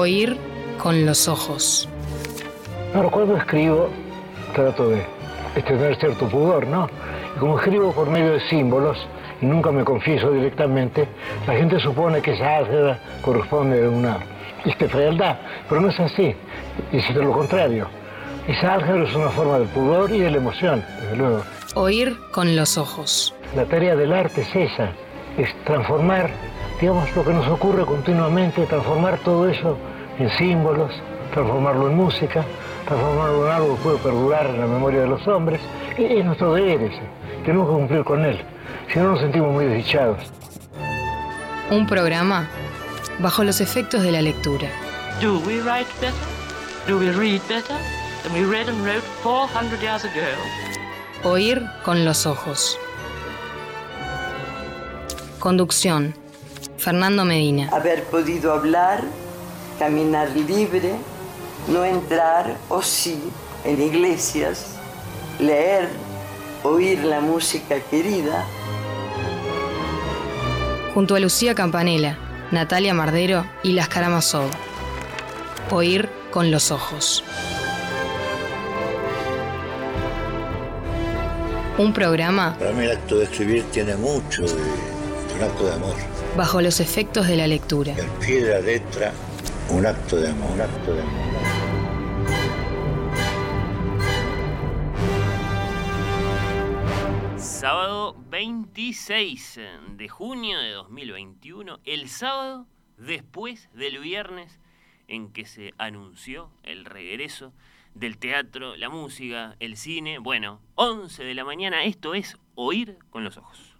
Oír con los ojos. Ahora, cuando escribo, trato de, tener cierto pudor, ¿no? Y como escribo por medio de símbolos, y nunca me confieso directamente, la gente supone que esa álgebra corresponde a una este, fealdad, pero no es así, es lo contrario. Esa álgebra es una forma del pudor y de la emoción, desde luego. Oír con los ojos. La tarea del arte es esa, es transformar, digamos, lo que nos ocurre continuamente, transformar todo eso en símbolos, transformarlo en música, transformarlo en algo que puede perdurar en la memoria de los hombres. Es nuestro deber ese, tenemos que cumplir con él, si no nos sentimos muy desdichados. Un programa bajo los efectos de la lectura. Do we write better? Do we read better than we read and wrote 400 years ago? Oír con los ojos. Conducción. Fernando Medina. Haber podido hablar, caminar libre, no entrar o sí en iglesias, leer, oír la música querida. Junto a Lucía Campanella, Natalia Mardero y Las Karamazov. Oír con los ojos. Un programa. Para mí el acto de escribir tiene mucho de un acto de amor. Bajo los efectos de la lectura. El pie de la letra, un acto de amor, un acto de amor. Sábado 26 de junio de 2021, el sábado después del viernes en que se anunció el regreso del teatro, la música, el cine. Bueno, 11 de la mañana, esto es oír con los ojos.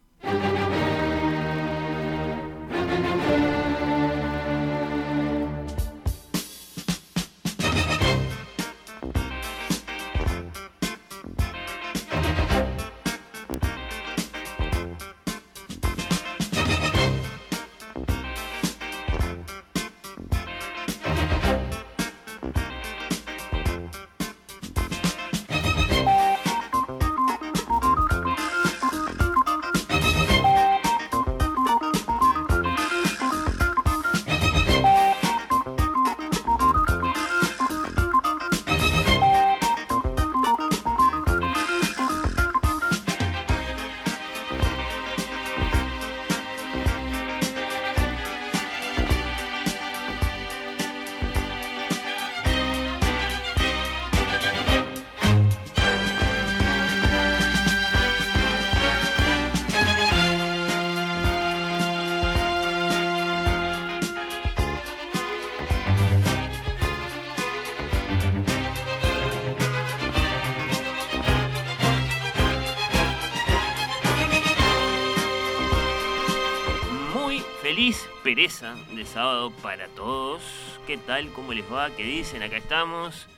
De sábado para todos. ¿Qué tal? ¿Cómo les va? ¿Qué dicen? Acá estamos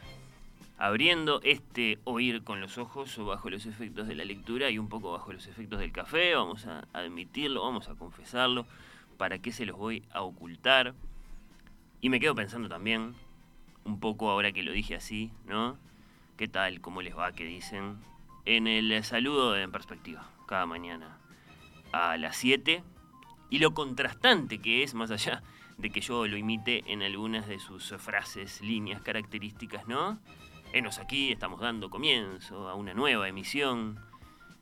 abriendo este oír con los ojos o bajo los efectos de la lectura y un poco bajo los efectos del café. Vamos a admitirlo, vamos a confesarlo. ¿Para qué se los voy a ocultar? Y me quedo pensando también, un poco ahora que lo dije así, ¿no? ¿Qué tal? ¿Cómo les va? ¿Qué dicen? En el saludo En Perspectiva, cada mañana a las 7 y lo contrastante que es, más allá de que yo lo imite en algunas de sus frases, líneas características, ¿no? Enos aquí, estamos dando comienzo a una nueva emisión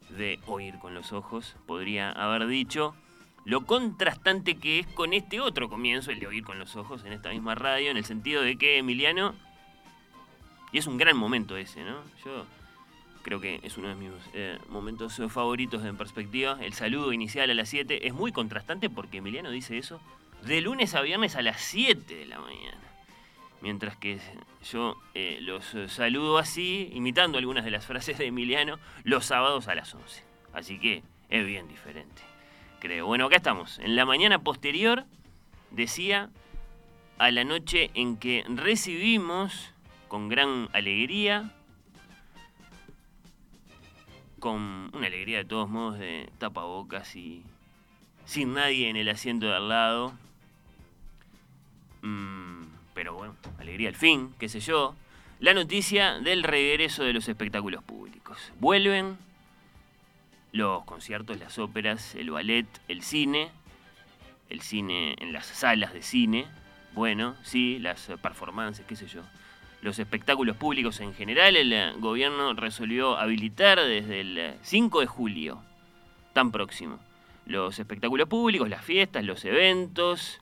de Oír con los Ojos, podría haber dicho. Lo contrastante que es con este otro comienzo, el de Oír con los Ojos, en esta misma radio, en el sentido de que Emiliano, y es un gran momento ese, ¿no? Yo creo que es uno de mis eh, momentos favoritos en perspectiva. El saludo inicial a las 7 es muy contrastante porque Emiliano dice eso de lunes a viernes a las 7 de la mañana. Mientras que yo eh, los saludo así, imitando algunas de las frases de Emiliano, los sábados a las 11. Así que es bien diferente, creo. Bueno, acá estamos. En la mañana posterior, decía, a la noche en que recibimos con gran alegría con una alegría de todos modos de tapabocas y sin nadie en el asiento de al lado. Mm, pero bueno, alegría al fin, qué sé yo. La noticia del regreso de los espectáculos públicos. Vuelven los conciertos, las óperas, el ballet, el cine, el cine en las salas de cine, bueno, sí, las performances, qué sé yo. Los espectáculos públicos en general, el eh, gobierno resolvió habilitar desde el 5 de julio, tan próximo. Los espectáculos públicos, las fiestas, los eventos,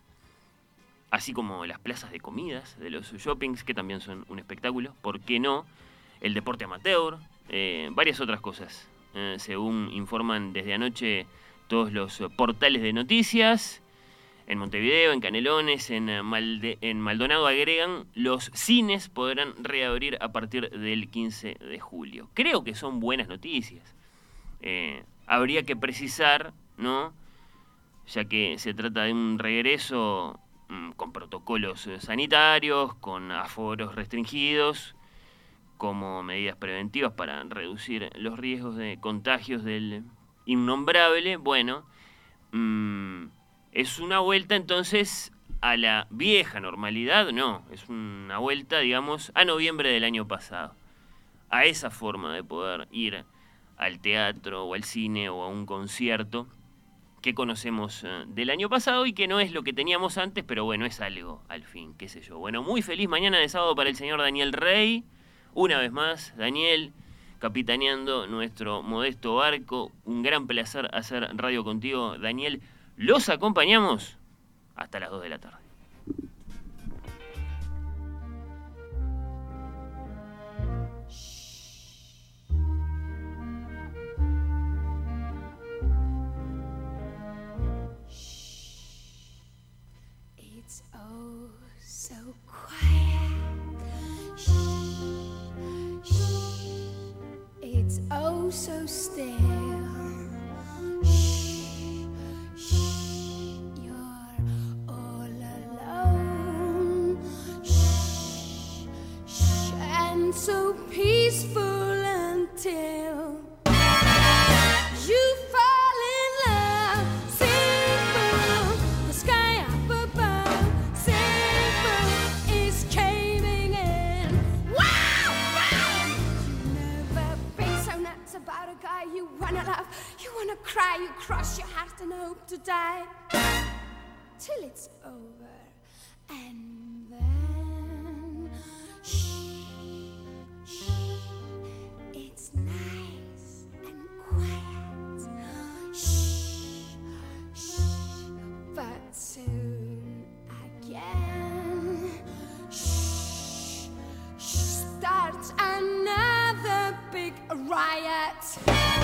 así como las plazas de comidas de los shoppings, que también son un espectáculo, ¿por qué no? El deporte amateur, varias otras cosas, según informan desde anoche todos los portales de noticias en Montevideo, en Canelones, en, eh, en Maldonado agregan, los cines podrán reabrir a partir del 15 de julio. Creo que son buenas noticias. Eh, habría que precisar, ¿no? Ya que se trata de un regreso mm, con protocolos eh, sanitarios, con aforos restringidos, como medidas preventivas para reducir los riesgos de contagios del innombrable. Bueno, mmm, ¿Es una vuelta entonces a la vieja normalidad? No, es una vuelta, digamos, a noviembre del año pasado. A esa forma de poder ir al teatro o al cine o a un concierto que conocemos eh, del año pasado y que no es lo que teníamos antes, pero bueno, es algo al fin, qué sé yo. Bueno, muy feliz mañana de sábado para el señor Daniel Rey. Una vez más, Daniel, capitaneando nuestro modesto barco. Un gran placer hacer radio contigo, Daniel. Los acompañamos hasta las 2 de la tarde. Oh oh so still. So peaceful until you fall in love. Simple, the sky up above. Simple is caving in. Wow, wow! You never been so nuts about a guy you wanna love. You wanna cry, you cross your heart and hope to die till it's over and riot.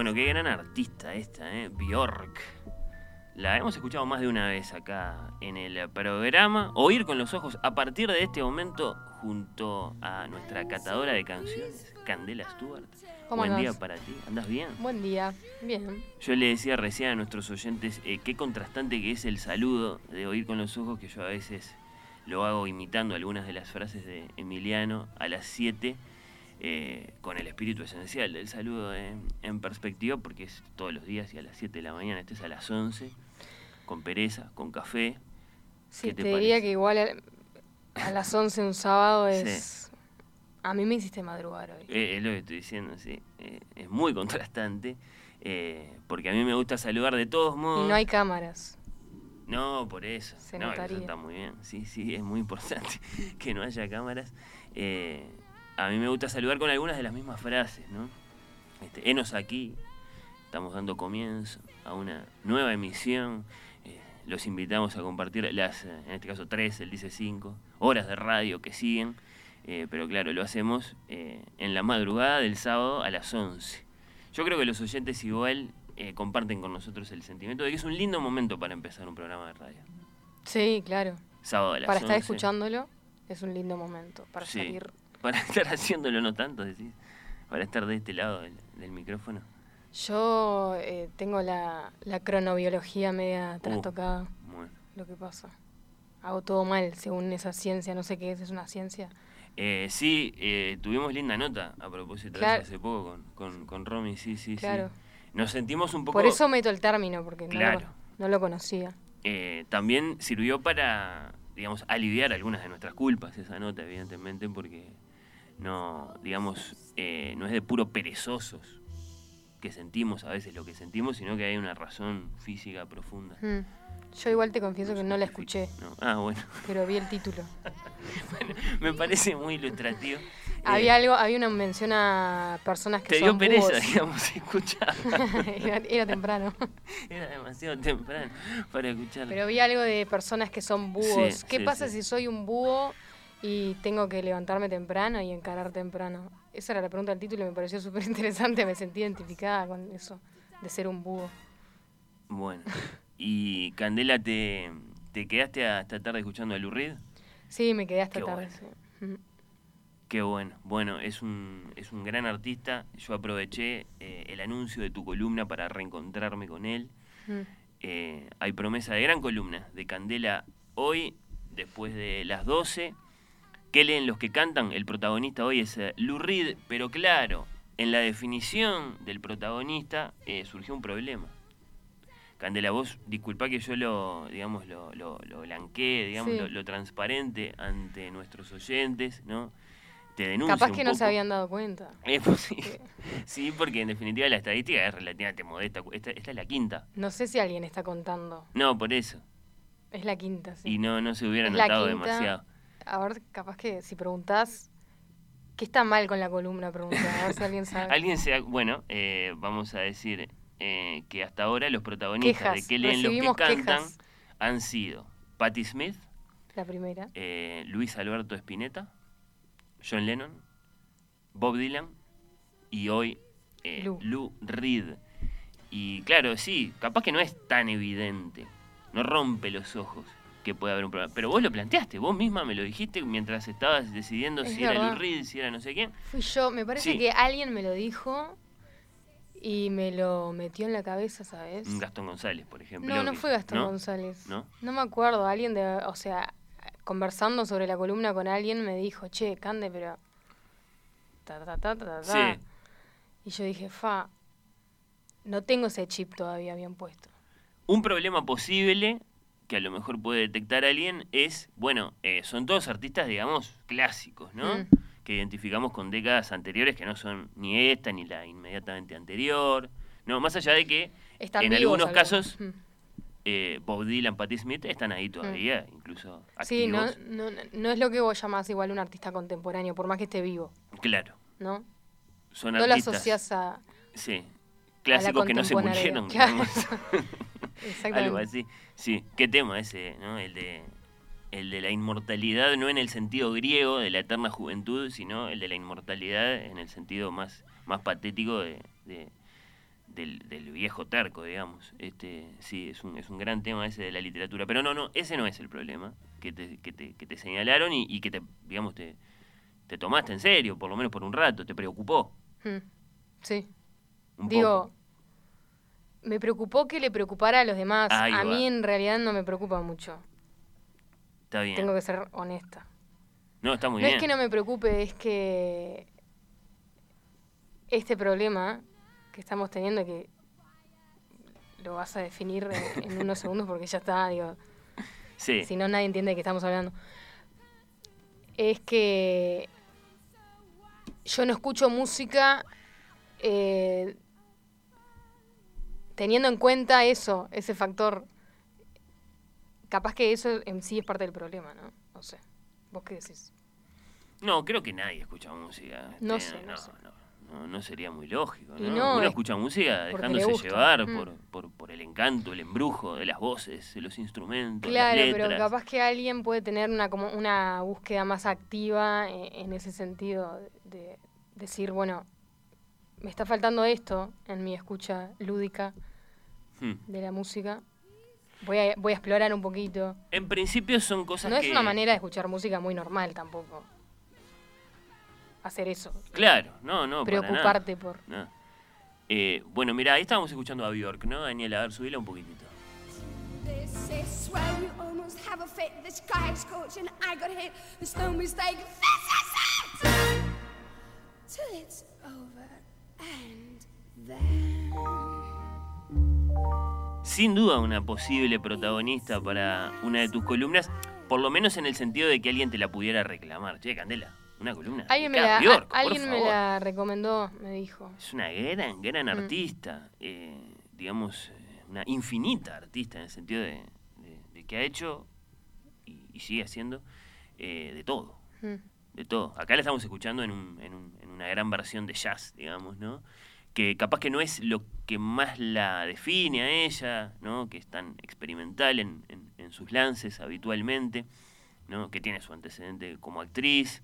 Bueno, qué gran artista esta, ¿eh? Bjork. La hemos escuchado más de una vez acá en el programa. Oír con los ojos a partir de este momento junto a nuestra catadora de canciones, Candela Stewart. ¿Cómo Buen día para ti. ¿Andas bien? Buen día, bien. Yo le decía recién a nuestros oyentes eh, qué contrastante que es el saludo de oír con los ojos, que yo a veces lo hago imitando algunas de las frases de Emiliano a las 7, eh, con el espíritu esencial del saludo en, en perspectiva, porque es todos los días y a las 7 de la mañana, este es a las 11, con pereza, con café. Sí, ¿Qué te, te diría que igual a, las 11 un sábado es... A mí me hiciste madrugar hoy. Eh, es lo que estoy diciendo, sí. Eh, es muy contrastante, porque a mí me gusta saludar de todos modos. Y no hay cámaras. No, por eso. Se no, eso notaría. está muy bien. Sí, sí, es muy importante que no haya cámaras. Eh, a mí me gusta saludar con algunas de las mismas frases, ¿no? Este, enos aquí, estamos dando comienzo a una nueva emisión. Eh, los invitamos a compartir las, eh, en este caso tres, el dice cinco, horas de radio que siguen. Eh, pero claro, lo hacemos eh, en la madrugada del sábado a las 11. Yo creo que los oyentes igual eh, comparten con nosotros el sentimiento de que es un lindo momento para empezar un programa de radio. Sí, claro. Sábado a las Para estar 11. escuchándolo es un lindo momento. Para Sí. salir. Para estar haciéndolo no tanto, decís. Para estar de este lado del, del micrófono. Yo eh, tengo la, la cronobiología media Uh. trastocada, Bueno. lo que pasa. Hago todo mal según esa ciencia, no sé qué es, es una ciencia. Eh, sí, eh, tuvimos linda nota a propósito de Claro. hace poco con, con, con Romy, sí, sí, Claro. sí. Nos sentimos un poco... Por eso meto el término, porque no, Claro. lo, no lo conocía. eh, también sirvió para, digamos, aliviar algunas de nuestras culpas esa nota, evidentemente, porque no, digamos, eh, no es de puro perezosos que sentimos a veces lo que sentimos, sino que hay una razón física profunda. Mm. Yo igual te confieso que no la escuché, No, Ah, bueno, pero vi el título. me parece muy ilustrativo. Eh, había algo, había una mención a personas que Te dio son pereza, búhos. digamos, escuchar. era, era temprano. Era demasiado temprano para escuchar. Pero vi algo de personas que son búhos. Sí, ¿Qué sí, pasa sí. si soy un búho y tengo que levantarme temprano y encarar temprano? Esa era la pregunta del título y me pareció súper interesante. Me sentí identificada con eso, de ser un búho. Bueno, y Candela, ¿te, te quedaste hasta tarde escuchando a Lou Reed? Sí, me quedé hasta Qué tarde. bueno. sí. Qué bueno. Bueno, es un, es un gran artista. Yo aproveché eh, el anuncio de tu columna para reencontrarme con él. Mm. Eh, hay promesa de gran columna de Candela hoy, después de las 12. ¿Qué leen los que cantan? El protagonista hoy es eh, Lou Reed, pero claro, en la definición del protagonista eh, surgió un problema. Candela, vos disculpa que yo lo, digamos, lo, lo, lo blanquee, digamos, Sí. lo, lo transparente ante nuestros oyentes, ¿no? Te denuncio Capaz un que no se habían dado cuenta. Es posible. Sí, porque en definitiva la estadística es relativamente modesta. Esta, esta es la quinta. No sé si alguien está contando. No, por eso. Es la quinta, sí. Y no, no se hubiera Es notado demasiado. A ver, capaz que si preguntás, ¿qué está mal con la columna? Preguntá, a ver si alguien sabe. Alguien se ha- bueno, eh, vamos a decir eh, que hasta ahora los protagonistas Quejas. de que leen los que cantan quejas. han sido Patti Smith, La primera. eh, Luis Alberto Spinetta, John Lennon, Bob Dylan y hoy eh, Lou. Lou Reed. Y claro, sí, capaz que no es tan evidente, no rompe los ojos que puede haber un problema. Pero vos lo planteaste, vos misma me lo dijiste mientras estabas decidiendo Es si era Lou. Reed, si era no sé quién. Fui yo, me parece Sí. que alguien me lo dijo y me lo metió en la cabeza, ¿sabes? Gastón González, por ejemplo. No, no fue Gastón ¿no? González. ¿No? me acuerdo, alguien de, o sea, conversando sobre la columna con alguien me dijo, che, Cande, pero... Ta, ta, ta, ta, ta". Sí. Y yo dije, fa, no tengo ese chip todavía bien puesto. Un problema posible que a lo mejor puede detectar alguien es, bueno, eh, son todos artistas, digamos, clásicos, ¿no? Mm. Que identificamos con décadas anteriores que no son ni esta ni la inmediatamente anterior. No, más allá de que Están en algunos casos Mm. eh, Bob Dylan, Patti Smith están ahí todavía, incluso Sí, no, activos. no, no es lo que vos llamás igual un artista contemporáneo, por más que esté vivo, Claro, ¿no? son No lo artistas. asociás a... Sí, clásicos que no se murieron. Claro. Algo así. Sí, qué tema ese, ¿no? El de, el de la inmortalidad, no en el sentido griego de la eterna juventud, sino el de la inmortalidad en el sentido más, más patético de, de- del, del viejo terco, digamos. Este, sí, es un, es un gran tema ese de la literatura. Pero no, no, ese no es el problema que te, que te, que te señalaron y, y que te, digamos, te, te tomaste en serio, por lo menos por un rato, te preocupó. Mm. Sí. Un Digo, poco. Me preocupó que le preocupara a los demás. Ahí a va. mí en realidad no me preocupa mucho. Está bien. Tengo que ser honesta. No, está muy no bien. es que no me preocupe, es que este problema que estamos teniendo, que lo vas a definir en, en unos segundos porque ya está, digo, Sí. si no nadie entiende de qué estamos hablando, es que yo no escucho música eh, teniendo en cuenta eso, ese factor. Capaz que eso en sí es parte del problema, ¿no? No sé. ¿Vos qué decís? No, creo que nadie escucha música. No este, sé, no no, sé. no, no, no sería muy lógico. ¿no? no, Uno es escucha música dejándose llevar Mm. por, por, por el encanto, el embrujo de las voces, de los instrumentos, Claro, las pero letras. capaz que alguien puede tener una como una búsqueda más activa en, en ese sentido de decir, bueno, me está faltando esto en mi escucha lúdica Hmm. de la música. Voy a, voy a explorar un poquito. En principio son cosas No es que... una manera de escuchar música muy normal tampoco. Hacer eso. Claro, no, no, para nada. Preocuparte por... No. Eh, bueno, mira, ahí estábamos escuchando a Bjork, ¿no? Daniela, a ver, subila un poquitito. This is swell, you almost have a fit. The sky is scorching, I got hit. There's no mistake. This is it! Till it's over, and then. Sin duda una posible protagonista para una de tus columnas, por lo menos en el sentido de que alguien te la pudiera reclamar. Che, Candela, una columna. Alguien, me la, a- por alguien me la recomendó, me dijo. Es una gran, gran Mm. artista, eh, digamos, eh, una infinita artista en el sentido de, de- de que ha hecho y, y sigue haciendo eh, de todo, Mm. de todo. Acá la estamos escuchando en, un- en un- en una gran versión de jazz, digamos, ¿no? Que capaz que no es lo que más la define a ella, ¿no? Que es tan experimental en, en- en sus lances habitualmente, ¿no? Que tiene su antecedente como actriz,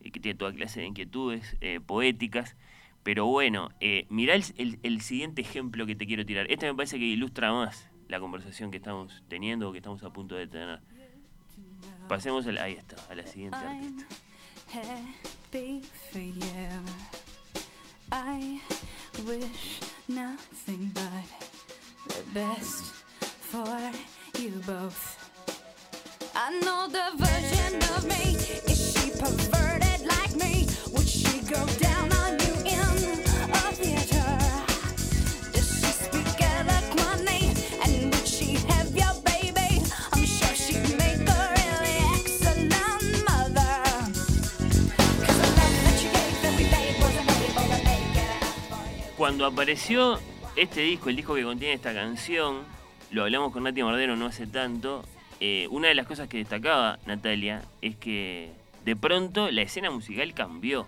y que tiene toda clase de inquietudes eh, poéticas. Pero bueno, eh, mirá el, el- el siguiente ejemplo que te quiero tirar. Este me parece que ilustra más la conversación que estamos teniendo o que estamos a punto de tener. Pasemos al, ahí está, a la siguiente artista. I wish nothing but the best for you both. I know the version of me. Is she perverted like me? Would she go down on you Cuando apareció este disco, el disco que contiene esta canción, lo hablamos con Nati Mardero no hace tanto, eh, una de las cosas que destacaba Natalia es que de pronto la escena musical cambió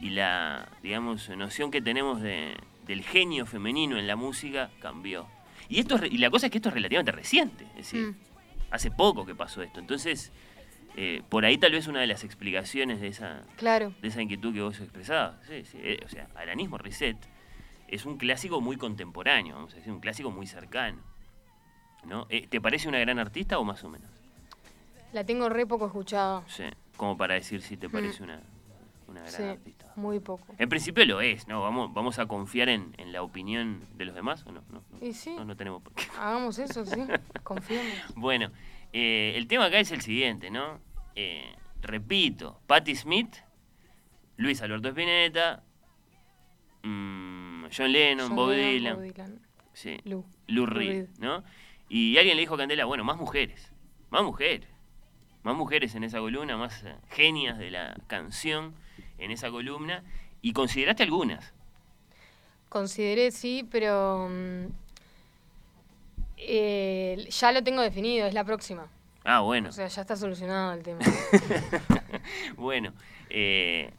y la, digamos, noción que tenemos de- del genio femenino en la música cambió. Y, esto y la cosa es que esto es relativamente reciente, es decir, Mm. hace poco que pasó esto. Entonces, eh, por ahí tal vez una de las explicaciones de esa, Claro. de esa inquietud que vos expresabas. Sí, sí, eh, o sea, Morissette es un clásico muy contemporáneo, vamos a decir, un clásico muy cercano. ¿no? Eh, ¿Te parece una gran artista o más o menos? La tengo re poco escuchado. Sí, como para decir si te parece una, una gran Mm. Sí, artista. muy poco. En principio lo es, ¿no? Vamos, vamos a confiar en, en la opinión de los demás o no. No, no, Y sí. no, no tenemos por qué. Hagamos eso, sí. Confiemos. Bueno, eh, el tema acá es el siguiente, ¿no? Eh, repito, Patti Smith, Luis Alberto Spinetta, John Lennon, John Bob Lennon, Dylan, Bob Dylan. sí, Lou. Lou Reed. ¿no? Y alguien le dijo a Candela, bueno, más mujeres, más mujeres, más mujeres en esa columna, más eh, genias de la canción en esa columna, y consideraste algunas. Consideré sí, pero mm, eh, ya lo tengo definido, es la próxima. Ah, bueno. O sea, ya está solucionado el tema. bueno, eh,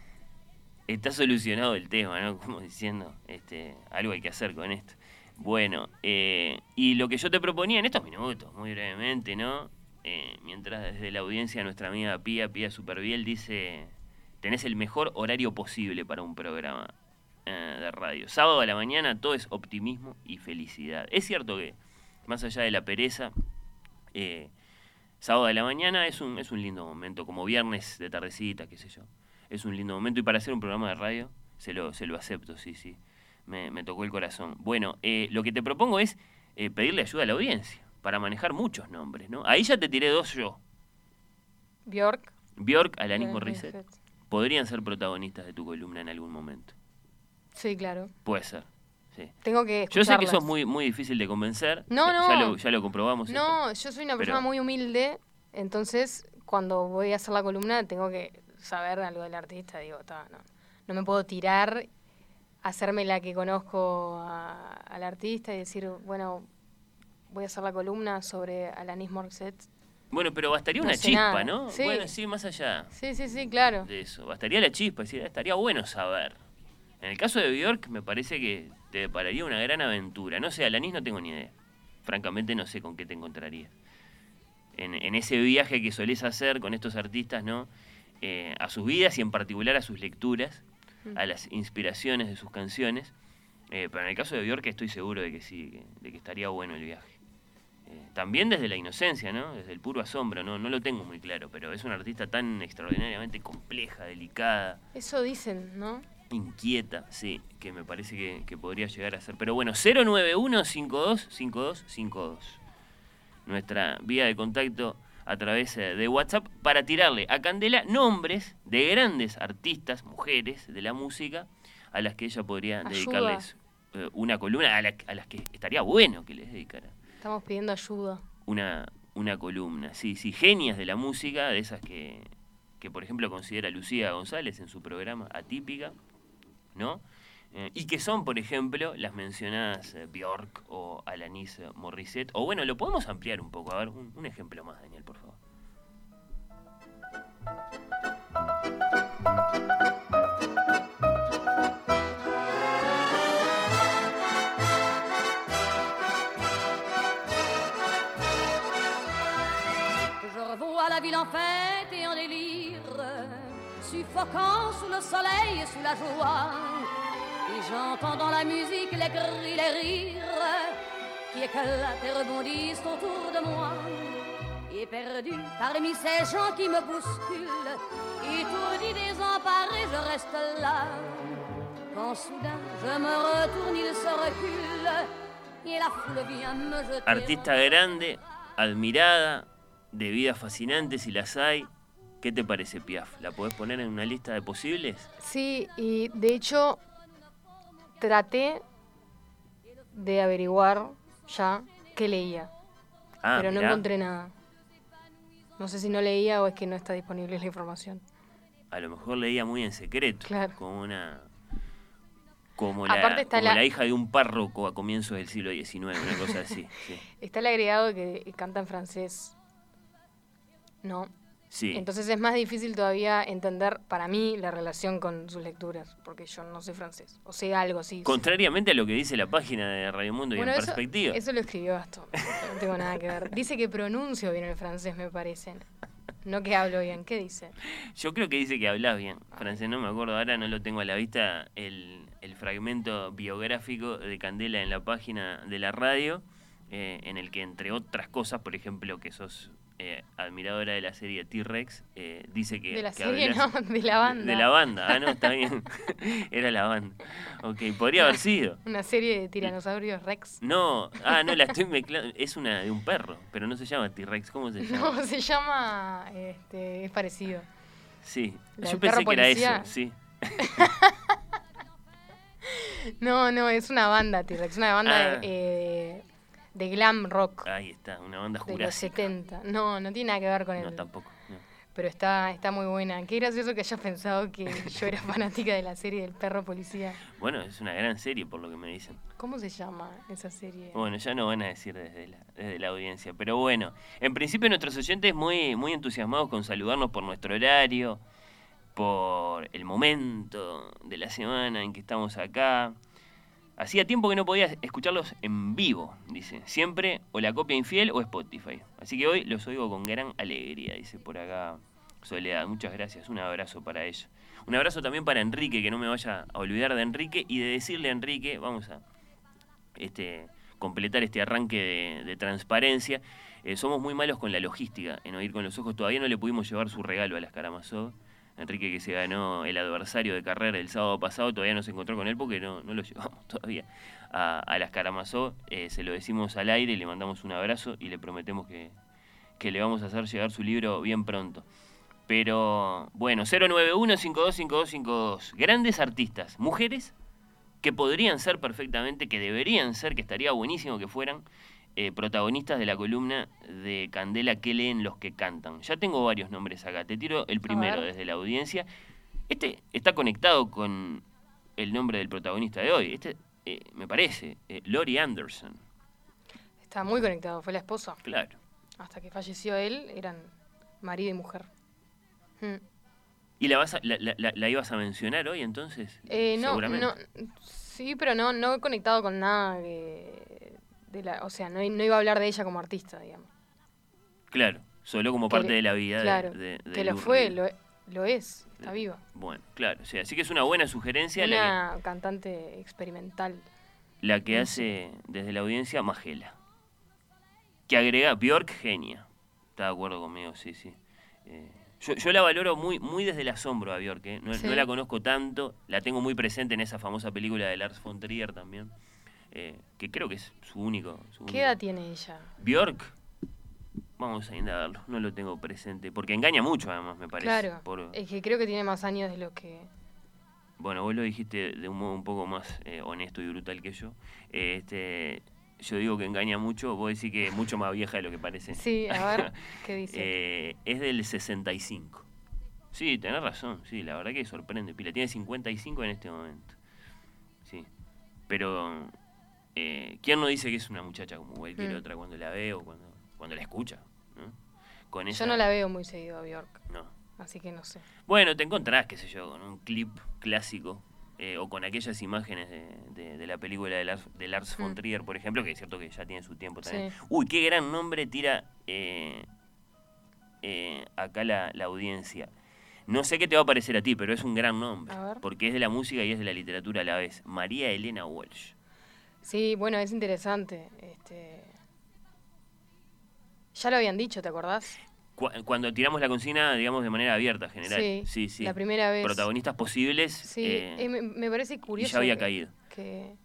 está solucionado el tema, ¿no? Como diciendo, este, algo hay que hacer con esto. Bueno, eh, y lo que yo te proponía en estos minutos, muy brevemente, ¿no? Eh, mientras desde la audiencia nuestra amiga Pía, Pía Superbiel, dice, tenés el mejor horario posible para un programa eh, de radio. Sábado a la mañana todo es optimismo y felicidad. Es cierto que, más allá de la pereza, eh, sábado de la mañana es un, es un lindo momento, como viernes de tardecita, qué sé yo. Es un lindo momento y para hacer un programa de radio se lo, se lo acepto, sí, sí. Me, me tocó el corazón. Bueno, eh, lo que te propongo es eh, pedirle ayuda a la audiencia para manejar muchos nombres, ¿no? Ahí ya te tiré dos yo. Bjork. Bjork, Alanis Morissette. Podrían ser protagonistas de tu columna en algún momento. Sí, claro. Puede ser, sí. Tengo que Yo sé que sos muy, muy difícil de convencer. No, ya, ya no. lo, ya lo comprobamos. esto. No, yo soy una persona Pero- muy humilde, entonces cuando voy a hacer la columna tengo que saber algo del artista. Digo, "Ta, no, no me puedo tirar, hacerme la que conozco a- al artista y decir, bueno, voy a hacer la columna sobre Alanis Morissette. Bueno, pero bastaría No una chispa, nada. ¿no? Sí. Bueno, sí, más allá. Sí, sí, sí, claro. de eso. Bastaría la chispa, es decir, estaría bueno saber. En el caso de Bjork me parece que te depararía una gran aventura. No sé, Alanis no tengo ni idea. Francamente no sé con qué te encontrarías. En, en ese viaje que solés hacer con estos artistas, ¿no? Eh, a sus vidas y en particular a sus lecturas, a las inspiraciones de sus canciones. Eh, pero en el caso de Bjork estoy seguro de que sí, que- de que estaría bueno el viaje. Eh, también desde la inocencia, ¿no? Desde el puro asombro, ¿no? No lo tengo muy claro, pero es una artista tan extraordinariamente compleja, delicada. Eso dicen, ¿no? inquieta, sí, que me parece que, que podría llegar a ser. Pero bueno, 091-525252. Nuestra vía de contacto a través eh, de WhatsApp para tirarle a Candela nombres de grandes artistas, mujeres de la música, a las que ella podría Ayuda. dedicarles eh, una columna, a, la- a las que estaría bueno que les dedicara Estamos pidiendo ayuda. una, una columna. Sí, sí, genias de la música, de esas que, que por ejemplo considera Lucía González en su programa Atípica, ¿no? Eh, y que son, por ejemplo, las mencionadas eh, Bjork o Alanis Morissette. O bueno, lo podemos ampliar un poco. A ver, un, un ejemplo más, Daniel, por favor. je revois la ville en fête et en délire, suffocant sous le soleil et sous la joie. Et j'entends dans la musique les cris, les rires qui éclatent et rebondissent autour de moi. Et perdu parmi ces gens qui me bousculent, étourdi, désemparé, je reste là. Quand soudain je me retourne, il se recule et la foule vient me jeter. Artista grande, admirada, de vidas fascinantes si las hay. ¿Qué te parece, Piaf? ¿La podés poner en una lista de posibles? Sí, y de hecho traté de averiguar ya qué leía, Ah, pero no mirá, encontré nada. No sé si no leía o es que no está disponible la información. A lo mejor leía muy en secreto. Claro. Como una. Como, la, Aparte está como la- la hija de un párroco a comienzos del siglo XIX, una cosa así. Sí. Está el agregado que canta en francés. No. Sí. Entonces es más difícil todavía entender para mí la relación con sus lecturas, porque yo no sé francés. O sé algo, sí. Contrariamente a lo que dice la página de Radio Mundo y en eso, perspectiva. eso lo escribió Gastón. No tengo nada que ver. Dice que pronuncio bien el francés, me parece. No que hablo bien. ¿Qué dice? Yo creo que dice que hablas bien. Francés, no me acuerdo, ahora no lo tengo a la vista el, el fragmento biográfico de Candela en la página de la radio, eh, en el que, entre otras cosas, por ejemplo, que sos eh, admiradora de la serie T-Rex, eh, dice que. De la que serie, no, de la banda. De la banda, ah, no, está bien. Era la banda. Ok, podría haber sido. Una serie de tiranosaurios Rex. No, ah, no, la estoy mezclando. Es una de un perro, pero no se llama T-Rex. ¿Cómo se llama? No, se llama. Este, es parecido. Sí, ¿La yo pensé perro que era eso, sí. No, no, es una banda, T-Rex. Una banda Ah. de, eh, de glam rock Ahí está, una banda de los jurásica. 70. No, no tiene nada que ver con No, el. tampoco. no. Pero está, está muy buena. Qué gracioso que hayas pensado que yo era fanática de la serie del perro policía. Bueno, es una gran serie por lo que me dicen. ¿Cómo se llama esa serie? Bueno, ya no van a decir desde la, desde la audiencia. Pero bueno, en principio nuestros oyentes muy, muy entusiasmados con saludarnos por nuestro horario, por el momento de la semana en que estamos acá. Hacía tiempo que no podía escucharlos en vivo, dice. Siempre o la copia infiel o Spotify. Así que hoy los oigo con gran alegría, dice por acá Soledad. Muchas gracias, un abrazo para ellos. Un abrazo también para Enrique, que no me vaya a olvidar de Enrique y de decirle a Enrique, vamos a este, completar este arranque de, de transparencia. Eh, somos muy malos con la logística en Oír con los Ojos. Todavía no le pudimos llevar su regalo a las Karamazov. Enrique que se ganó el adversario de carrera el sábado pasado, todavía no se encontró con él porque no, no lo llevamos todavía a, las Karamazov. Eh, se lo decimos al aire, le mandamos un abrazo y le prometemos que, que le vamos a hacer llegar su libro bien pronto. Pero bueno, 091-525252. Grandes artistas, mujeres que podrían ser perfectamente, que deberían ser, que estaría buenísimo que fueran eh, protagonistas de la columna de Candela que leen los que cantan. Ya tengo varios nombres acá. Te tiro el primero desde la audiencia. Este está conectado con el nombre del protagonista de hoy. Este, eh, me parece, eh, Lori Anderson. Está muy conectado, fue la esposa. Claro. Hasta que falleció él, eran marido y mujer. Mm. ¿Y la, vas a- la, la- la- la ibas a mencionar hoy entonces? Eh, no, Seguramente. no, sí, pero no, no he conectado con nada que- de la, o sea, no, no iba a hablar de ella como artista, digamos. Claro, solo como Que parte le- de la vida claro, de, de que lo fue, lo, lo es, está viva. Bueno, claro, o sea, así que es una buena sugerencia la Una cantante experimental. la que hace desde la audiencia Magela. Que agrega Bjork genia. Está de acuerdo conmigo, sí, sí. Eh, Yo, yo la valoro muy, muy desde el asombro a Bjork, ¿eh? no, Sí. no la conozco tanto, la tengo muy presente en esa famosa película de Lars von Trier también, eh, que creo que es su único. su ¿Qué único. edad tiene ella? Bjork, vamos a indagarlo, no lo tengo presente, porque engaña mucho además, me parece. Claro. por- Es que creo que tiene más años de lo que. Bueno, vos lo dijiste de un modo un poco más eh, honesto y brutal que yo. Eh, este, yo digo que engaña mucho, vos decís que es mucho más vieja de lo que parece. Sí, a ver, ¿qué dice? Eh, es del 65. Sí, tenés razón, sí, la verdad que sorprende. Pila, tiene 55 en este momento. Sí. Pero, eh, ¿quién no dice que es una muchacha como cualquier Mm. otra cuando la ve o cuando, cuando la escucha? ¿no? Con Yo no la veo muy seguido a Bjork, No. así que no sé. Bueno, te encontrás, qué sé yo, con un clip clásico eh, o con aquellas imágenes de, de- de la película de Lars, de Lars von Mm. Trier, por ejemplo, que es cierto que ya tiene su tiempo también. Sí. Uy, qué gran nombre tira eh, eh, acá la, la audiencia. No sé qué te va a parecer a ti, pero es un gran nombre, porque es de la música y es de la literatura a la vez. María Elena Walsh. Sí, bueno, es interesante. Este... Ya lo habían dicho, ¿te acordás? Cu- Cuando tiramos la consigna, digamos, de manera abierta, general. Sí, sí, sí. la primera vez. Protagonistas posibles. Sí, eh, eh, me, me parece curioso. ya había que- caído. que-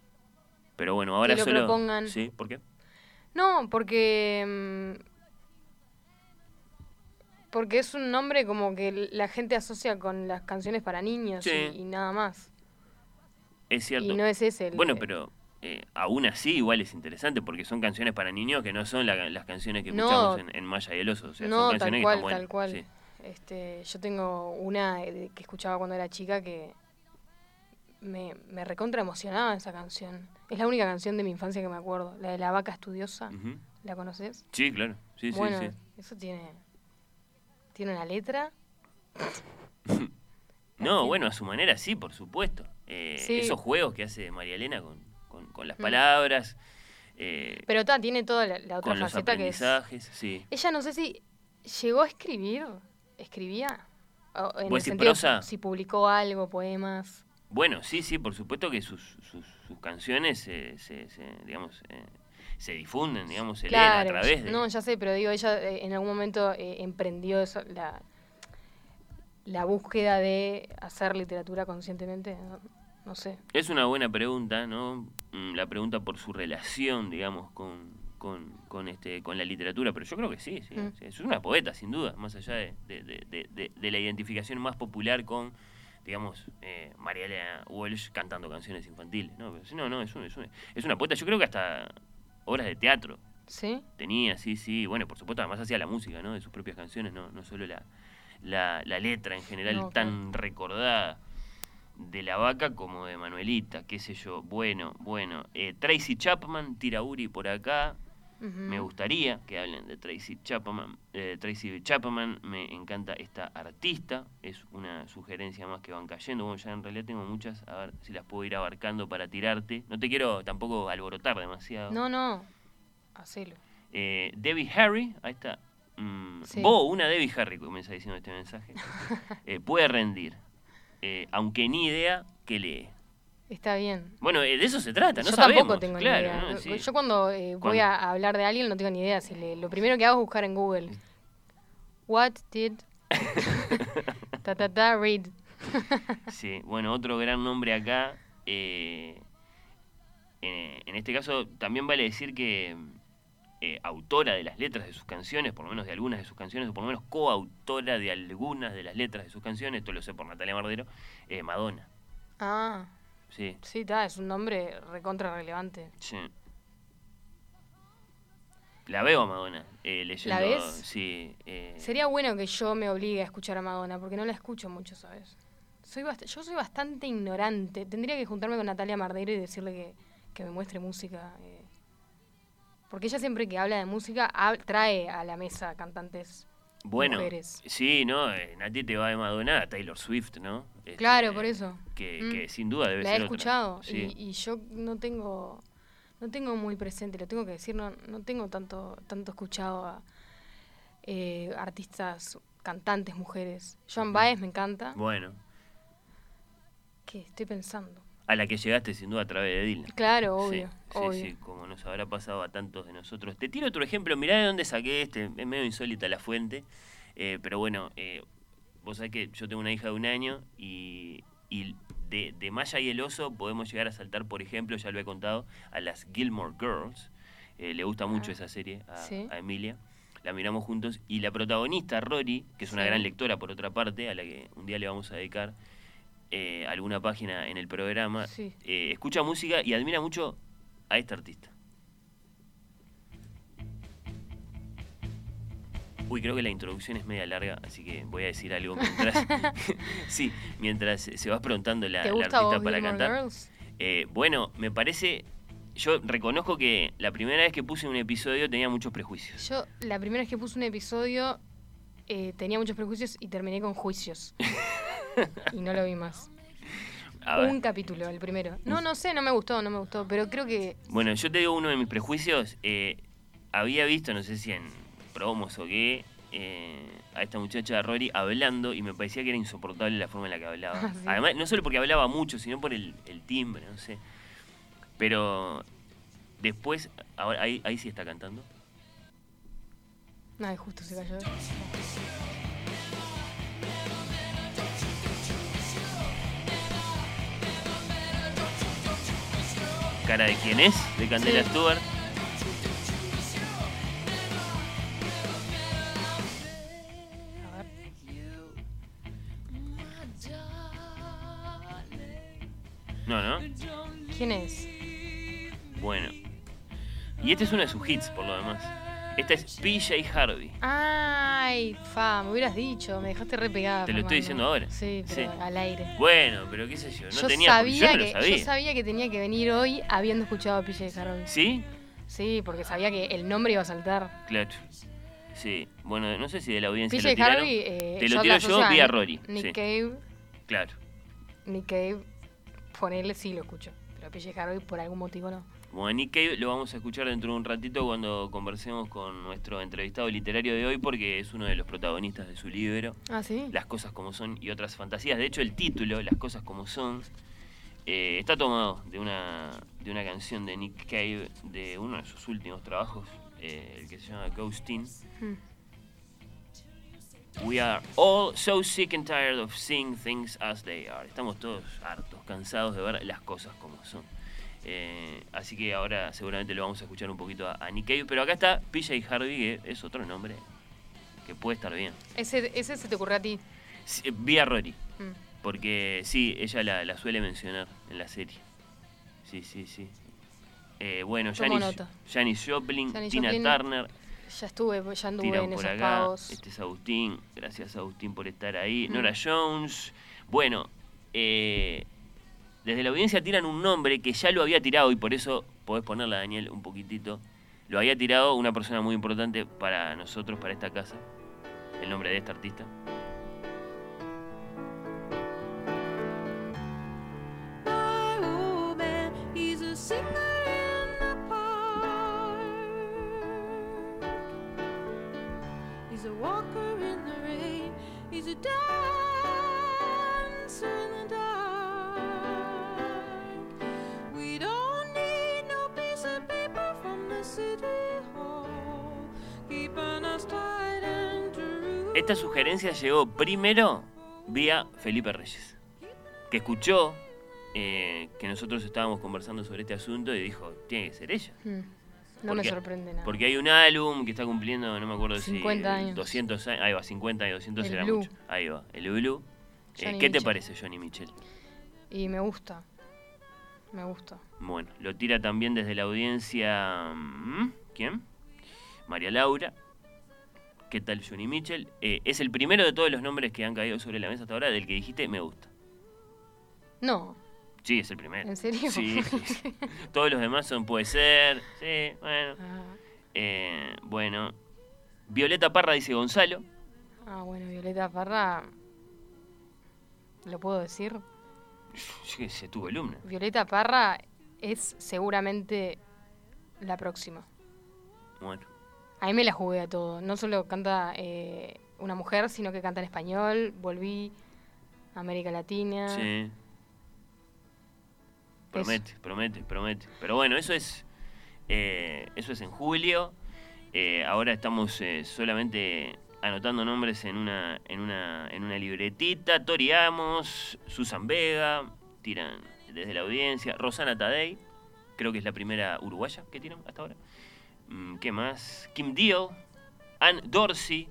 pero bueno, ahora lo solo... propongan. Sí, ¿por qué? No, porque. mm, Porque es un nombre como que la gente asocia con las canciones para niños Sí. y, y nada más. Es cierto. Y no es ese el. Bueno, pero eh, aún así igual es interesante porque son canciones para niños que no son la- las canciones que No. escuchamos en, en Maya y el Oso. O sea, no, son tal canciones que cual, están buenas. tal cual. sí. Este, yo tengo una eh, que escuchaba cuando era chica que me, me recontra emocionaba esa canción. Es la única canción de mi infancia que me acuerdo. La de la vaca estudiosa. ¿La conoces? Sí, claro. Sí, bueno, sí, sí. eso tiene. Tiene una letra. No, bueno, a su manera sí, por supuesto. Eh, Sí. Esos juegos que hace María Elena con, con- las Mm. palabras, eh, Pero ta, tiene toda la, la otra con los faceta que es. aprendizajes, sí. Ella no sé si llegó a escribir. ¿Escribía? O en ¿Vos el sentido prosa? si publicó algo, poemas. Bueno, sí, sí, por supuesto que sus, sus, sus canciones se, se- se, digamos, eh, se difunden, digamos, se leen a Claro, través de... no, ya sé, pero digo, ella eh, en algún momento eh, emprendió eso, la, la búsqueda de hacer literatura conscientemente, no, no sé. Es una buena pregunta, ¿no? Mm, La pregunta por su relación, digamos, con, con, con, este, con la literatura, pero yo creo que sí, sí, Mm. sí, Es una poeta, sin duda, más allá de, de- de- de- la identificación más popular con, digamos, eh, María Elena Walsh cantando canciones infantiles, ¿no? Pero no, no, es, un- es, un- es una poeta, yo creo que hasta obras de teatro ¿Sí? tenía, sí, sí, bueno, por supuesto, además hacía la música, ¿no? De sus propias canciones, no, no solo la, la, la letra en general No, tan recordada de la vaca como de Manuelita, qué sé yo. Bueno, bueno, eh, Tracy Chapman, tira Uri por acá. Me gustaría que hablen de Tracy Chapman. eh, Tracy Chapman, me encanta esta artista. Es una sugerencia más que van cayendo. Bueno, ya en realidad tengo muchas. A ver si las puedo ir abarcando para tirarte. No te quiero tampoco alborotar demasiado. No, no, hacelo. Eh, Debbie Harry, ahí está. Mm, Sí. Bo, una Debbie Harry, comienza diciendo este mensaje. Eh, puede rendir. Eh, aunque ni idea que lee. Está bien. Bueno, eh, de eso se trata, no Yo sabemos. tampoco tengo claro, ni idea. ¿no? Yo- Sí. Yo cuando eh, voy a hablar de alguien no tengo ni idea. Si le- lo primero que hago es buscar en Google. What did ta ta ta read? Sí, bueno, otro gran nombre acá. eh, en, en este caso, también vale decir que eh, autora de las letras de sus canciones, por lo menos de algunas de sus canciones, o por lo menos coautora de algunas de las letras de sus canciones, esto lo sé por Natalia Mardero, eh, Madonna. Ah, Sí, sí, está, es un nombre recontra relevante. sí. La veo a Madonna eh, leyendo. ¿La ves? Sí. eh, Sería bueno que yo me obligue a escuchar a Madonna, porque no la escucho mucho, ¿sabes? Soy bast- yo soy bastante ignorante. Tendría que juntarme con Natalia Mardero y decirle que, que me muestre música. eh. Porque ella siempre que habla de música trae a la mesa cantantes Bueno, mujeres. sí, ¿no? Eh, Nati te va de Madonna a Taylor Swift, ¿no? Este, Claro, por eso. Que, Mm. que sin duda debe La ser he otra. escuchado Sí. y, y yo no tengo no tengo muy presente, lo tengo que decir, no, no tengo tanto tanto escuchado a eh, artistas, cantantes, mujeres. Joan Baez me encanta. Bueno, ¿Qué estoy pensando? A la que llegaste sin duda a través de Dylan. Claro, Sí, obvio, sí, sí, como nos habrá pasado a tantos de nosotros. Te tiro otro ejemplo, mirá de dónde saqué este, es medio insólita la fuente, eh, pero bueno, eh, vos sabés que yo tengo una hija de un año y, y de, de Maya y el oso podemos llegar a saltar, por ejemplo, ya lo he contado, a las Gilmore Girls. Eh, le gusta mucho Ah, esa serie a, sí. a Emilia. La miramos juntos y la protagonista, Rory, que es una Sí. gran lectora por otra parte, a la que un día le vamos a dedicar eh, alguna página en el programa, Sí. eh, escucha música y admira mucho a este artista. Uy, creo que la introducción es media larga, así que voy a decir algo mientras. sí, mientras se va preguntando la, ¿Te la gusta artista para cantar. Eh, bueno, me parece. Yo reconozco que la primera vez que puse un episodio tenía muchos prejuicios. Yo la primera vez que puse un episodio eh, tenía muchos prejuicios y terminé con juicios. y no lo vi más. Un capítulo, el primero. No, no sé, no me gustó, no me gustó, pero creo que Bueno, yo te digo uno de mis prejuicios. eh, había visto, no sé si en promos o qué, eh, a esta muchacha Rory hablando y me parecía que era insoportable la forma en la que hablaba. Ah, sí. Además, no solo porque hablaba mucho, sino por el, el timbre, no sé. Pero después, ahora ahí, ahí sí está cantando. Ay, justo se cayó. ¿Cara de quién es? De Candela Sí. Stewart. No, ¿no? ¿Quién es? Bueno. Y este es uno de sus hits, por lo demás. Esta es PJ Harvey. Ay, fa, me hubieras dicho, me dejaste re pegada. Te lo estoy diciendo ahora. Sí, pero Sí. al aire. Bueno, pero qué sé yo. No yo, tenía sabía yo no lo que, sabía. yo sabía que tenía que venir hoy habiendo escuchado a PJ Harvey. ¿Sí? Sí, porque sabía que el nombre iba a saltar. Claro. Sí. Bueno, no sé si de la audiencia lo PJ tiraron. Harvey. Eh, Te lo la yo vía Rory. Nick sí. Cave. Claro. Nick Cave, ponele sí lo escucho. Pero PJ Harvey por algún motivo no. Bueno, Nick Cave lo vamos a escuchar dentro de un ratito cuando conversemos con nuestro entrevistado literario de hoy porque es uno de los protagonistas de su libro. Ah, sí. Las cosas como son y otras fantasías. De hecho, el título, Las cosas como son, eh, está tomado de una, de una canción de Nick Cave de uno de sus últimos trabajos, eh, el que se llama Ghostin. Hmm. We are all so sick and tired of seeing things as they are. Estamos todos hartos, cansados de ver las cosas como son. Eh, así que ahora seguramente lo vamos a escuchar un poquito a, a Nick Cave. Pero acá está PJ Harvey, que es otro nombre que puede estar bien. Ese, ese se te ocurrió a ti. Sí, Vía Rory. Mm. Porque sí, ella la, la suele mencionar en la serie. Sí, sí, sí. Eh, bueno, Janis. Janis Joplin, Janis Tina Joplin, Turner, Ya estuve, ya anduve en por esos acá. pagos. Este es Agustín. Gracias, Agustín, por estar ahí. Mm. Nora Jones. Bueno, eh, desde la audiencia tiran un nombre que ya lo había tirado y por eso podés ponerla, Daniel, un poquitito. Lo había tirado una persona muy importante para nosotros, para esta casa. El nombre de esta artista. He's a walker in the rain. He's a dancer in the Esta sugerencia llegó primero vía Felipe Reyes, que escuchó eh, que nosotros estábamos conversando sobre este asunto y dijo, tiene que ser ella. Mm. No me sorprende nada. Porque hay un álbum que está cumpliendo, no me acuerdo 50 si años. 200 años, ahí va, 50 y 200 El era Blue. mucho. Ahí va, el Blue. Eh, ¿Qué te parece Johnny Mitchell? Y me gusta. Me gusta. Bueno, lo tira también desde la audiencia. ¿mm? ¿Quién? María Laura. ¿Qué tal Johnny Mitchell? Eh, es el primero de todos los nombres que han caído sobre la mesa hasta ahora del que dijiste me gusta. No, Sí, es el primero. ¿en serio? Sí, sí, sí. Todos los demás son puede ser. Sí, bueno. ah, Eh, bueno. Violeta Parra dice Gonzalo. ah, bueno, Violeta Parra. ¿Lo puedo decir? Yo qué sé, tu columna. Violeta Parra es seguramente la próxima. Bueno. A mí me la jugué a todo. No solo canta eh, una mujer, sino que canta en español. Volví a América Latina. Sí. Promete, promete, promete. Pero bueno, eso es. eh, eso es en julio. Eh, ahora estamos eh, solamente anotando nombres en una, en una, en una libretita. Tori Amos, Susan Vega, tiran desde la audiencia. Rosana Tadei, creo que es la primera uruguaya que tiran hasta ahora. Mm, ¿Qué más? Kim Deal, Ann Dorsey.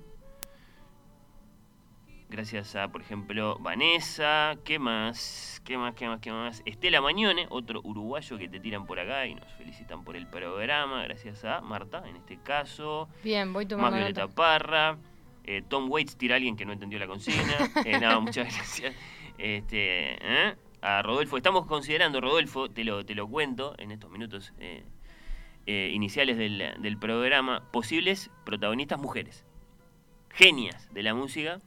Gracias a, por ejemplo, Vanessa. ¿Qué más? ¿Qué más? ¿Qué más? ¿Qué más? Estela Mañone, otro uruguayo que te tiran por acá y nos felicitan por el programa. Gracias a Marta, en este caso. Bien, voy Más tomando Violeta nota. Parra. eh, Tom Waits tira a alguien que no entendió la consigna. Eh, nada, muchas gracias. Este, ¿eh? A Rodolfo. Estamos considerando, Rodolfo, te lo, te lo cuento en estos minutos eh, eh, iniciales del, del programa, posibles protagonistas mujeres. Genias de la música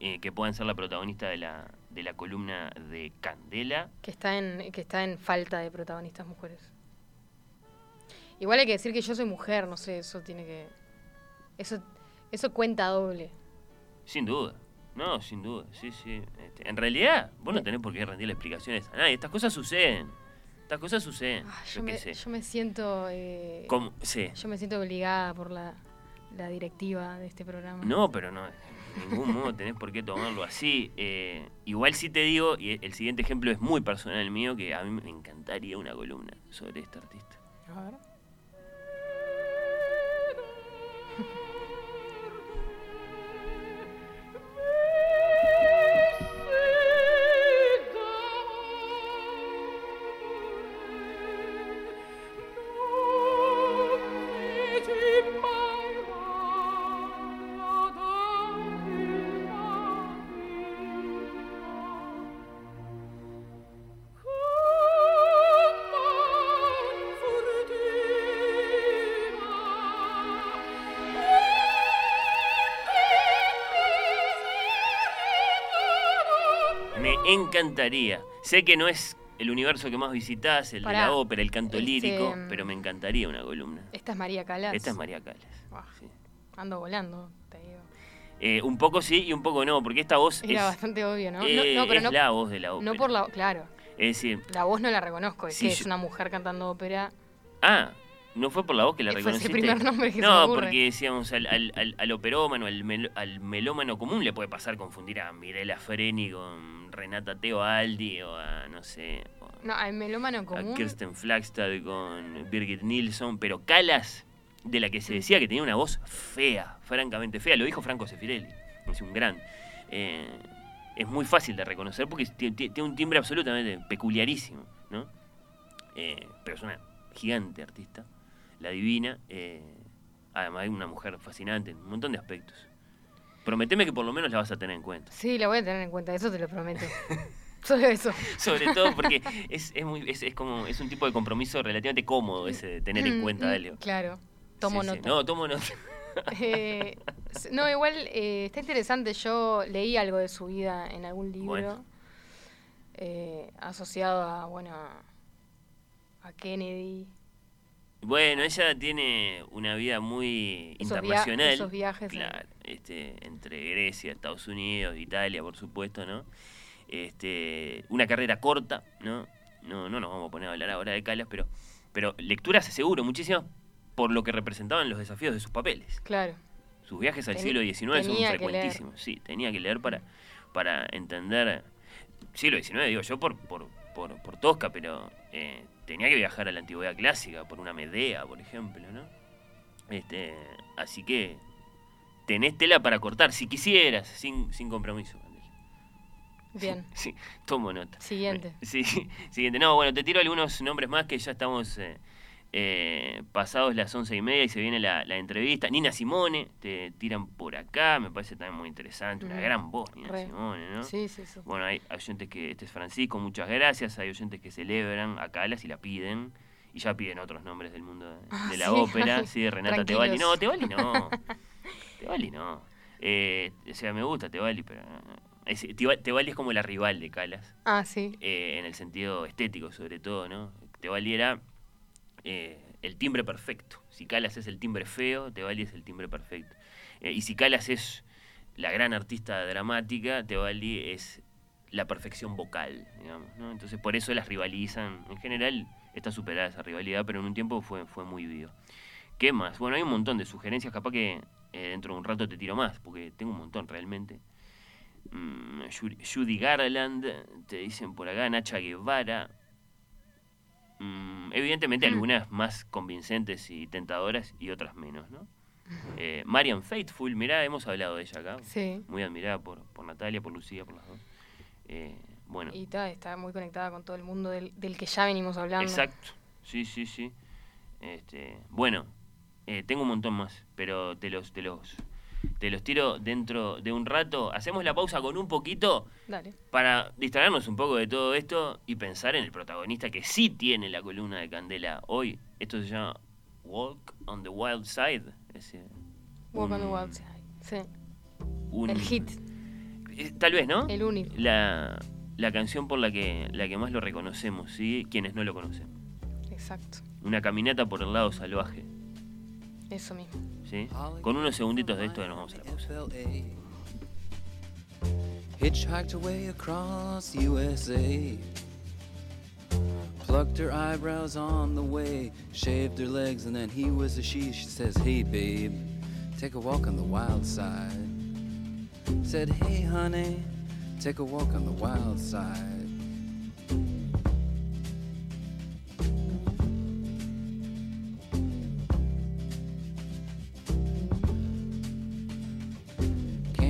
eh, que puedan ser la protagonista de la, de la columna de Candela. Que está en, que está en falta de protagonistas mujeres. Igual hay que decir que yo soy mujer, no sé, eso tiene que. Eso, eso cuenta doble. Sin duda. No, sin duda. Sí, sí. Este, en realidad, vos no tenés por qué rendirle explicaciones a nadie. Estas cosas suceden. Estas cosas suceden. Ah, yo me, sé. yo me siento. eh, Como- sí. Yo me siento obligada por la, la directiva de este programa. No, pero no. De ningún modo tenés por qué tomarlo así. Eh, igual sí te digo, y el siguiente ejemplo es muy personal mío, que a mí me encantaría una columna sobre este artista. A ver. Encantaría. Sé que no es el universo que más visitás, el de la ópera, el canto este, lírico, pero me encantaría una columna. Esta es María Calas. Esta es María Calas. Buah, sí. Ando volando, te digo. Eh, un poco sí y un poco no, porque esta voz Era es, bastante obvio, ¿no? eh, no, no, pero es no, la voz de la ópera. no por la. Claro, Es decir, la voz no la reconozco. Es Sí, que es yo- una mujer cantando ópera. ah, no fue por la voz que la fue reconociste. primer nombre que se me no, porque decíamos al, al, al, al operómano, al, mel- al melómano común le puede pasar confundir a Mirela Freni con Renata Teoaldi o a, no sé, No, al melómano a común. Kirsten Flagstad con Birgit Nilsson, pero Calas, de la que se decía que tenía una voz fea, francamente fea, lo dijo Franco Sefirelli, es un gran. eh, es muy fácil de reconocer porque ti- ti- tiene un timbre absolutamente peculiarísimo, ¿no? Eh, pero es una gigante artista, la divina, eh, además es una mujer fascinante en un montón de aspectos. Prometeme que por lo menos la vas a tener en cuenta. Sí, la voy a tener en cuenta, eso te lo prometo. Solo eso. Sobre todo porque es, es, muy, es, es como, es un tipo de compromiso relativamente cómodo ese de tener en cuenta algo. Claro, tomo Sí, sí. nota. No, tomo nota. Eh, no, igual eh, está interesante. Yo leí algo de su vida en algún libro Bueno. eh, asociado a, bueno, a Kennedy. Bueno, ella tiene una vida muy Esos via- internacional. esos viajes Claro, este, entre Grecia, Estados Unidos, Italia, por supuesto, ¿no? Este, una carrera corta, ¿no? No, no nos vamos a poner a hablar ahora de Calas, pero, pero lecturas seguro, muchísimas, por lo que representaban los desafíos de sus papeles. Claro. Sus viajes al siglo XIX son frecuentísimos. Sí, tenía que leer para, para entender. Siglo XIX, digo yo, por, por, por, por Tosca, pero eh, tenía que viajar a la antigüedad clásica, por una Medea, por ejemplo, ¿no? Este, así que tenés tela para cortar, si quisieras, sin, sin compromiso. Bien. Sí, tomo nota. Siguiente. Sí, siguiente. No, bueno, te tiro algunos nombres más que ya estamos eh, eh, pasados las once y media y se viene la, la entrevista. Nina Simone, te tiran por acá, me parece también muy interesante. Una gran voz, Nina Re. Simone, ¿no? Sí, sí, sí. Bueno, hay oyentes que, este es Francisco, muchas gracias. Hay oyentes que celebran a Calas y la piden. Y ya piden otros nombres del mundo de, Ah, de la sí, ópera. Sí, Renata. Tebaldi. No, Tebaldi no. Tebaldi no. Eh, o sea, me gusta Tebaldi, pero... es- Teba- Tebaldi es como la rival de Calas Ah, sí. eh, en el sentido estético sobre todo, ¿no? Tebaldi era eh, el timbre perfecto. Si Calas es el timbre feo, Tebaldi es el timbre perfecto. Eh, y si Calas es la gran artista dramática, Tebaldi es la perfección vocal. Entonces por eso las rivalizan. En general está superada esa rivalidad, pero en un tiempo fue, fue muy vivo. ¿Qué más? Bueno, hay un montón de sugerencias, capaz que eh, dentro de un rato te tiro más, porque tengo un montón realmente. Mm, Judy Garland, te dicen por acá, Nacha Guevara. Mm, evidentemente Mm. algunas más convincentes y tentadoras y otras menos, ¿no? Eh, Marian Faithful, mirá, hemos hablado de ella acá. Sí. Muy admirada por, por Natalia, por Lucía, por las dos. Eh, bueno, Y ta, está muy conectada con todo el mundo del, del que ya venimos hablando. exacto. Sí, sí, sí. Este, bueno, eh, tengo un montón más, pero te los, te los, te los tiro dentro de un rato. Hacemos la pausa con un poquito Dale. para distraernos un poco de todo esto y pensar en el protagonista que sí tiene la columna de Candela hoy. Esto se llama Walk on the Wild Side. Es decir, Walk on the Wild Side. Sí. un- El hit. eh, Tal vez, ¿no? El único. La, la canción por la que, la que más lo reconocemos, ¿sí? Quienes no lo conocen. Exacto. Una caminata por el lado salvaje, Eso mismo. ¿Sí? Con unos segunditos de esto y nos vamos a la pausa. Hitchhiked away across USA. Plucked her eyebrows on the way, shaved her legs, and then he was a she. She says, Hey, babe, take a walk on the wild side. Said, Hey, honey, take a walk on the wild side.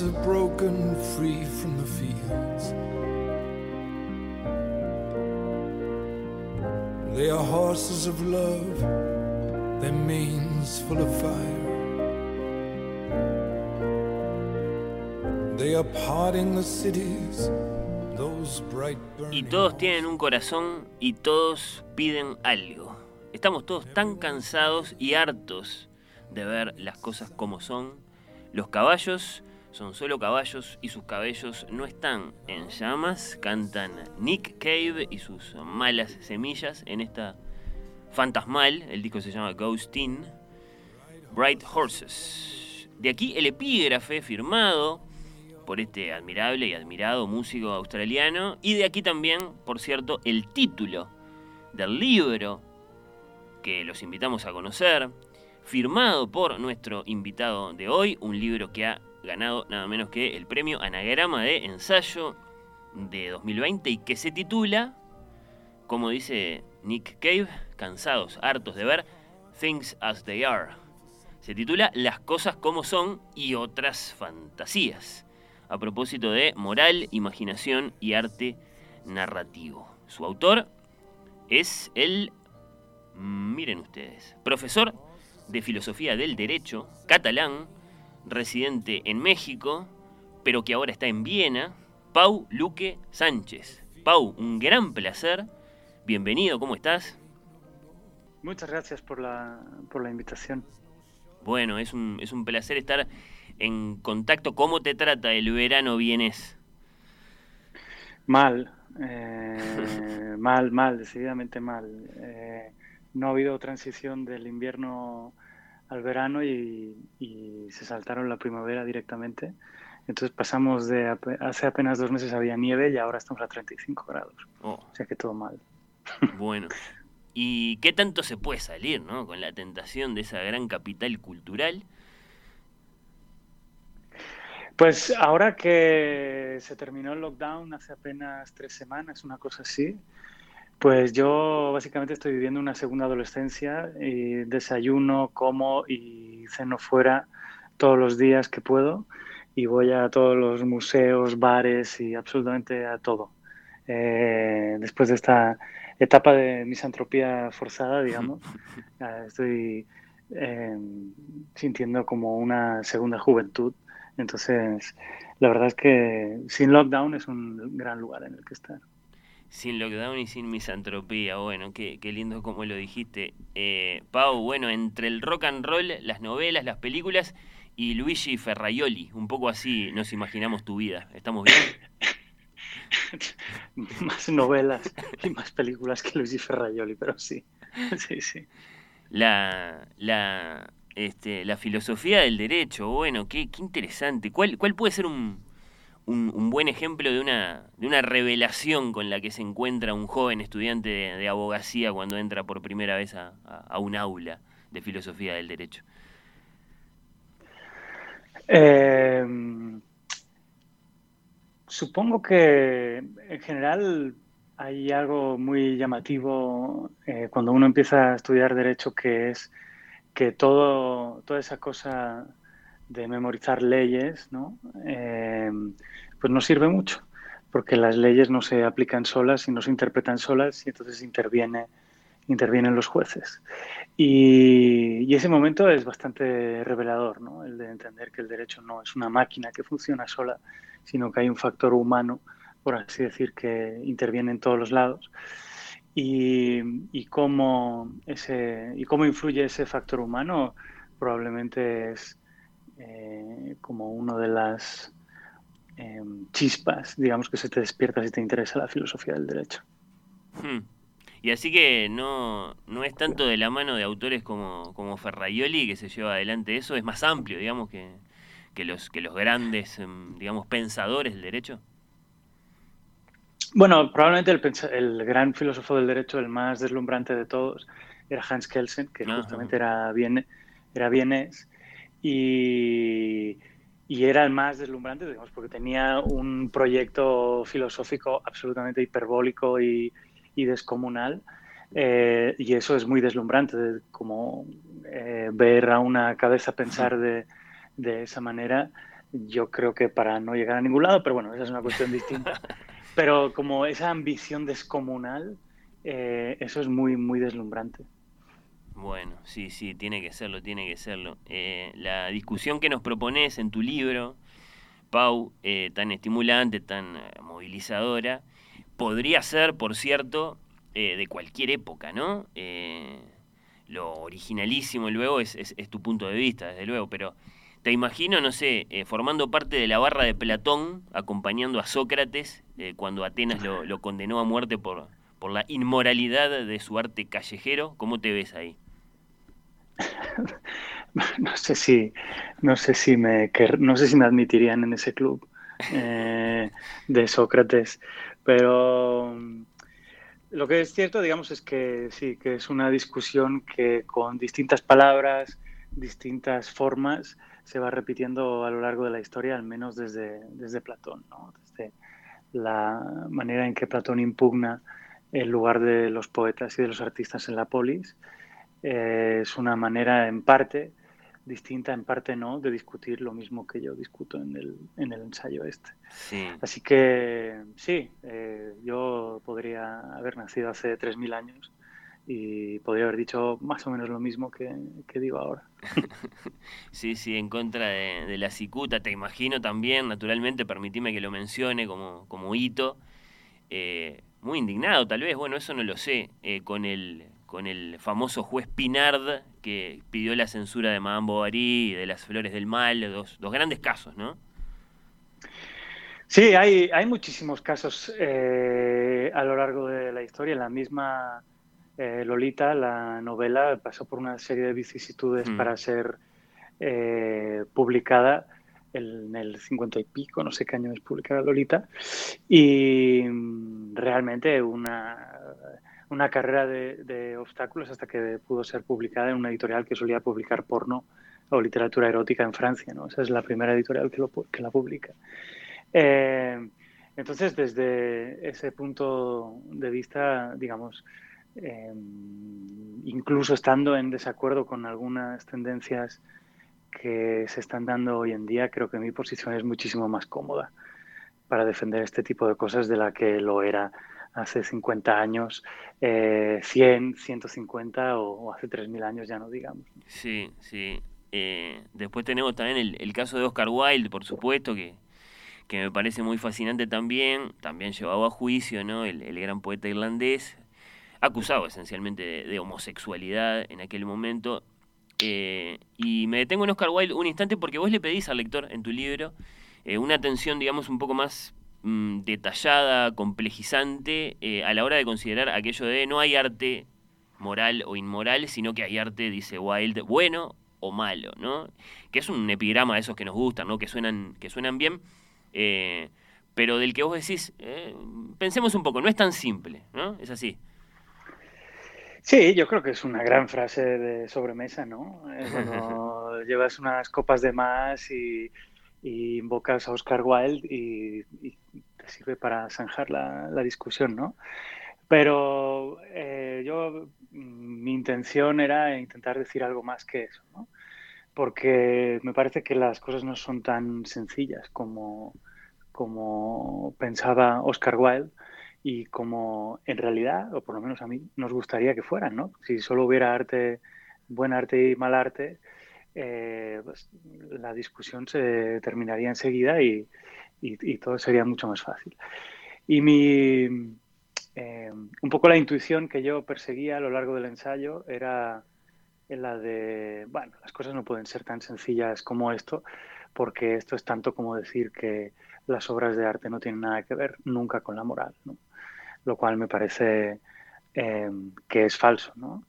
have broken free from the fields. They are horses of love, their manes full of fire. They are parting the cities, those bright Y burning. todos tienen un corazón y todos piden algo. Estamos todos tan cansados y hartos de ver las cosas como son. Los caballos son solo caballos y sus cabellos no están en llamas. Cantan Nick Cave y sus malas semillas en esta Fantasmal. El disco se llama Ghostin. Bright Horses. De aquí el epígrafe firmado por este admirable y admirado músico australiano. Y de aquí también, por cierto, el título del libro que los invitamos a conocer, firmado por nuestro invitado de hoy, un libro que ha ganado nada menos que el premio Anagrama de Ensayo de 2020 y que se titula, como dice Nick Cave, cansados, hartos de ver Things as They Are. Se titula Las cosas como son y otras fantasías, a propósito de moral, imaginación y arte narrativo. Su autor es el, miren ustedes, profesor de filosofía del derecho, catalán, residente en México, pero que ahora está en Viena, Pau Luque Sánchez. Pau, un gran placer. Bienvenido, ¿cómo estás? Muchas gracias por la, por la invitación. Bueno, es un, es un placer estar en contacto. ¿Cómo te trata el verano vienes? Mal, eh, mal, mal, decididamente mal. Eh, no ha habido transición del invierno al verano y, y se saltaron la primavera directamente. Entonces pasamos de hace apenas dos meses había nieve y ahora estamos a 35 grados. Oh. O sea que todo mal. Bueno, ¿y qué tanto se puede salir, no? Con la tentación de esa gran capital cultural. Pues ahora que se terminó el lockdown hace apenas tres semanas, una cosa así, pues yo básicamente estoy viviendo una segunda adolescencia y desayuno, como y ceno fuera todos los días que puedo y voy a todos los museos, bares y absolutamente a todo. Eh, después de esta etapa de misantropía forzada, digamos, eh, estoy eh, sintiendo como una segunda juventud. Entonces, la verdad es que sin lockdown es un gran lugar en el que estar. Sin lockdown y sin misantropía, bueno, qué, qué lindo como lo dijiste. Eh, Pau, bueno, entre el rock and roll, las novelas, las películas y Luigi Ferraioli, un poco así nos imaginamos tu vida. ¿Estamos bien? más novelas y más películas que Luigi Ferraioli, pero sí, sí, sí. La, la, este, la filosofía del derecho, bueno, qué, qué interesante. ¿Cuál, ¿Cuál puede ser un, un, buen ejemplo de una, de una revelación con la que se encuentra un joven estudiante de, abogacía cuando entra por primera vez a, un aula de filosofía del derecho? Eh, supongo que en general hay algo muy llamativo eh, cuando uno empieza a estudiar derecho que es que todo, toda esa cosa de memorizar leyes, ¿no? Eh, pues no sirve mucho, porque las leyes no se aplican solas y no se interpretan solas y entonces interviene, intervienen los jueces. Y, y ese momento es bastante revelador, ¿no? El de entender que el derecho no es una máquina que funciona sola, sino que hay un factor humano, por así decir, que interviene en todos los lados. Y, y cómo, ese, y cómo influye ese factor humano probablemente es eh, como una de las eh, chispas, digamos, que se te despierta si te interesa la filosofía del derecho. Hmm. Y así que no, no es tanto de la mano de autores como, como Ferraioli que se lleva adelante eso, es más amplio, digamos, que, que, los, que los grandes, em, digamos, pensadores del derecho. Bueno, probablemente el, gran filósofo del derecho, el más deslumbrante de todos, era Hans Kelsen, que Ajá. justamente era, viene, era vienés y, era el más deslumbrante, digamos, porque tenía un proyecto filosófico absolutamente hiperbólico y, descomunal. eh, y eso es muy deslumbrante, de como eh, ver a una cabeza pensar de, de esa manera. Yo creo que para no llegar a ningún lado, pero bueno, esa es una cuestión distinta. Pero como esa ambición descomunal, eh, eso es muy, muy deslumbrante. Bueno, sí, sí, tiene que serlo, tiene que serlo. Eh, la discusión que nos propones en tu libro, Pau, eh, tan estimulante, tan eh, movilizadora, podría ser, por cierto, eh, de cualquier época, ¿no? Lo originalísimo luego es, es- tu punto de vista, desde luego, pero te imagino, no sé, formando parte de la barra de Platón, acompañando a Sócrates cuando Atenas lo, lo condenó a muerte por, por la inmoralidad de su arte callejero. ¿Cómo te ves ahí? No sé si, no sé si me, no sé si me admitirían en ese club eh, de Sócrates, pero mm, lo que es cierto, digamos, es que sí, que es una discusión que con distintas palabras, distintas formas, se va repitiendo a lo largo de la historia, al menos desde, desde Platón, ¿no? Desde la manera en que Platón impugna el lugar de los poetas y de los artistas en la polis. Eh, es una manera en parte distinta, en parte no, de discutir lo mismo que yo discuto en el, en el ensayo este. Sí. Así que sí, eh, yo podría haber nacido hace 3.000 años y podría haber dicho más o menos lo mismo que, que digo ahora. Sí, sí, en contra de, de la cicuta, te imagino también, naturalmente, permitime que lo mencione como, como hito. eh, muy indignado, tal vez, bueno, eso no lo sé, eh, con, el, con el famoso juez Pinard que pidió la censura de Madame Bovary y de las Flores del Mal, dos, dos grandes casos, ¿no? Sí, hay, hay muchísimos casos eh, a lo largo de la historia. La misma eh, Lolita, la novela, pasó por una serie de vicisitudes Mm. para ser eh, publicada en el 50 y pico, no sé qué año es publicada Lolita, y mm, realmente una, una carrera de, obstáculos hasta que pudo ser publicada en una editorial que solía publicar porno o literatura erótica en Francia, ¿no? Esa es la primera editorial que, lo que la publica. Eh, entonces, desde ese punto de vista, digamos, eh, incluso estando en desacuerdo con algunas tendencias que se están dando hoy en día, creo que mi posición es muchísimo más cómoda para defender este tipo de cosas de la que lo era hace 50 años, eh, 100, 150 o, o hace 3.000 años, ya no digamos. Sí, sí. Eh, después tenemos también el, el caso de Oscar Wilde, por supuesto, que, que me parece muy fascinante también, también llevado a juicio, ¿no? El, el gran poeta irlandés, acusado esencialmente de, de homosexualidad en aquel momento. Eh, y me detengo en Oscar Wilde un instante porque vos le pedís al lector en tu libro eh, una atención, digamos, un poco más mm, detallada, complejizante, eh, a la hora de considerar aquello de no hay arte moral o inmoral, sino que hay arte, dice Wilde, bueno o malo, ¿no? Que es un epigrama de esos que nos gustan, ¿no? Que suenan, que suenan bien, eh, pero del que vos decís, pensemos un poco, no es tan simple, ¿no? Es así. Sí, yo creo que es una gran frase de sobremesa, ¿no? Eh, Cuando llevas unas copas de más y, y invocas a Oscar Wilde y, y te sirve para zanjar la, la discusión, ¿no? Pero eh, yo, mm, mi intención era intentar decir algo más que eso, ¿no? Porque me parece que las cosas no son tan sencillas como, como pensaba Oscar Wilde y como en realidad, o por lo menos a mí, nos gustaría que fueran, ¿no? Si solo hubiera arte, buen arte y mal arte, eh, pues, la discusión se terminaría enseguida y, y- todo sería mucho más fácil. Y mi, eh, un poco la intuición que yo perseguía a lo largo del ensayo era la de, bueno, las cosas no pueden ser tan sencillas como esto, porque esto es tanto como decir que las obras de arte no tienen nada que ver nunca con la moral, ¿no? Lo cual me parece eh, que es falso, ¿no?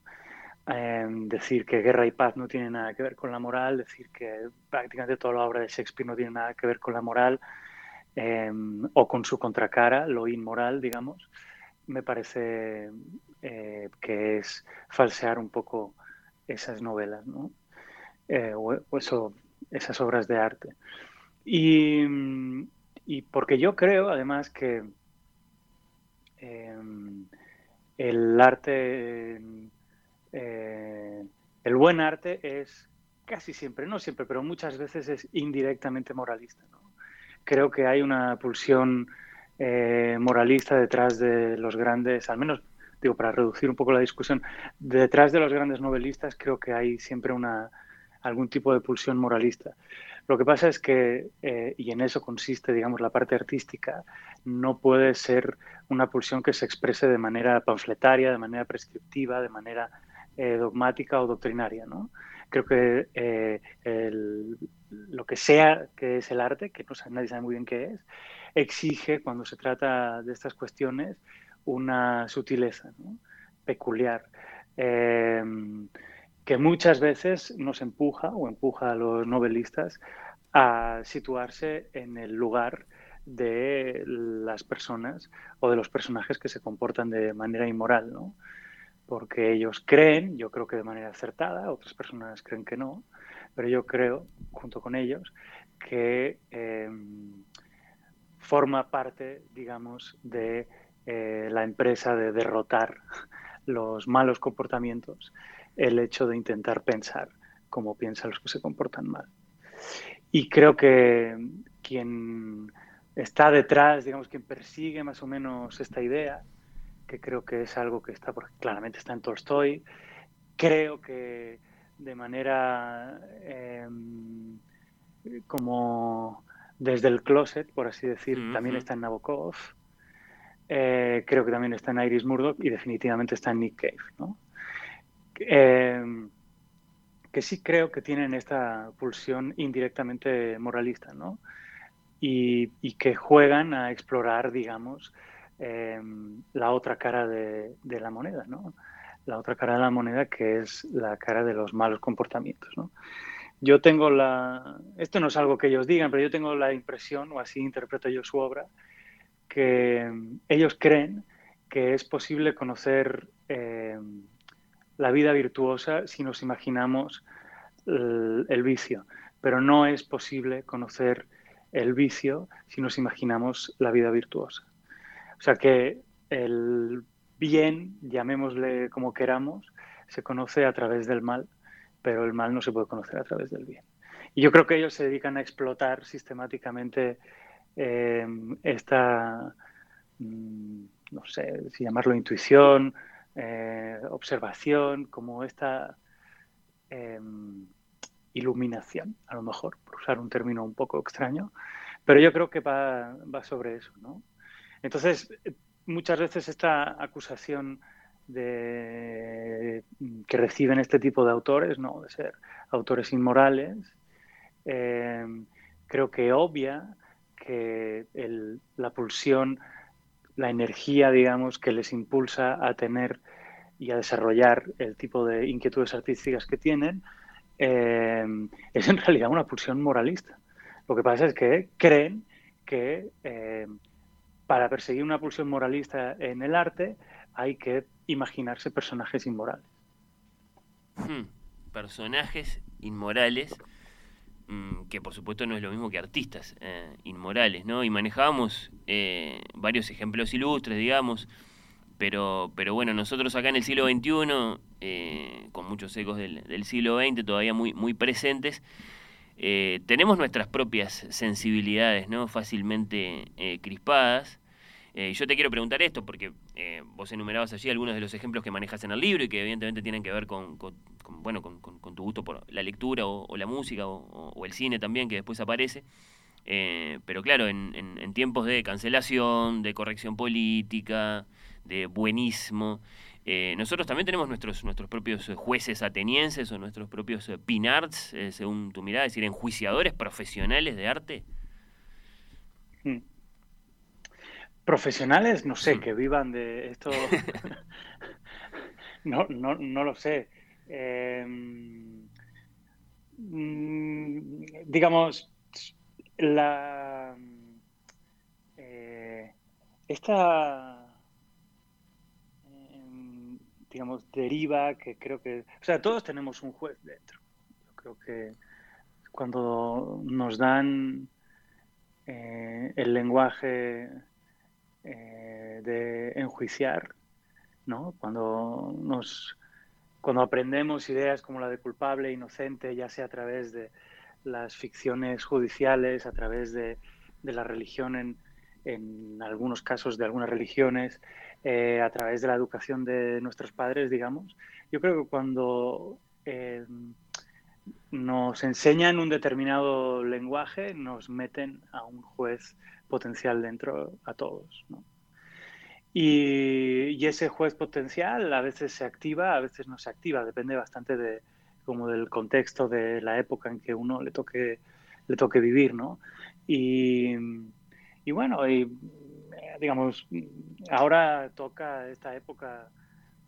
Eh, decir que Guerra y Paz no tiene nada que ver con la moral, decir que prácticamente toda la obra de Shakespeare no tiene nada que ver con la moral, eh, o con su contracara, lo inmoral, digamos, me parece eh, que es falsear un poco esas novelas, ¿no? Eh, o, o eso, esas obras de arte. Y, y porque yo creo, además, que el arte, eh, el buen arte es casi siempre, no siempre, pero muchas veces es indirectamente moralista. ¿no? Creo que hay una pulsión eh, moralista detrás de los grandes, al menos digo, para reducir un poco la discusión, detrás de los grandes novelistas creo que hay siempre una, algún tipo de pulsión moralista. Lo que pasa es que, eh, y en eso consiste, digamos, la parte artística, no puede ser una pulsión que se exprese de manera panfletaria, de manera prescriptiva, de manera eh, dogmática o doctrinaria, ¿no? Creo que eh, el- lo que sea que es el arte, que no sabe- nadie sabe muy bien qué es, exige, cuando se trata de estas cuestiones, una sutileza ¿no? peculiar, eh, que muchas veces nos empuja o empuja a los novelistas a situarse en el lugar de las personas o de los personajes que se comportan de manera inmoral, ¿no? Porque ellos creen, yo creo que de manera acertada, otras personas creen que no, pero yo creo, junto con ellos, que eh, forma parte, digamos, de eh, la empresa de derrotar los malos comportamientos, el hecho de intentar pensar como piensan los que se comportan mal. Y creo que quien está detrás, digamos, quien persigue más o menos esta idea, que creo que es algo que está, porque claramente está en Tolstoy, creo que de manera eh, como desde el closet, por así decir, también está en Nabokov, eh, creo que también está en Iris Murdoch y definitivamente está en Nick Cave, ¿no? Eh, que sí creo que tienen esta pulsión indirectamente moralista, ¿no? Y, y que juegan a explorar, digamos, eh, la otra cara de, de, la moneda, ¿no? La otra cara de la moneda que es la cara de los malos comportamientos, ¿no? yo tengo la... Esto no es algo que ellos digan, pero yo tengo la impresión, o así interpreto yo su obra, que mm, ellos creen que es posible conocer eh, la vida virtuosa si nos imaginamos el, vicio, pero no es posible conocer el vicio si nos imaginamos la vida virtuosa. O sea que el bien, llamémosle como queramos, se conoce a través del mal, pero el mal no se puede conocer a través del bien. Y yo creo que ellos se dedican a explotar sistemáticamente eh, esta, mm, no sé si llamarlo intuición, eh, observación, como esta eh, iluminación, a lo mejor, por usar un término un poco extraño, pero yo creo que va, va sobre eso, ¿no? Entonces, muchas veces esta acusación de, que reciben este tipo de autores, ¿no? de ser autores inmorales, eh, creo que obvia que la pulsión, la energía, digamos, que les impulsa a tener y a desarrollar el tipo de inquietudes artísticas que tienen, eh, es en realidad una pulsión moralista. Lo que pasa es que creen que eh, para perseguir una pulsión moralista en el arte hay que imaginarse personajes inmorales. Hmm, Personajes inmorales, que por supuesto no es lo mismo que artistas eh, inmorales, ¿no? Y manejábamos eh, varios ejemplos ilustres, digamos, pero, pero bueno, nosotros acá en el siglo XXI, eh, con muchos ecos del, del siglo XX todavía muy, muy presentes, eh, tenemos nuestras propias sensibilidades, ¿no? Fácilmente eh, crispadas. Eh, yo te quiero preguntar esto porque eh, vos enumerabas allí algunos de los ejemplos que manejas en el libro y que evidentemente tienen que ver con, bueno, con, tu gusto por la lectura o, la música o, el cine también que después aparece. Eh, pero claro, en, tiempos de cancelación, de corrección política, de buenismo, eh, nosotros también tenemos nuestros, nuestros propios jueces atenienses o nuestros propios eh, pinards, según tu mirada, es decir, enjuiciadores profesionales de arte. Mm. Profesionales, no sé, que vivan de esto. no, no, no lo sé. Eh, mm, digamos, la eh, esta em, digamos deriva que creo que o sea todos tenemos un juez dentro yo creo que cuando nos dan eh, el lenguaje eh, de enjuiciar, ¿no? Cuando nos cuando aprendemos ideas como la de culpable inocente, ya sea a través de las ficciones judiciales, a través de, de la religión en, en algunos casos de algunas religiones, eh, a través de la educación de nuestros padres, digamos, yo creo que cuando eh, nos enseñan un determinado lenguaje, nos meten a un juez potencial dentro a todos. ¿no? Y, y ese juez potencial a veces se activa, a veces no se activa, depende bastante de como del contexto de la época en que uno le toque, le toque vivir, ¿no? Y, y bueno, y, eh, digamos, ahora toca esta época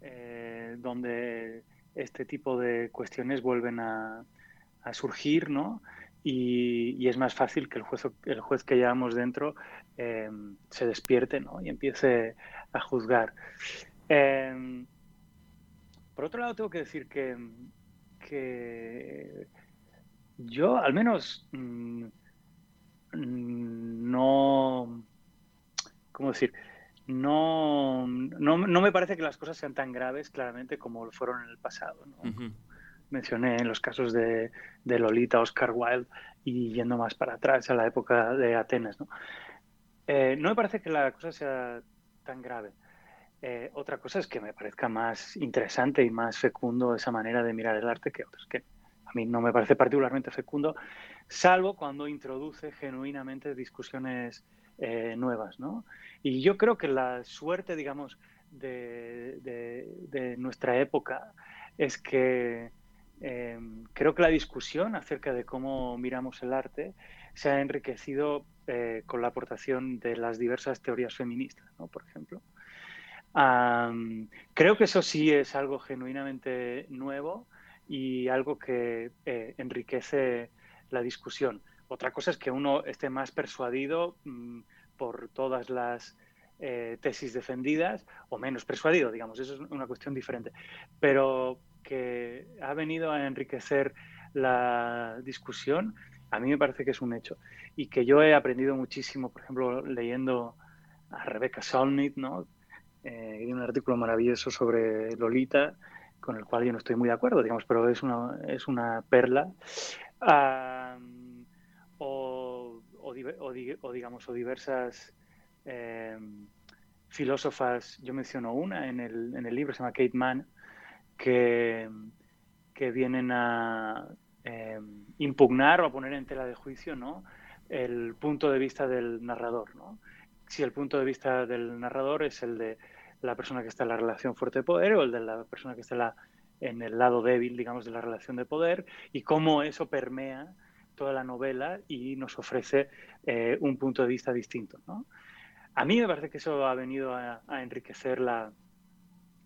eh, donde este tipo de cuestiones vuelven a, a surgir, ¿no? Y, es más fácil que el juez, el juez que llevamos dentro eh, se despierte, ¿no? Y empiece a juzgar. Eh, por otro lado, tengo que decir que, que yo, al menos, mm, mm, no, ¿cómo decir? No, no, no me parece que las cosas sean tan graves, claramente, como lo fueron en el pasado. ¿no? Ujú. mencioné en los casos de, de Lolita, Oscar Wilde y yendo más para atrás a la época de Atenas. ¿no? Eh, no me parece que la cosa sea tan grave. Eh, otra cosa es que me parezca más interesante y más fecundo esa manera de mirar el arte que otras, que a mí no me parece particularmente fecundo, salvo cuando introduce genuinamente discusiones eh, nuevas. ¿no? Y yo creo que la suerte, digamos, de, nuestra época es que eh, creo que la discusión acerca de cómo miramos el arte se ha enriquecido eh, con la aportación de las diversas teorías feministas, ¿no? por ejemplo. Creo que eso sí es algo genuinamente nuevo y algo que enriquece la discusión. Otra cosa es que uno esté más persuadido mm, por todas las eh, tesis defendidas o menos persuadido, digamos, eso es una cuestión diferente. Pero que ha venido a enriquecer la discusión, a mí me parece que es un hecho. Y que yo he aprendido muchísimo, por ejemplo, leyendo a Rebecca Solnit, ¿no? Eh, un artículo maravilloso sobre Lolita, con el cual yo no estoy muy de acuerdo, digamos, pero es una, es una perla. Ah, o, o, di- o di- o digamos, o diversas eh, filósofas, yo menciono una en el, en el libro, se llama Kate Mann, que, que vienen a eh, impugnar o a poner en tela de juicio ¿no? el punto de vista del narrador. ¿no? Si el punto de vista del narrador es el de la persona que está en la relación fuerte de poder o el de la persona que está en, en el lado débil, digamos, de la relación de poder y cómo eso permea toda la novela y nos ofrece eh, un punto de vista distinto. ¿no? A mí me parece que eso ha venido a, enriquecer la,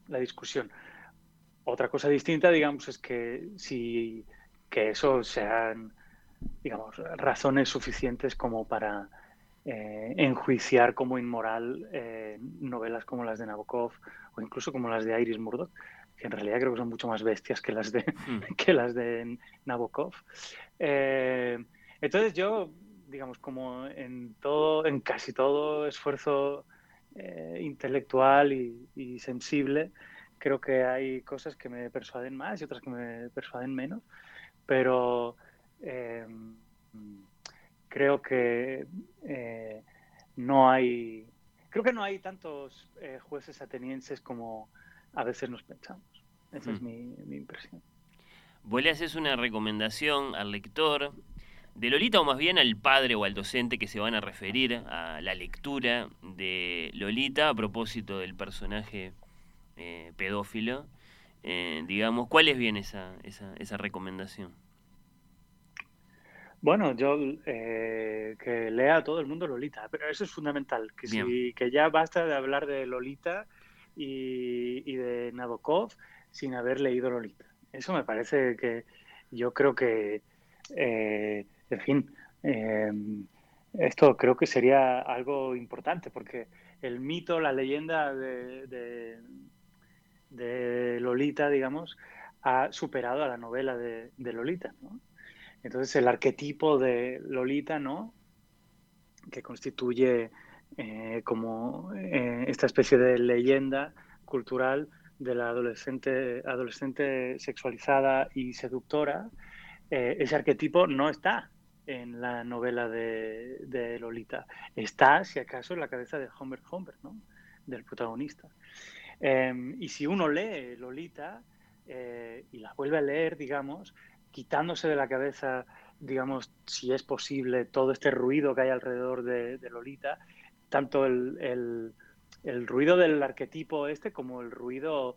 la discusión. Otra cosa distinta, digamos, es que si que eso sean, digamos, razones suficientes como para eh, enjuiciar como inmoral eh, novelas como las de Nabokov o incluso como las de Iris Murdoch, que en realidad creo que son mucho más bestias que las de, que las de Nabokov. Eh, entonces yo, digamos, como en todo, en casi todo esfuerzo eh, intelectual y, y sensible, creo que hay cosas que me persuaden más y otras que me persuaden menos, pero eh, creo que no hay, creo que no hay tantos jueces atenienses como a veces nos pensamos. Esa es Mm. mi, mi impresión. Vos le haces una recomendación al lector de Lolita o más bien al padre o al docente que se van a referir a la lectura de Lolita a propósito del personaje eh, pedófilo. Eh, digamos, ¿cuál es bien esa, esa, esa recomendación? Bueno, yo eh, que lea a todo el mundo Lolita, pero eso es fundamental, que, si, que ya basta de hablar de Lolita y, de Nabokov sin haber leído Lolita. Eso me parece que yo creo que, eh, en fin, eh, esto creo que sería algo importante porque el mito, la leyenda de, de- de Lolita, digamos, ha superado a la novela de, de Lolita, ¿no? Entonces el arquetipo de Lolita, ¿no? Que constituye eh, como eh, esta especie de leyenda cultural de la adolescente, adolescente sexualizada y seductora, eh, ese arquetipo no está en la novela de, de Lolita. Está, si acaso, en la cabeza de Homer Homer, ¿no? Del protagonista. Eh, y si uno lee Lolita eh, y la vuelve a leer, digamos, quitándose de la cabeza, digamos, si es posible, todo este ruido que hay alrededor de, de Lolita, tanto el, el- el ruido del arquetipo este como el ruido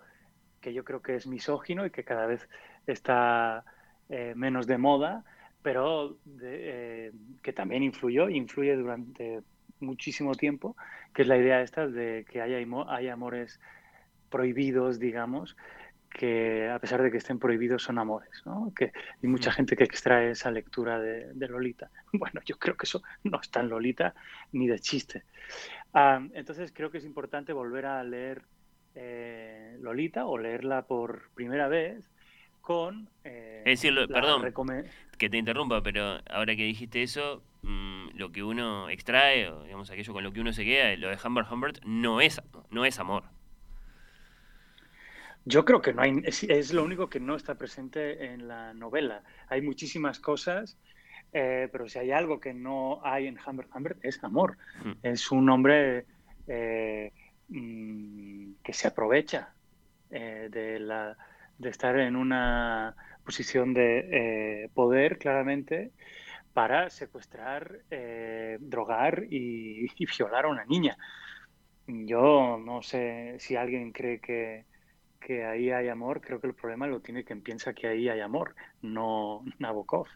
que yo creo que es misógino y que cada vez está eh, menos de moda, pero de- eh, que también influyó influye durante muchísimo tiempo, que es la idea esta de que haya, hay amores prohibidos, digamos, que a pesar de que estén prohibidos son amores, ¿no? Que hay mucha gente que extrae esa lectura de, de Lolita. Bueno, yo creo que eso no está en Lolita ni de chiste. Ah, entonces creo que es importante volver a leer eh, Lolita o leerla por primera vez con... eh, Es decir, perdón que te interrumpa, pero ahora que dijiste eso, mm, lo que uno extrae, o digamos aquello con lo que uno se queda, lo de Humbert Humbert, no es, no es amor. Yo creo que no hay, es, es lo único que no está presente en la novela. Hay muchísimas cosas, eh, pero si hay algo que no hay en Humbert Humbert es amor. Mm. Es un hombre eh, mm, que se aprovecha eh, de, la, de estar en una posición de eh, poder, claramente, para secuestrar, eh, drogar y, y violar a una niña. Yo no sé si alguien cree que, que ahí hay amor, creo que el problema lo tiene quien piensa que ahí hay amor, no Nabokov.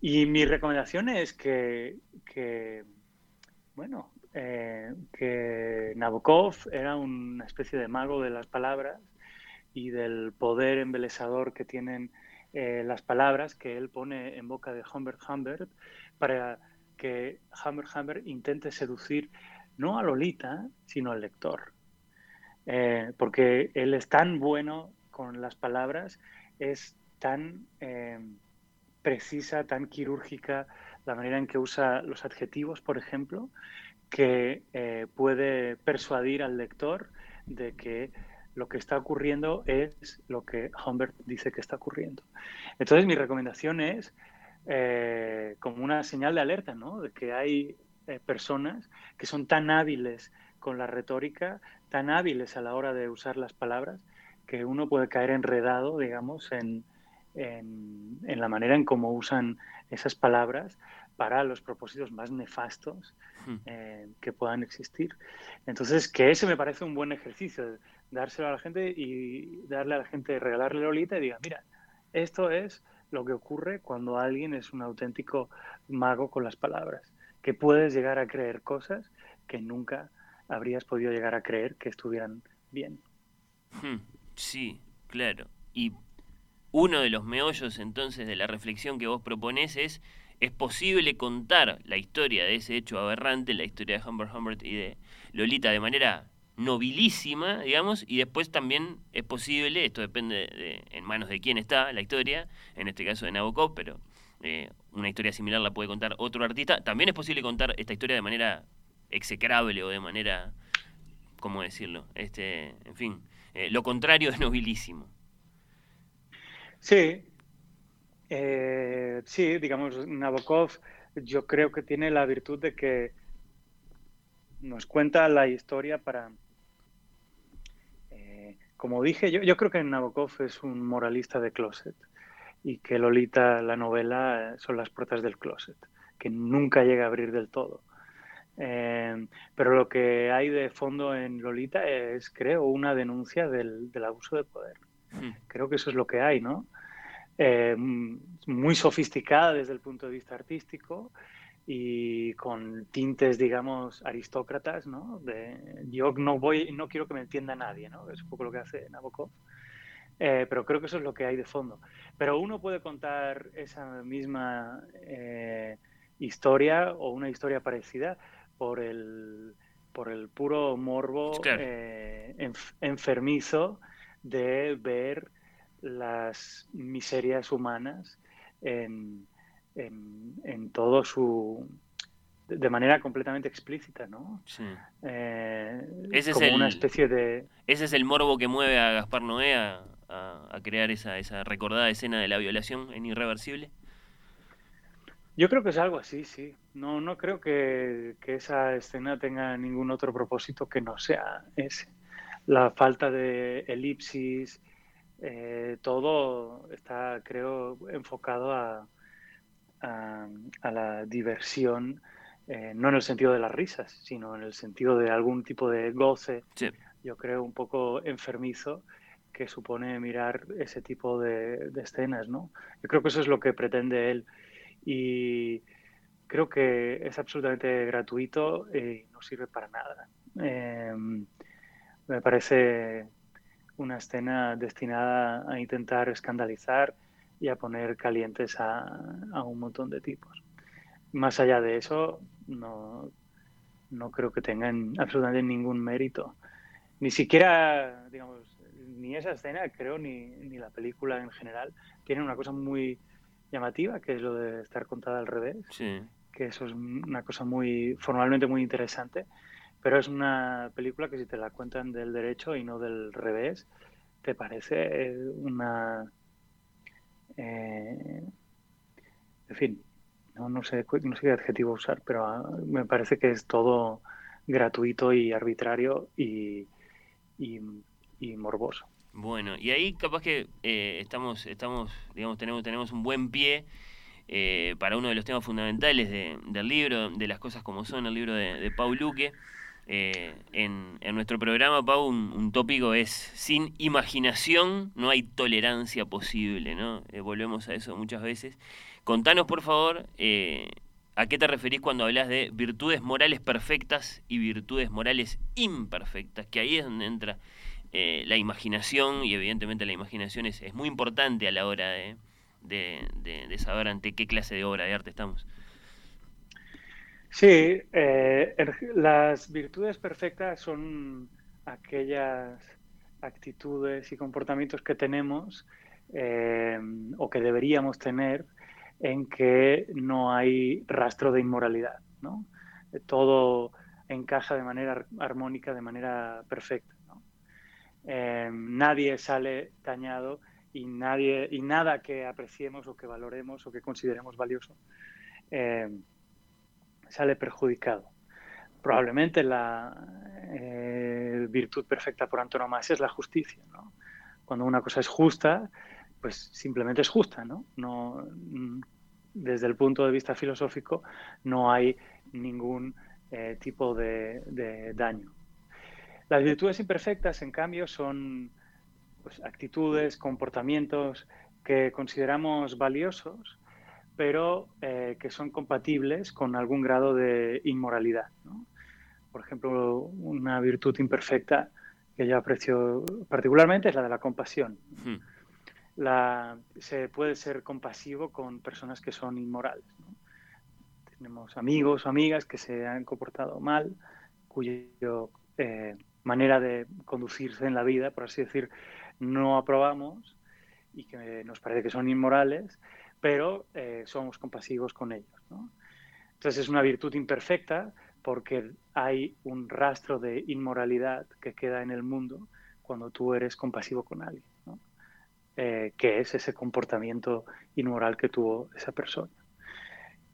Y mi recomendación es que, que bueno, eh, que Nabokov era una especie de mago de las palabras y del poder embelesador que tienen eh, las palabras que él pone en boca de Humbert Humbert para que Humbert Humbert intente seducir no a Lolita, sino al lector. Eh, porque él es tan bueno con las palabras, es tan eh, precisa, tan quirúrgica la manera en que usa los adjetivos, por ejemplo, que eh, puede persuadir al lector de que lo que está ocurriendo es lo que Humbert dice que está ocurriendo. Entonces mi recomendación es eh, como una señal de alerta, ¿no? De que hay eh, personas que son tan hábiles con la retórica, tan hábiles a la hora de usar las palabras, que uno puede caer enredado, digamos, en, en, en la manera en cómo usan esas palabras para los propósitos más nefastos eh, que puedan existir. Entonces, que ese me parece un buen ejercicio, dárselo a la gente y darle a la gente, regalarle Lolita y diga, mira, esto es lo que ocurre cuando alguien es un auténtico mago con las palabras, que puedes llegar a creer cosas que nunca habrías podido llegar a creer que estuvieran bien. Hmm, Sí, claro. Y uno de los meollos entonces de la reflexión que vos propones es, ¿es posible contar la historia de ese hecho aberrante, la historia de Humbert Humbert y de Lolita de manera nobilísima, digamos, y después también es posible, esto depende de, en manos de quién está la historia, en este caso de Nabokov, pero eh, una historia similar la puede contar otro artista, también es posible contar esta historia de manera execrable o de manera, ¿cómo decirlo? Este, en fin, eh, lo contrario es nobilísimo. Sí, eh, sí, digamos, Nabokov yo creo que tiene la virtud de que nos cuenta la historia para, eh, como dije, yo, yo creo que Nabokov es un moralista de closet y que Lolita, la novela, son las puertas del closet, que nunca llega a abrir del todo. Eh, pero lo que hay de fondo en Lolita es, creo, una denuncia del, del abuso de poder. Creo que eso es lo que hay, ¿no? Eh, muy sofisticada desde el punto de vista artístico y con tintes, digamos, aristócratas, ¿no? De, yo no voy, no quiero que me entienda nadie, ¿no? Es un poco lo que hace Nabokov. Eh, pero creo que eso es lo que hay de fondo. Pero uno puede contar esa misma eh, historia o una historia parecida por el, por el puro morbo Claro. eh, enf- enfermizo de ver las miserias humanas en, en, en todo su de- manera completamente explícita, ¿no? Sí. Eh, Ese es como el- una especie de Ese es el morbo que mueve a Gaspar Noé a, a- a crear esa, esa recordada escena de la violación en Irreversible. Yo creo que es algo así, sí. No, no creo que, que esa escena tenga ningún otro propósito que no sea ese. La falta de elipsis, eh, todo está, creo, enfocado a, a, a la diversión, eh, no en el sentido de las risas, sino en el sentido de algún tipo de goce, Sí. yo creo, un poco enfermizo que supone mirar ese tipo de, de escenas, ¿no? Yo creo que eso es lo que pretende él y creo que es absolutamente gratuito y no sirve para nada. Eh, me parece una escena destinada a intentar escandalizar y a poner calientes a, a un montón de tipos. Más allá de eso, no, no creo que tengan absolutamente ningún mérito. Ni siquiera, digamos, ni esa escena, creo, ni, ni la película en general, tienen una cosa muy llamativa, que es lo de estar contada al revés, Sí. que eso es una cosa muy, formalmente muy interesante, pero es una película que si te la cuentan del derecho y no del revés, te parece eh, una... eh, en fin, no, no sé, no sé qué adjetivo usar, pero ah, me parece que es todo gratuito y arbitrario y, y, y morboso. Bueno, y ahí capaz que eh, estamos, estamos, digamos, tenemos, tenemos un buen pie eh, para uno de los temas fundamentales de- del libro, de las cosas como son, el libro de, de Pau Luque. Eh, en, en nuestro programa, Pau, un, un tópico es, sin imaginación no hay tolerancia posible, ¿no? Eh, volvemos a eso muchas veces. Contanos, por favor, ¿a qué te referís cuando hablas de virtudes morales perfectas y virtudes morales imperfectas? Que ahí es donde entra eh, la imaginación, y evidentemente la imaginación es, es muy importante a la hora de, de, de- saber ante qué clase de obra de arte estamos. Sí, eh, el- las virtudes perfectas son aquellas actitudes y comportamientos que tenemos eh, o que deberíamos tener en que no hay rastro de inmoralidad, ¿no? Todo encaja de manera ar- armónica, de manera perfecta. Eh, nadie sale dañado y nadie y nada que apreciemos o que valoremos o que consideremos valioso eh, sale perjudicado. Probablemente la eh, virtud perfecta por antonomasia es la justicia. ¿no? Cuando una cosa es justa, pues simplemente es justa. ¿no? Mm, desde el punto de vista filosófico no hay ningún eh, tipo de daño. Las virtudes imperfectas, en cambio, son pues, actitudes, comportamientos que consideramos valiosos, pero eh, que son compatibles con algún grado de inmoralidad. ¿no? Por ejemplo, una virtud imperfecta que yo aprecio particularmente es la de la compasión. Hmm. La, se puede ser compasivo con personas que son inmorales. ¿no? Tenemos amigos o amigas que se han comportado mal, cuyo eh, manera de conducirse en la vida, por así decir, no aprobamos y que nos parece que son inmorales, pero eh, somos compasivos con ellos. Entonces es una virtud imperfecta porque hay un rastro de inmoralidad que queda en el mundo cuando tú eres compasivo con alguien. Eh, que es ese comportamiento inmoral que tuvo esa persona.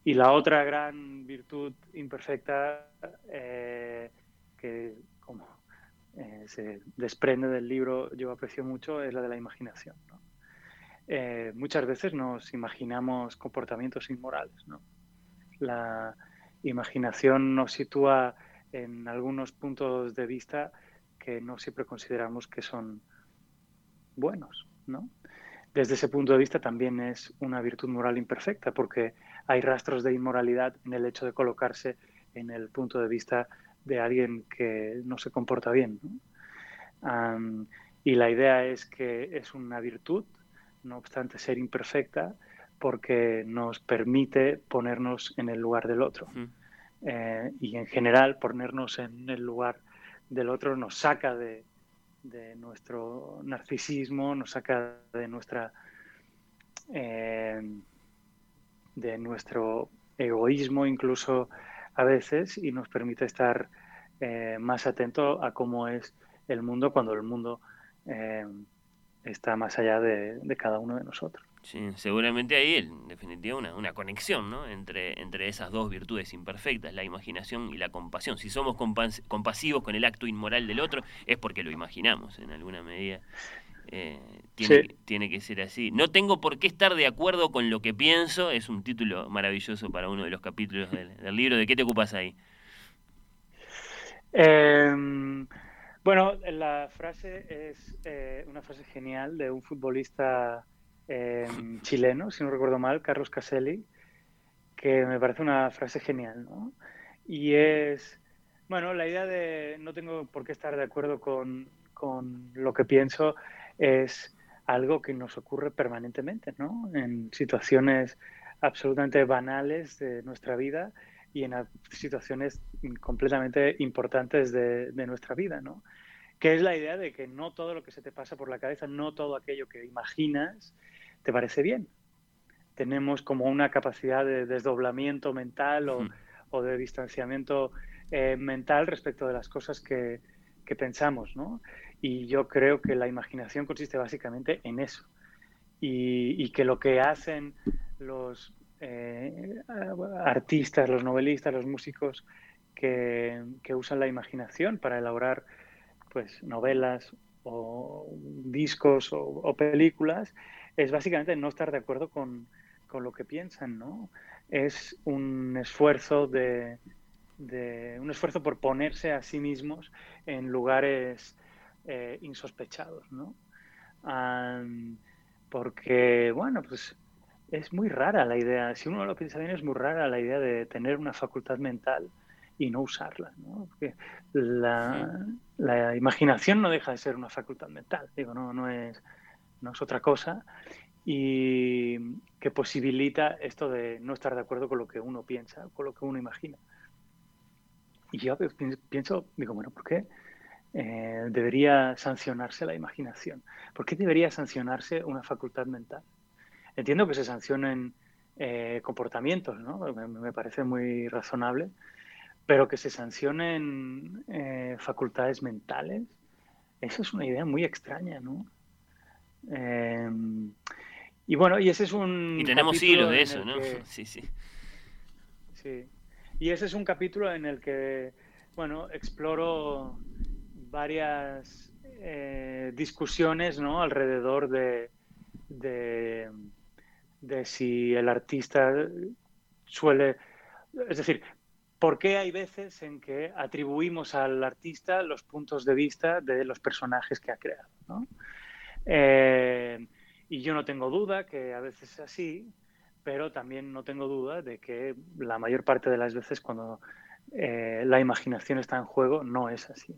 Y la otra gran virtud imperfecta eh, que se desprende del libro yo aprecio mucho es la de la imaginación. Eh, muchas veces nos imaginamos comportamientos inmorales. ¿no? La imaginación nos sitúa en algunos puntos de vista que no siempre consideramos que son buenos. ¿no? Desde ese punto de vista también es una virtud moral imperfecta porque hay rastros de inmoralidad en el hecho de colocarse en el punto de vista de alguien que no se comporta bien. ¿no? Um, y la idea es que es una virtud, no obstante ser imperfecta, porque nos permite ponernos en el lugar del otro. Eh, y en general ponernos en el lugar del otro nos saca de, de nuestro narcisismo, nos saca de nuestra eh, de nuestro egoísmo incluso a veces y nos permite estar eh, más atento a cómo es el mundo cuando el mundo eh, está más allá de, cada uno de nosotros. Sí, seguramente ahí, en definitiva, una, una conexión ¿no? entre, entre esas dos virtudes imperfectas, la imaginación y la compasión. Si somos compas compasivos con el acto inmoral del otro, es porque lo imaginamos en alguna medida. Eh, tiene, Sí. tiene que ser así. No tengo por qué estar de acuerdo con lo que pienso, es un título maravilloso para uno de los capítulos del, del libro. ¿De qué te ocupas ahí? Eh, bueno, la frase es eh, una frase genial de un futbolista eh, chileno, si no recuerdo mal, Carlos Caselli, que me parece una frase genial, ¿no? Y es, bueno, la idea de no tengo por qué estar de acuerdo con, con lo que pienso es algo que nos ocurre permanentemente, ¿no? En situaciones absolutamente banales de nuestra vida y en situaciones completamente importantes de, de nuestra vida, ¿no? Que es la idea de que no todo lo que se te pasa por la cabeza, no todo aquello que imaginas, te parece bien. Tenemos como una capacidad de desdoblamiento mental o, o de distanciamiento eh, mental respecto de las cosas que, que pensamos, ¿no? Y yo creo que la imaginación consiste básicamente en eso. Y, y que lo que hacen los eh, artistas, los novelistas, los músicos que, usan la imaginación para elaborar pues novelas o discos o, o películas es básicamente no estar de acuerdo con, con lo que piensan, ¿no? Es un esfuerzo de, de- un esfuerzo por ponerse a sí mismos en lugares eh, insospechados, ¿no? Am, porque, bueno, pues es muy rara la idea, si uno lo piensa bien, es muy rara la idea de tener una facultad mental y no usarla. ¿no? Porque la, la imaginación no deja de ser una facultad mental, digo, no, no, es, no es otra cosa y que posibilita esto de no estar de acuerdo con lo que uno piensa, con lo que uno imagina. Y yo pi- pienso, digo, bueno, ¿por qué eh, debería sancionarse la imaginación? ¿Por qué debería sancionarse una facultad mental? Entiendo que se sancionen eh, comportamientos, ¿no? Me, me parece muy razonable, pero que se sancionen eh, facultades mentales, eso es una idea muy extraña, ¿no? Eh, y bueno, y ese es un. Y tenemos hilos de eso, ¿no? que- Sí, sí. Sí. Y ese es un capítulo en el que, bueno, exploro varias eh, discusiones, ¿no? Alrededor de, de, si el artista suele, es decir, ¿por qué hay veces en que atribuimos al artista los puntos de vista de los personajes que ha creado, ¿no? Eh, y yo no tengo duda que a veces es así, pero también no tengo duda de que la mayor parte de las veces cuando eh, la imaginación está en juego no es así.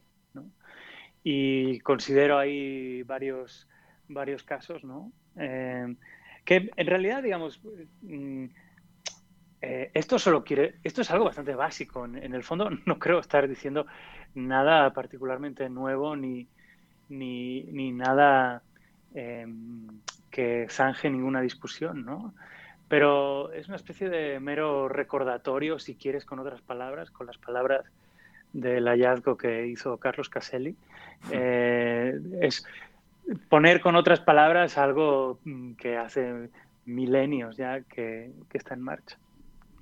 Y considero ahí varios, varios casos, ¿no? Eh, que en realidad, digamos, mm, eh, esto solo quiere, esto es algo bastante básico. En, el fondo, no creo estar diciendo nada particularmente nuevo ni, ni, ni nada que zanje ninguna discusión, ¿no? Pero es una especie de mero recordatorio, si quieres, con otras palabras, con las palabras del hallazgo que hizo Carlos Caselli. Eh, es poner con otras palabras algo mm, que hace milenios ya que, que está en marcha.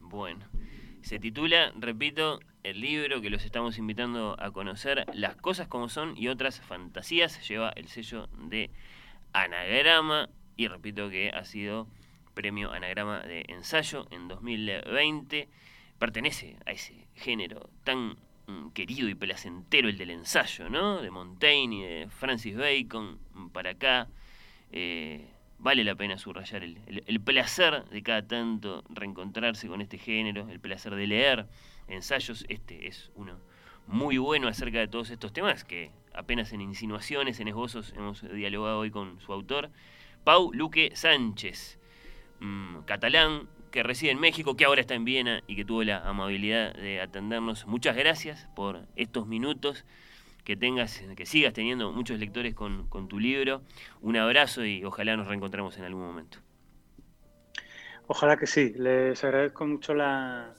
Bueno, se titula, repito, el libro que los estamos invitando a conocer, Las cosas como son y otras fantasías, lleva el sello de Anagrama y repito que ha sido premio Anagrama de ensayo en 2020. Pertenece a ese género tan mm, querido y placentero, el del ensayo, ¿no? De Montaigne de Francis Bacon, mm, para acá. Eh, vale la pena subrayar el, el- el placer de cada tanto reencontrarse con este género, el placer de leer ensayos. Este es uno muy bueno acerca de todos estos temas que apenas en insinuaciones, en esbozos, hemos dialogado hoy con su autor, Pau Luque Sánchez, mm, catalán, que reside en México, que ahora está en Viena y que tuvo la amabilidad de atendernos. Muchas gracias por estos minutos. Que tengas, que sigas teniendo muchos lectores con, con tu libro. Un abrazo y ojalá nos reencontremos en algún momento. Ojalá que sí. Les agradezco mucho la,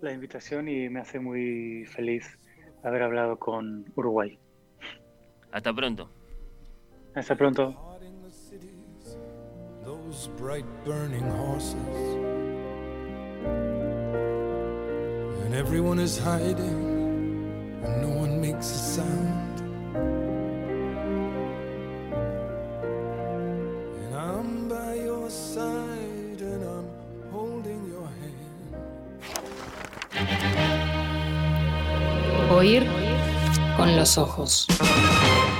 la invitación y me hace muy feliz haber hablado con Uruguay. Hasta pronto. Hasta pronto. Those bright burning horses. And everyone is hiding, and no one makes a sound. And I'm by your side, and I'm holding your hand. Oír con los ojos.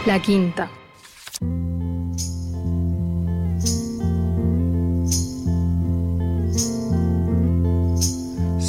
La quinta.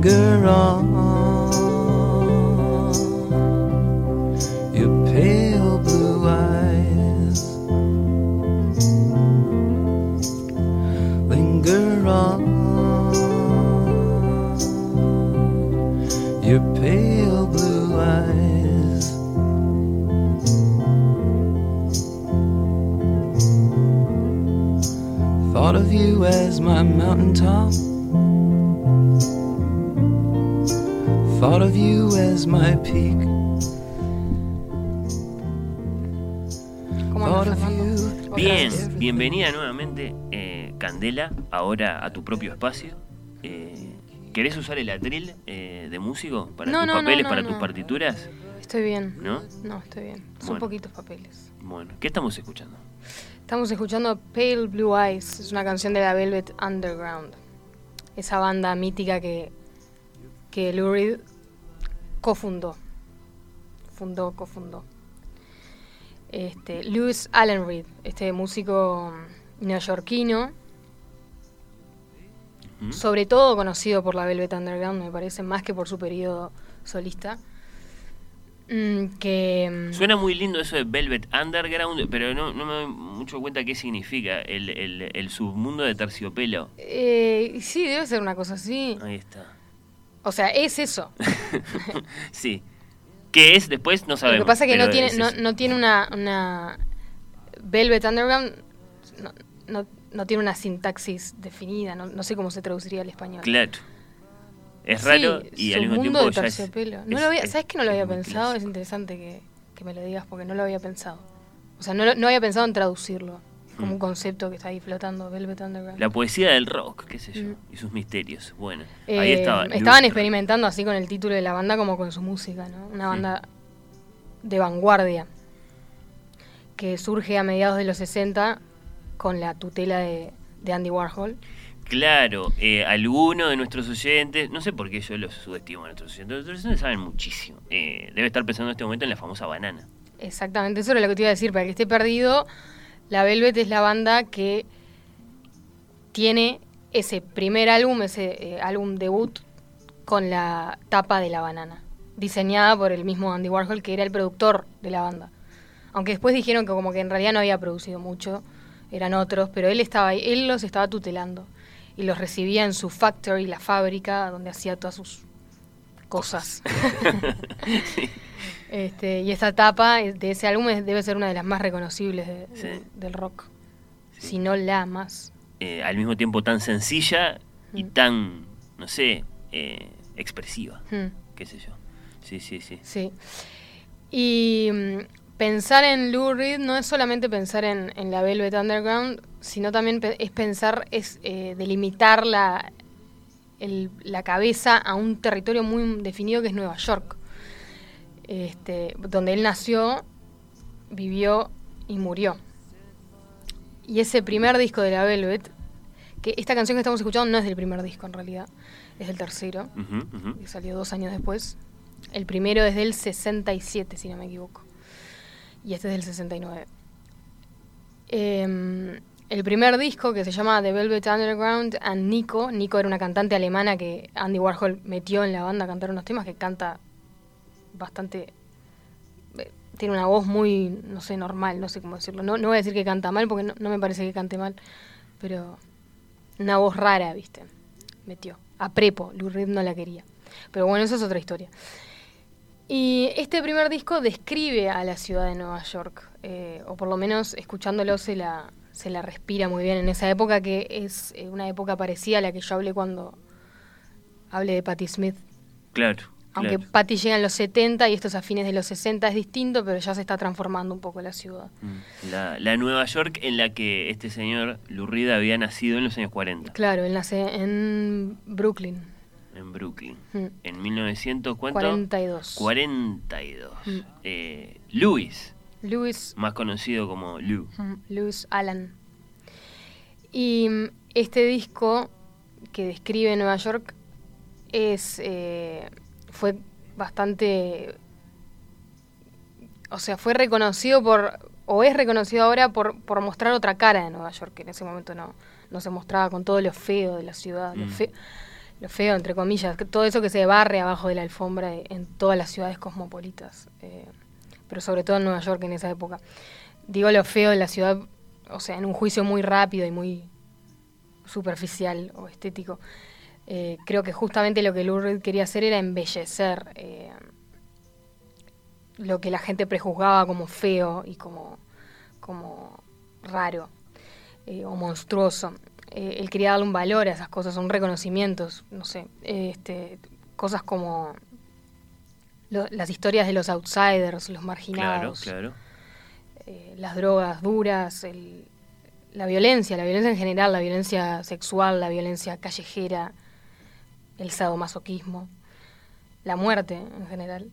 Linger on. Your pale blue eyes linger on. Your pale blue eyes thought of you as my mountaintop Thought of you as my peak. ¿Cómo Thought andas, of Fernando? you. Bien, bienvenida nuevamente, eh, Candela, ahora a tu propio espacio. Eh, ¿Querés usar el atril eh, de músico para No, tus no, papeles, no, para no. tus partituras? Estoy bien. ¿No? No, estoy bien. Son Bueno. poquitos papeles. Bueno, ¿qué estamos escuchando? Estamos escuchando Pale Blue Eyes, es una canción de la Velvet Underground. Esa banda mítica que, que Lou Reed cofundó. Fundó, cofundó. Este, Louis Allen Reed, este músico neoyorquino, ¿Mm? sobre todo conocido por la Velvet Underground, me parece, más que por su periodo solista. Mm, que mm, Suena muy lindo eso de Velvet Underground, pero no, no me doy mucho cuenta qué significa el, el, el submundo de terciopelo. eh, sí, debe ser una cosa así. Ahí está. O sea, es eso. sí. ¿Qué es después? No sabemos. Lo que pasa es que no tiene, es no, no tiene una, una Velvet Underground no, no, no tiene una sintaxis definida, no, no sé cómo se traduciría al español. Claro. Es Sí, raro y al mismo tiempo de ya es. No es- lo había, es- ¿Sabes que no lo había pensado? clásico. Es interesante que, que me lo digas porque no lo había pensado. O sea, no, lo- no había pensado en traducirlo como Mm. un concepto que está ahí flotando, Velvet Underground. La poesía del rock, qué sé yo, Mm. y sus misterios. Bueno, Eh, ahí estaba. Estaban experimentando así con el título de la banda como con su música, ¿no? Una Mm. banda de vanguardia que surge a mediados de los 60 con la tutela de, de Andy Warhol. Claro, eh, alguno de nuestros oyentes, no sé por qué yo los subestimo a nuestros oyentes, nuestros oyentes saben muchísimo. Eh, debe estar pensando en este momento en la famosa banana. Exactamente, eso era lo que te iba a decir. Para que esté perdido, la Velvet es la banda que tiene ese primer álbum, ese eh, álbum debut con la tapa de la banana, diseñada por el mismo Andy Warhol, que era el productor de la banda. Aunque después dijeron que como que en realidad no había producido mucho, eran otros, pero él estaba ahí, él los estaba tutelando y los recibía en su factory, la fábrica donde hacía todas sus cosas. Este, y esta tapa de ese álbum debe ser una de las más reconocibles de- Sí. de- del rock. Si no la más. Eh, al mismo tiempo tan sencilla y Mm. tan, no sé, eh, expresiva, Hmm, qué sé yo. Sí, sí, sí. sí. Y mm, pensar en Lou Reed no es solamente pensar en, en la Velvet Underground, sino también pe- es pensar, es eh, delimitar la, el- la cabeza a un territorio muy definido que es Nueva York. Este, donde él nació, vivió y murió. Y ese primer disco de la Velvet, que esta canción que estamos escuchando no es del primer disco en realidad, es del tercero, que salió dos años después. El primero es del 67, si no me equivoco. Y este es del 69. Em, el primer disco que se llama The Velvet Underground and Nico. Nico era una cantante alemana que Andy Warhol metió en la banda a cantar unos temas que canta bastante. eh, Tiene una voz muy, no sé, normal, no sé cómo decirlo. No, no voy a decir que canta mal porque no, no me parece que cante mal, pero una voz rara, ¿viste? Metió. A prepo, Lou Reed no la quería. Pero bueno, eso es otra historia. Y este primer disco describe a la ciudad de Nueva York, eh, o por lo menos escuchándolo se la, se la respira muy bien en esa época que es eh, una época parecida a la que yo hablé cuando hablé de Patti Smith. Claro. Aunque claro. Patti llega en los 70 y esto es a fines de los 60, es distinto, pero ya se está transformando un poco la ciudad. Mm. La, la Nueva York en la que este señor Lurrida había nacido en los años 40, Claro, él nace en Brooklyn. en Brooklyn. Mm. En 1900, ¿cuánto? 42. 42. Mm. Eh, Louis, Louis más conocido como Lou. Louis Allen. Y mm, este disco que describe Nueva York es eh, fue bastante o sea fue reconocido por o es reconocido ahora por, por mostrar otra cara de Nueva York que en ese momento no, no se mostraba con todo lo feo de la ciudad lo, Mm. fe- lo feo entre comillas que todo eso que se barre abajo de la alfombra de- en todas las ciudades cosmopolitas eh, pero sobre todo en Nueva York en esa época digo lo feo de la ciudad o sea en un juicio muy rápido y muy superficial o estético eh, creo que justamente lo que Lou Reed quería hacer era embellecer eh, lo que la gente prejuzgaba como feo y como, como raro eh, o monstruoso. Él quería darle un valor a esas cosas, un reconocimiento, no sé, este, cosas como lo- las historias de los outsiders, los marginados, claro. las drogas duras, el- la violencia, la violencia en general, la violencia sexual, la violencia callejera, el sadomasoquismo, la muerte en general.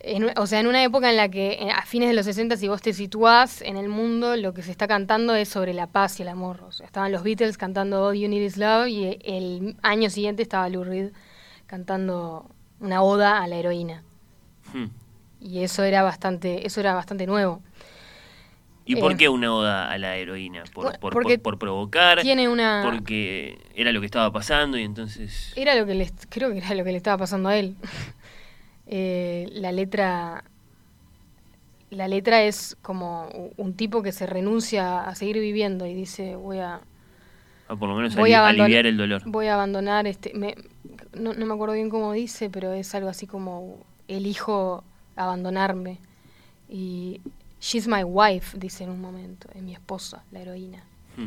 En- o sea, en una época en la que eh, a fines de los 60, si vos te situás en el mundo, lo que se está cantando es sobre la paz y el amor. O sea, estaban los Beatles cantando All You Need Is Love y eh, el año siguiente estaba Lou Reed cantando una oda a la heroína. Hmm. Y eso era bastante, eso era bastante nuevo. ¿Y por Eh, qué una oda a la heroína? ¿Por, por, por- por provocar? tiene una- Porque era lo que estaba pasando y entonces... Era lo que le, creo que era lo que le estaba pasando a él. Eh, la letra, la letra es como un tipo que se renuncia a seguir viviendo y dice voy a, ah, por lo menos voy a aliviar el dolor. Voy a abandonar este, me- no, no me acuerdo bien cómo dice, pero es algo así como elijo abandonarme y she's my wife dice en un momento, es mi esposa, la heroína. Hmm.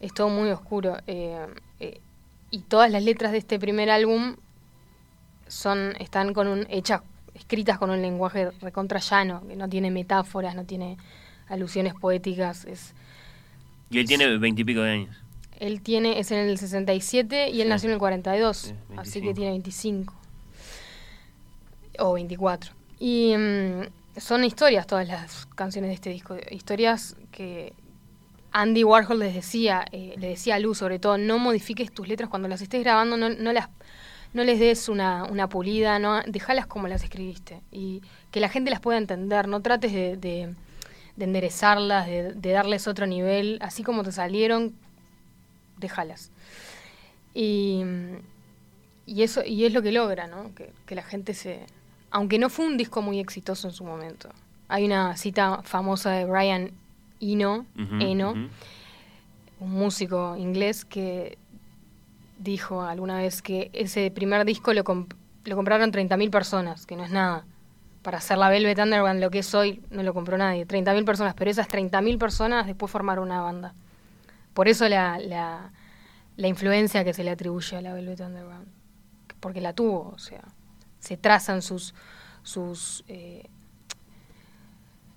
Es todo muy oscuro. eh, eh, y todas las letras de este primer álbum son, están con un, hechas, escritas con un lenguaje recontra llano, que no tiene metáforas, no tiene alusiones poéticas. Es, Y él tiene veintipico de años. él tiene, es en el 67 y él Sí. nació en el 42, Sí, así 25. que tiene 25. O 24. Y mm, son historias todas las canciones de este disco, historias que Andy Warhol les decía, eh, le decía a Lu sobre todo, no modifiques tus letras cuando las estés grabando, no, no las no les des una, una pulida, no, dejalas como las escribiste y que la gente las pueda entender, no trates de, de- de enderezarlas, de, de darles otro nivel, así como te salieron, déjalas. Y, y eso y es lo que logra, ¿no? Que, que la gente se... Aunque no fue un disco muy exitoso en su momento. Hay una cita famosa de Brian Eno, Eno un músico inglés que dijo alguna vez que ese primer disco lo, comp- lo compraron 30.000 personas, que no es nada. Para hacer la Velvet Underground, lo que es hoy, no lo compró nadie. 30.000 personas, pero esas 30.000 personas después formaron una banda. Por eso la, la, la influencia que se le atribuye a la Velvet Underground. Porque la tuvo, o sea, se trazan sus... sus eh,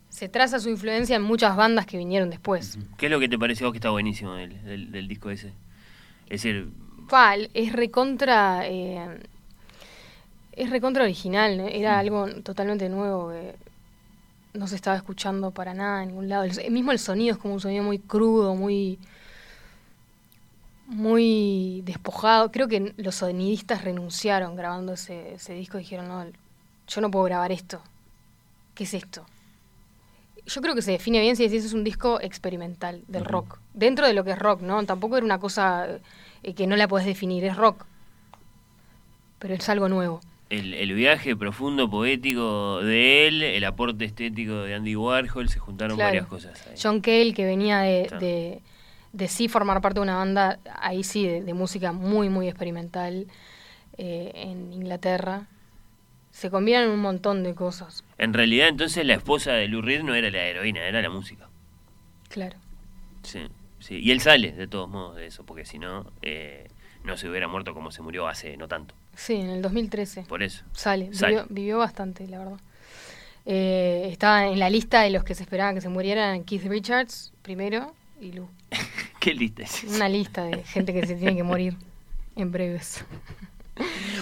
se traza su influencia en muchas bandas que vinieron después. ¿Qué es lo que te pareció que está buenísimo del, del, del disco ese? Es decir, es recontra. eh, es recontra original, ¿no? era algo totalmente nuevo que no se estaba escuchando para nada en ningún lado. El, mismo el sonido es como un sonido muy crudo, muy. Muy despojado. Creo que los sonidistas renunciaron grabando ese, ese disco y dijeron: No, yo no puedo grabar esto. ¿Qué es esto? Yo creo que se define bien si decís es un disco experimental del rock. Dentro de lo que es rock, ¿no? Tampoco era una cosa eh, que no la podés definir, es rock. Pero es algo nuevo. el, el viaje profundo poético de él, el aporte estético de Andy Warhol, se juntaron Claro. varias cosas ahí. John Cale, que venía de, de sí formar parte de una banda, ahí sí, de, de música muy, muy experimental eh, en Inglaterra. Se combinan un montón de cosas, En realidad, entonces, la esposa de Lou Reed no era la heroína, era la música. claro. Sí, sí. Y él sale, de todos modos, de eso, porque si no, eh, no se hubiera muerto como se murió hace no tanto. Sí, en el 2013. Por eso. Sale, Sale. Vivió, vivió bastante, la verdad. Eh, estaba en la lista de los que se esperaban que se murieran Keith Richards primero y Lou. Qué lista es esa? Una lista de gente que se tiene que morir en breves.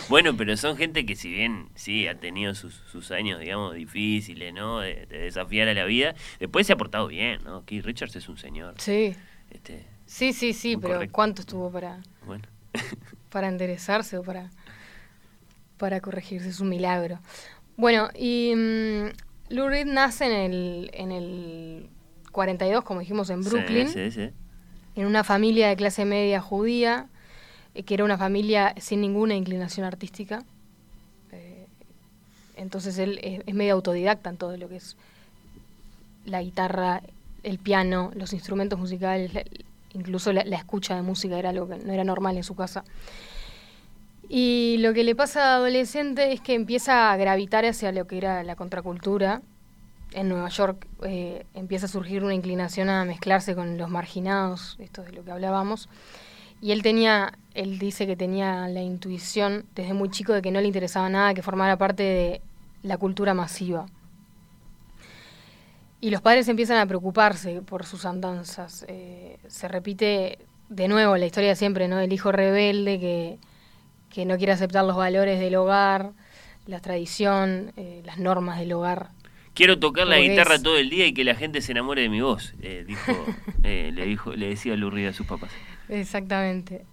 Bueno, pero son gente que si bien sí ha tenido sus, sus años, digamos, difíciles, ¿no? De, de desafiar a la vida, después se ha portado bien, ¿no? Keith Richards es un señor. Sí, Este, sí, sí, sí, pero correcto. ¿cuánto estuvo para, bueno. para enderezarse o para, para corregirse? Es un milagro. Bueno, y mm, Lou Reed nace en el, en el 42, como dijimos, en Brooklyn. Sí, sí, sí. en una familia de clase media judía, eh, que era una familia sin ninguna inclinación artística. Eh, entonces él es, es medio autodidacta en todo lo que es la guitarra, el piano, los instrumentos musicales, la- incluso la, la escucha de música era algo que no era normal en su casa. Y lo que le pasa a adolescente es que empieza a gravitar hacia lo que era la contracultura. En Nueva York eh, empieza a surgir una inclinación a mezclarse con los marginados, esto es de lo que hablábamos. Y él tenía, él dice que tenía la intuición desde muy chico de que no le interesaba nada que formara parte de la cultura masiva. Y los padres empiezan a preocuparse por sus andanzas. Eh, se repite de nuevo la historia de siempre, ¿no? El hijo rebelde que, que no quiere aceptar los valores del hogar, la tradición, eh, las normas del hogar. Quiero tocar la guitarra todo el día y que la gente se enamore de mi voz, eh, dijo, eh, le dijo, le decía Reed a sus papás. Exactamente.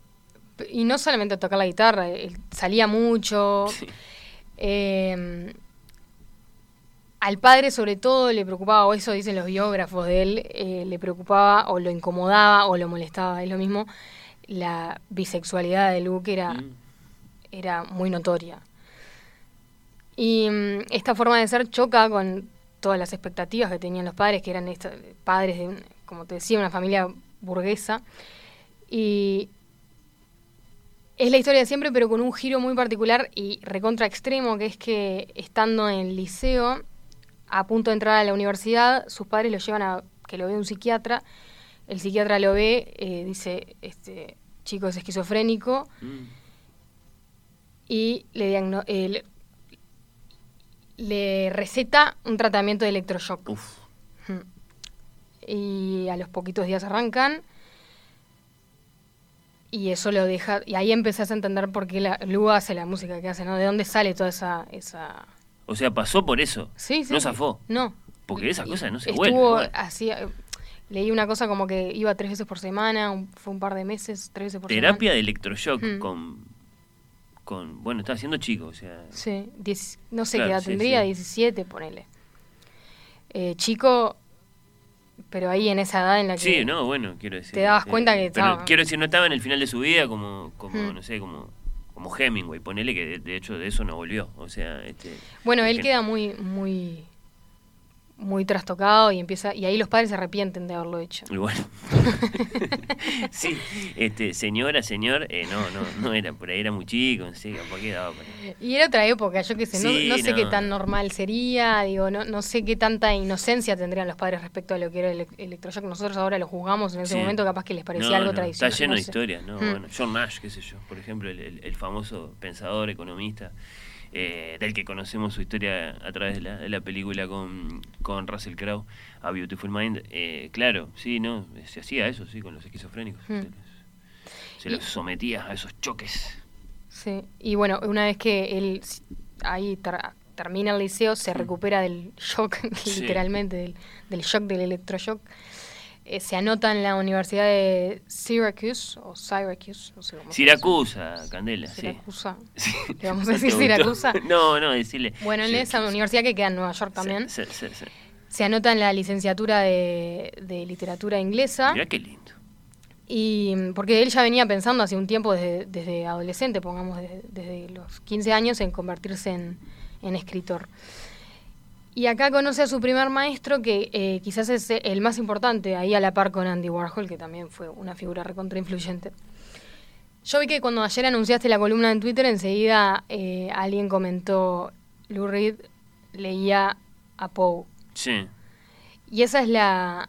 Y no solamente tocar la guitarra, él salía mucho. Eh, al padre sobre todo le preocupaba, o eso dicen los biógrafos de él, eh, le preocupaba o lo incomodaba o lo molestaba, es lo mismo, la bisexualidad de Luke era, era muy notoria. Y mm, esta forma de ser choca con todas las expectativas que tenían los padres, que eran esta- padres de, como te decía, una familia burguesa. Y es la historia de siempre, pero con un giro muy particular y recontra extremo, que es que estando en el liceo, a punto de entrar a la universidad, sus padres lo llevan a que lo ve un psiquiatra. El psiquiatra lo ve, eh, dice, este chico es esquizofrénico y le, eh, le, receta un tratamiento de electroshock. Mm. Y a los poquitos días arrancan. Y eso lo deja. Y ahí empezás a entender por qué la, Lu hace la música que hace, ¿no? De dónde sale toda esa. esa... O sea, pasó por eso. Sí, sí. No zafó. No. Porque esas cosas no se Estuvo vuelven. así. eh, Leí una cosa como que iba tres veces por semana, un- fue un par de meses, tres veces por Terapia de electroshock Mm. con, con. Bueno, estaba siendo chico, o sea. Sí, diez- no sé Claro, qué edad sí, tendría, sí. 17, ponele. Eh, chico, pero ahí en esa edad en la que. Sí, no, bueno, quiero decir. Te dabas eh, cuenta que pero estaba- Quiero decir, no estaba en el final de su vida como, como Mm. no sé, como, como Hemingway. Ponele que de, de hecho de eso no volvió. O sea, este. Bueno, él que- queda muy, muy, muy trastocado y empieza, y ahí los padres se arrepienten de haberlo hecho. Y bueno. sí, este, señora, señor, eh, no, no, no era, por ahí era muy chico, no sé, capaz que daba. Y era otra época, yo qué sé, no- Sí, no, sé no. qué tan normal sería, digo, no, no sé qué tanta inocencia tendrían los padres respecto a lo que era el elec- electroshock. Nosotros ahora lo juzgamos en ese Sí. momento, capaz que les parecía No, algo tradicional. Está lleno no de sé. historias, ¿no? Mm. Bueno, John Nash, qué sé yo, por ejemplo, el, el- el famoso pensador, economista, eh, del que conocemos su historia a través de la, de la película con, con Russell Crowe, A Beautiful Mind. eh, claro, sí, ¿no? Se hacía eso, sí, con los esquizofrénicos. Mm. Se, los, se los sometía a esos choques. Sí, y bueno, una vez que él ahí ter- termina el liceo, se recupera del shock, Sí. literalmente, del, del shock del electroshock. Eh, se anota en la Universidad de Syracuse, o Syracuse, no sé cómo se Siracusa, Candela, sí. Siracusa. Sí. ¿Le vamos a ¿No te decir? Siracusa? No, no, decirle. Bueno, en esa universidad que queda en Nueva York también, Sí, sí, sí, se anota en la licenciatura de, de literatura inglesa. Mirá qué lindo. Y porque él ya venía pensando hace un tiempo, desde, desde adolescente, pongamos desde, desde los 15 años, en convertirse en, en escritor. Y acá conoce a su primer maestro, que eh, quizás es el más importante, ahí a la par con Andy Warhol, que también fue una figura recontra influyente. Yo vi que cuando ayer anunciaste la columna en Twitter, enseguida eh, alguien comentó, Lou Reed leía a Poe. Sí. Y esa es la...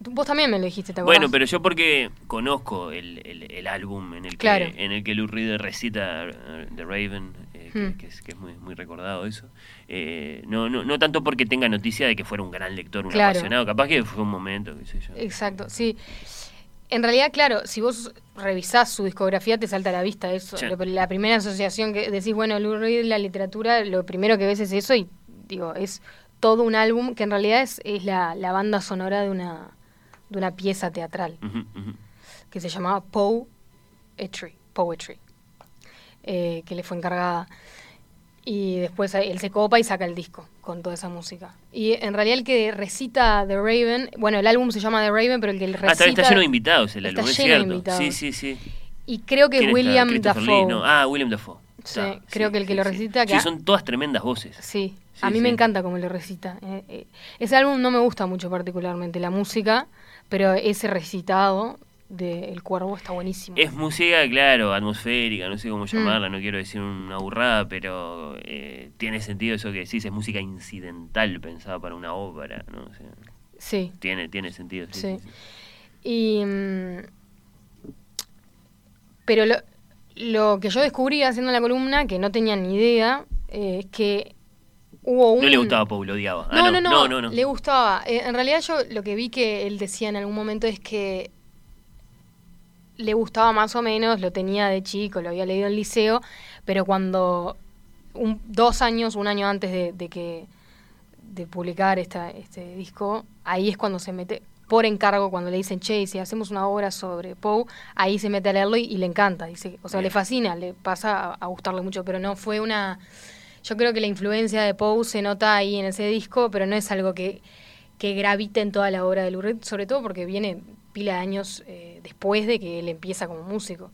Vos también me lo dijiste, ¿te? Bueno, pero yo porque conozco el, el, el álbum en el que, Claro. en el que Lou Reed recita eh, The Raven, eh, que, que es, que es muy, muy recordado eso. Eh, no, no, no tanto porque tenga noticia de que fuera un gran lector, un Claro. apasionado, capaz que fue un momento, qué sé yo. Exacto, sí. En realidad, claro, si vos revisás su discografía, te salta a la vista eso. Sí. La primera asociación que decís, bueno, Lou Reed, la literatura, lo primero que ves es eso y, digo, es todo un álbum que en realidad es, es la, la banda sonora de una, de una pieza teatral que se llamaba Poetry, Poetry eh, que le fue encargada. Y después él se copa y saca el disco con toda esa música. Y en realidad el que recita The Raven, bueno, el álbum se llama The Raven, pero el que recita... Ah, está, está lleno de invitados el Está álbum, es lleno de cierto. invitados. Sí, sí, sí. Y creo que. William Dafoe. no. Ah, William Dafoe. Sí, creo que el que lo recita... Sí, que- son todas tremendas voces. Sí, Sí, a mí me sí. encanta cómo lo recita. Eh, eh, ese álbum no me gusta mucho particularmente, la música, pero ese recitado de El Cuervo está buenísimo. Es música, claro, atmosférica, no sé Mm. cómo llamarla, no quiero decir una burrada, pero eh, tiene sentido eso que decís, es música incidental pensada para una ópera, ¿no? O sea, Sí. tiene, tiene sentido. Sí, Sí. sí, sí. Y, mm, pero lo, lo que yo descubrí haciendo la columna, que no tenía ni idea, eh, es que hubo un... No le gustaba Paul, lo odiaba. Ah, No, no, no, no, no. le gustaba. Eh, en realidad yo lo que vi que él decía en algún momento es que le gustaba más o menos, lo tenía de chico, lo había leído en liceo, pero cuando un- dos años, un año antes de, de que de publicar esta, este disco, ahí es cuando se mete por encargo, cuando le dicen, che, si hacemos una obra sobre Poe, ahí se mete a leerlo y, y le encanta, dice, o sea, le fascina, le pasa a, a gustarle mucho, pero no fue una... Yo creo que la influencia de Poe se nota ahí en ese disco, pero no es algo que, que gravita en toda la obra de Lou Reed, sobre todo porque viene pila de años eh, después de que él empieza como músico.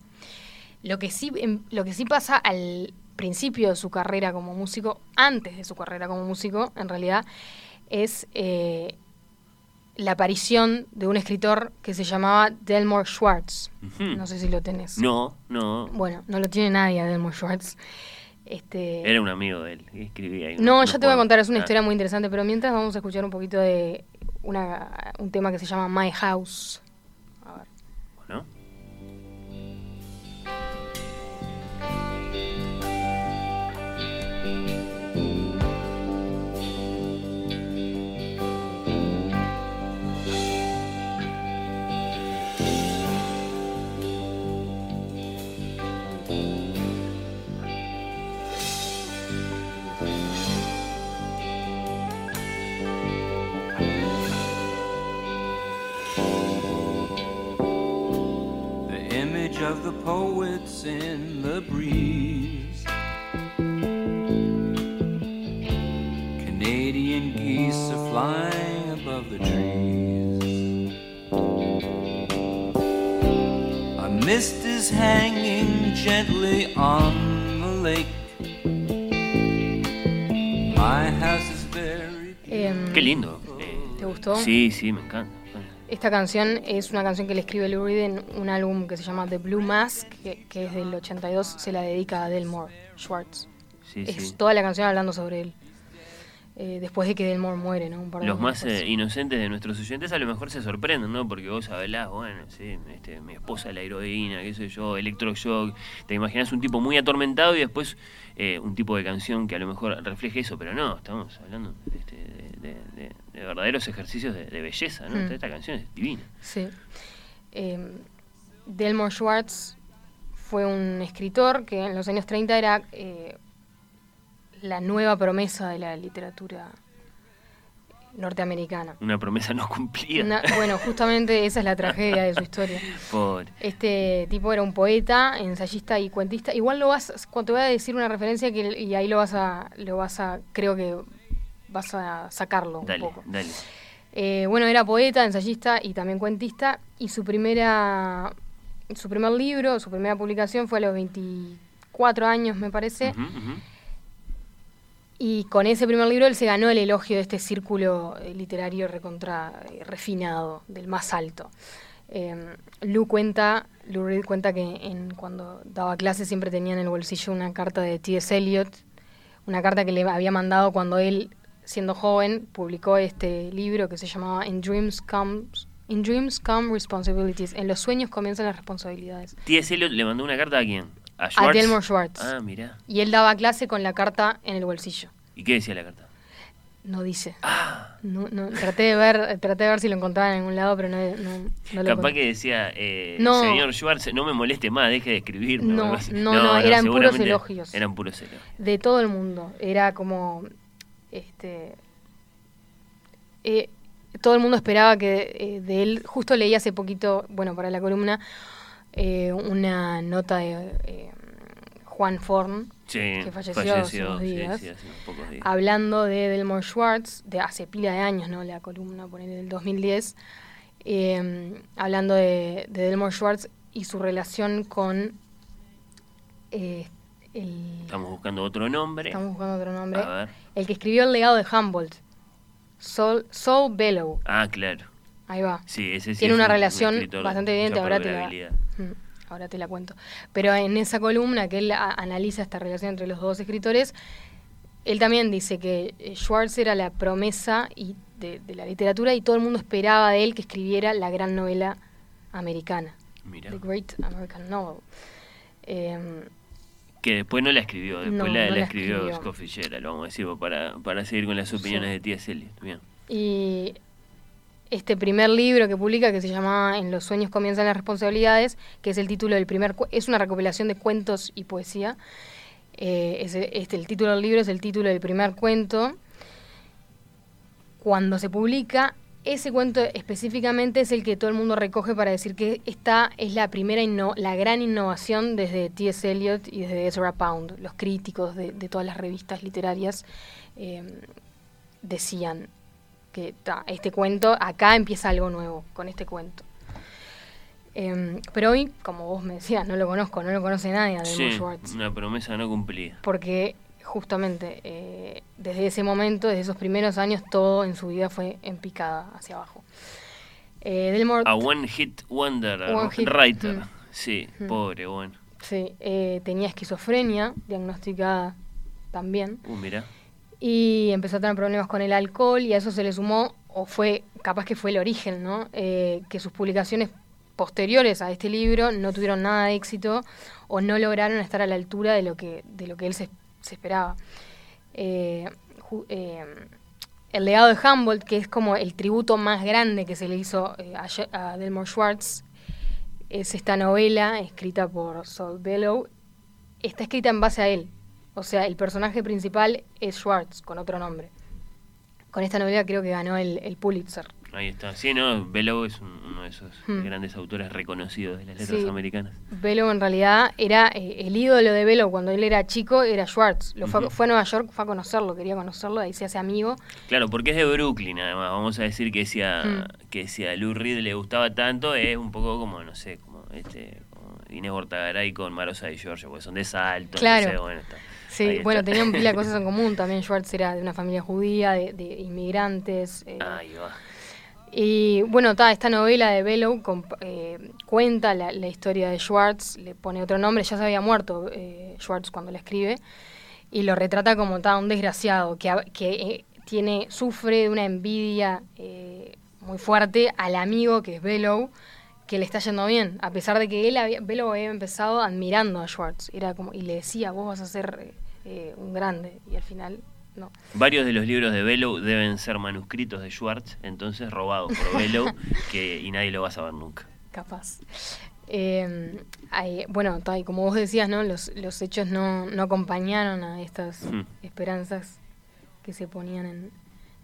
Lo que sí, em, lo que sí pasa al principio de su carrera como músico, antes de su carrera como músico, en realidad, es eh, la aparición de un escritor que se llamaba Delmore Schwartz. No sé si lo tenés. No, no. Bueno, no lo tiene nadie a Delmore Schwartz. Este, Era un amigo de él escribía ahí. no, unos ya te voy a contar, es una Ah, historia muy interesante, pero mientras vamos a escuchar un poquito de una, un tema que se llama My House. Of the poets in the breeze. Canadian geese are flying above the trees. A mist is hanging gently on the lake. My house is very Em, Qué lindo. eh, ¿Te gustó? Sí, sí, me encanta. Esta canción es una canción que le escribe Lou Reed en un álbum que se llama The Blue Mask, que, que es del 82, se la dedica a Delmore Schwartz. Sí, es sí. toda la canción hablando sobre él. Eh, después de que Delmore muere, ¿no? Un par de Los más eh, inocentes de nuestros oyentes a lo mejor se sorprenden, ¿no? Porque vos hablás, bueno, sí, este, mi esposa la heroína, qué sé yo, electroshock. Te imaginas un tipo muy atormentado y después eh, un tipo de canción que a lo mejor refleje eso, pero no, estamos hablando este, de, de- de- de verdaderos ejercicios de, de belleza, ¿no? Mm. Esta canción es divina. Sí. Eh, Delmore Schwartz fue un escritor que en los años 30 era eh, la nueva promesa de la literatura norteamericana. Una promesa no cumplida. Una- bueno, justamente esa es la tragedia de su historia. Pobre. Este tipo era un poeta, ensayista y cuentista. Igual lo vas, cuando te voy a decir una referencia que y ahí lo vas a, lo vas a, creo que vas a sacarlo Dale, un poco. dale. Eh, bueno, era poeta, ensayista y también cuentista. Y su primera, su primer libro, su primera publicación fue a los 24 años, me parece. Y con ese primer libro él se ganó el elogio de este círculo eh, literario recontra eh, refinado, del más alto. Eh, Lou cuenta, Lou Reed cuenta que en, cuando daba clases siempre tenía en el bolsillo una carta de T.S. Eliot, una carta que le había mandado cuando él, siendo joven, publicó este libro que se llamaba In Dreams Comes In Dreams Come Responsibilities. En los sueños comienzan las responsabilidades. T.S. Eliot le mandó una carta a quién? A A Schwartz. Delmore Schwartz. Ah, mira. Y él daba clase con la carta en el bolsillo. ¿Y qué decía la carta? No dice. Ah. No, no, traté de ver, traté de ver si lo encontraba en algún lado, pero no, no, no lo Capaz que decía, eh, No. señor Schwartz, no me moleste más, deje de escribirme. No, no, no, eran puros elogios. Eran puros elogios. De todo el mundo. Era como. Este. eh, todo el mundo esperaba que eh, de él. Justo leí hace poquito, bueno, para la columna, eh, una nota de eh, Juan Forn, Sí, que falleció, hace unos sí, días, sí, hace pocos días. hablando de Delmore Schwartz, de hace pila de años, ¿no? La columna, poner del 2010, eh, hablando de, de Delmore Schwartz y su relación con eh, el... Estamos buscando otro nombre. Estamos buscando otro nombre. A ver. El que escribió el legado de Humboldt. Saul Bellow. Ah, claro. Ahí va. Sí, ese sí Tiene es una un- un relación escritor bastante evidente. Ahora te, la. Mm, ahora te la cuento. Pero en esa columna que él a- analiza esta relación entre los dos escritores, él también dice que eh, Schwartz era la promesa y de, de la literatura y todo el mundo esperaba de él que escribiera la gran novela americana. Mira. The Great American Novel. Em, Que después no la escribió, después No, la, no la la escribió escribió. Scott Fitzgerald, vamos a decir, para, para seguir con las opiniones Sí. de T.S. Eliot. Bien. Y este primer libro que publica que se llama En los sueños comienzan las responsabilidades, que es el título del primer es una recopilación de cuentos y poesía. Eh, este, el título del libro es el título del primer cuento. Cuando se publica, ese cuento específicamente es el que todo el mundo recoge para decir que esta es la primera, la gran innovación desde T.S. Eliot y desde Ezra Pound. Los críticos de, de todas las revistas literarias eh, decían que ta, este cuento, acá empieza algo nuevo con este cuento. Em, pero hoy, como vos me decías, no lo conozco, no lo conoce nadie a Delmore Sí, Schwartz. una promesa no cumplida. Porque justamente eh, desde ese momento, desde esos primeros años, todo en su vida fue en picada hacia abajo. Eh, Delmore, A One Hit Wonder, One hit, Writer. mm. Sí, Mm. pobre, bueno. sí, eh, tenía esquizofrenia, diagnosticada también, Uh, mira. y empezó a tener problemas con el alcohol, y a eso se le sumó, o fue, capaz que fue el origen, ¿no? Eh, que sus publicaciones posteriores a este libro no tuvieron nada de éxito o no lograron estar a la altura de lo que, de lo que él se, se esperaba. Eh, eh, el legado de Humboldt, que es como el tributo más grande que se le hizo eh, a, a Delmore Schwartz, es esta novela escrita por Saul Bellow. Está escrita en base a él. O sea, el personaje principal es Schwartz, con otro nombre. Con esta novela creo que ganó el, el Pulitzer. Ahí está. Sí, no, Bellow es un- uno de esos Hmm. grandes autores reconocidos de las letras Sí. americanas. Bellow en realidad era eh, el ídolo de Bellow cuando él era chico, era Schwartz. Lo fue, fue a Nueva York, fue a conocerlo, quería conocerlo, ahí se hace amigo. Claro, porque es de Brooklyn, además. Vamos a decir que si a, Mm. que si a Lou Reed le gustaba tanto, es un poco como, no sé, como este como Inés Bortagaray con Marosa de Giorgio, porque son de salto. Claro. entonces, bueno, está. Sí, bueno, tenían pila de cosas en común. También Schwartz era de una familia judía, de, de inmigrantes. eh, Ahí va. Y bueno, ta, esta novela de Bellow eh, cuenta la, historia de Schwartz, le pone otro nombre, ya se había muerto eh, Schwartz cuando la escribe, y lo retrata como ta, un desgraciado que, que eh, tiene, sufre de una envidia eh, muy fuerte al amigo que es Bellow, que le está yendo bien, a pesar de que él había, Bellow había empezado admirando a Schwartz, era como, y le decía, vos vas a ser un grande, y al final no. Varios de los libros de Bellow deben ser manuscritos de Schwartz, entonces robados por Bellow, que, y nadie lo va a saber nunca. capaz. Eh, hay- bueno, como vos decías, ¿no? Los, los hechos no, no acompañaron a estas Mm. esperanzas que se ponían en,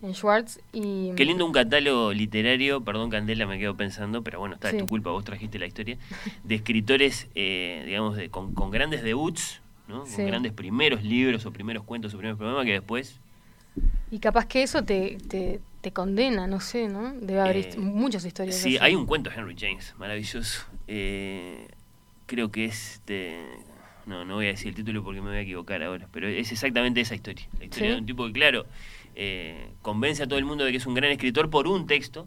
en Schwartz. Y, Qué lindo un catálogo literario, perdón Candela, me quedo pensando, pero bueno, está, es Sí. tu culpa, vos trajiste la historia, de escritores, eh, digamos, de- con, con grandes debuts, ¿no? Sí. con grandes primeros libros o primeros cuentos o primeros poemas que después... y capaz que eso te, te, te condena, no sé, ¿no? Debe haber Eh, muchas historias. Sí, así. hay un cuento de Henry James, maravilloso. Eh, creo que es de... No, no voy a decir el título porque me voy a equivocar ahora, pero es exactamente esa historia. La historia Sí. de un tipo que, claro, eh, convence a todo el mundo de que es un gran escritor por un texto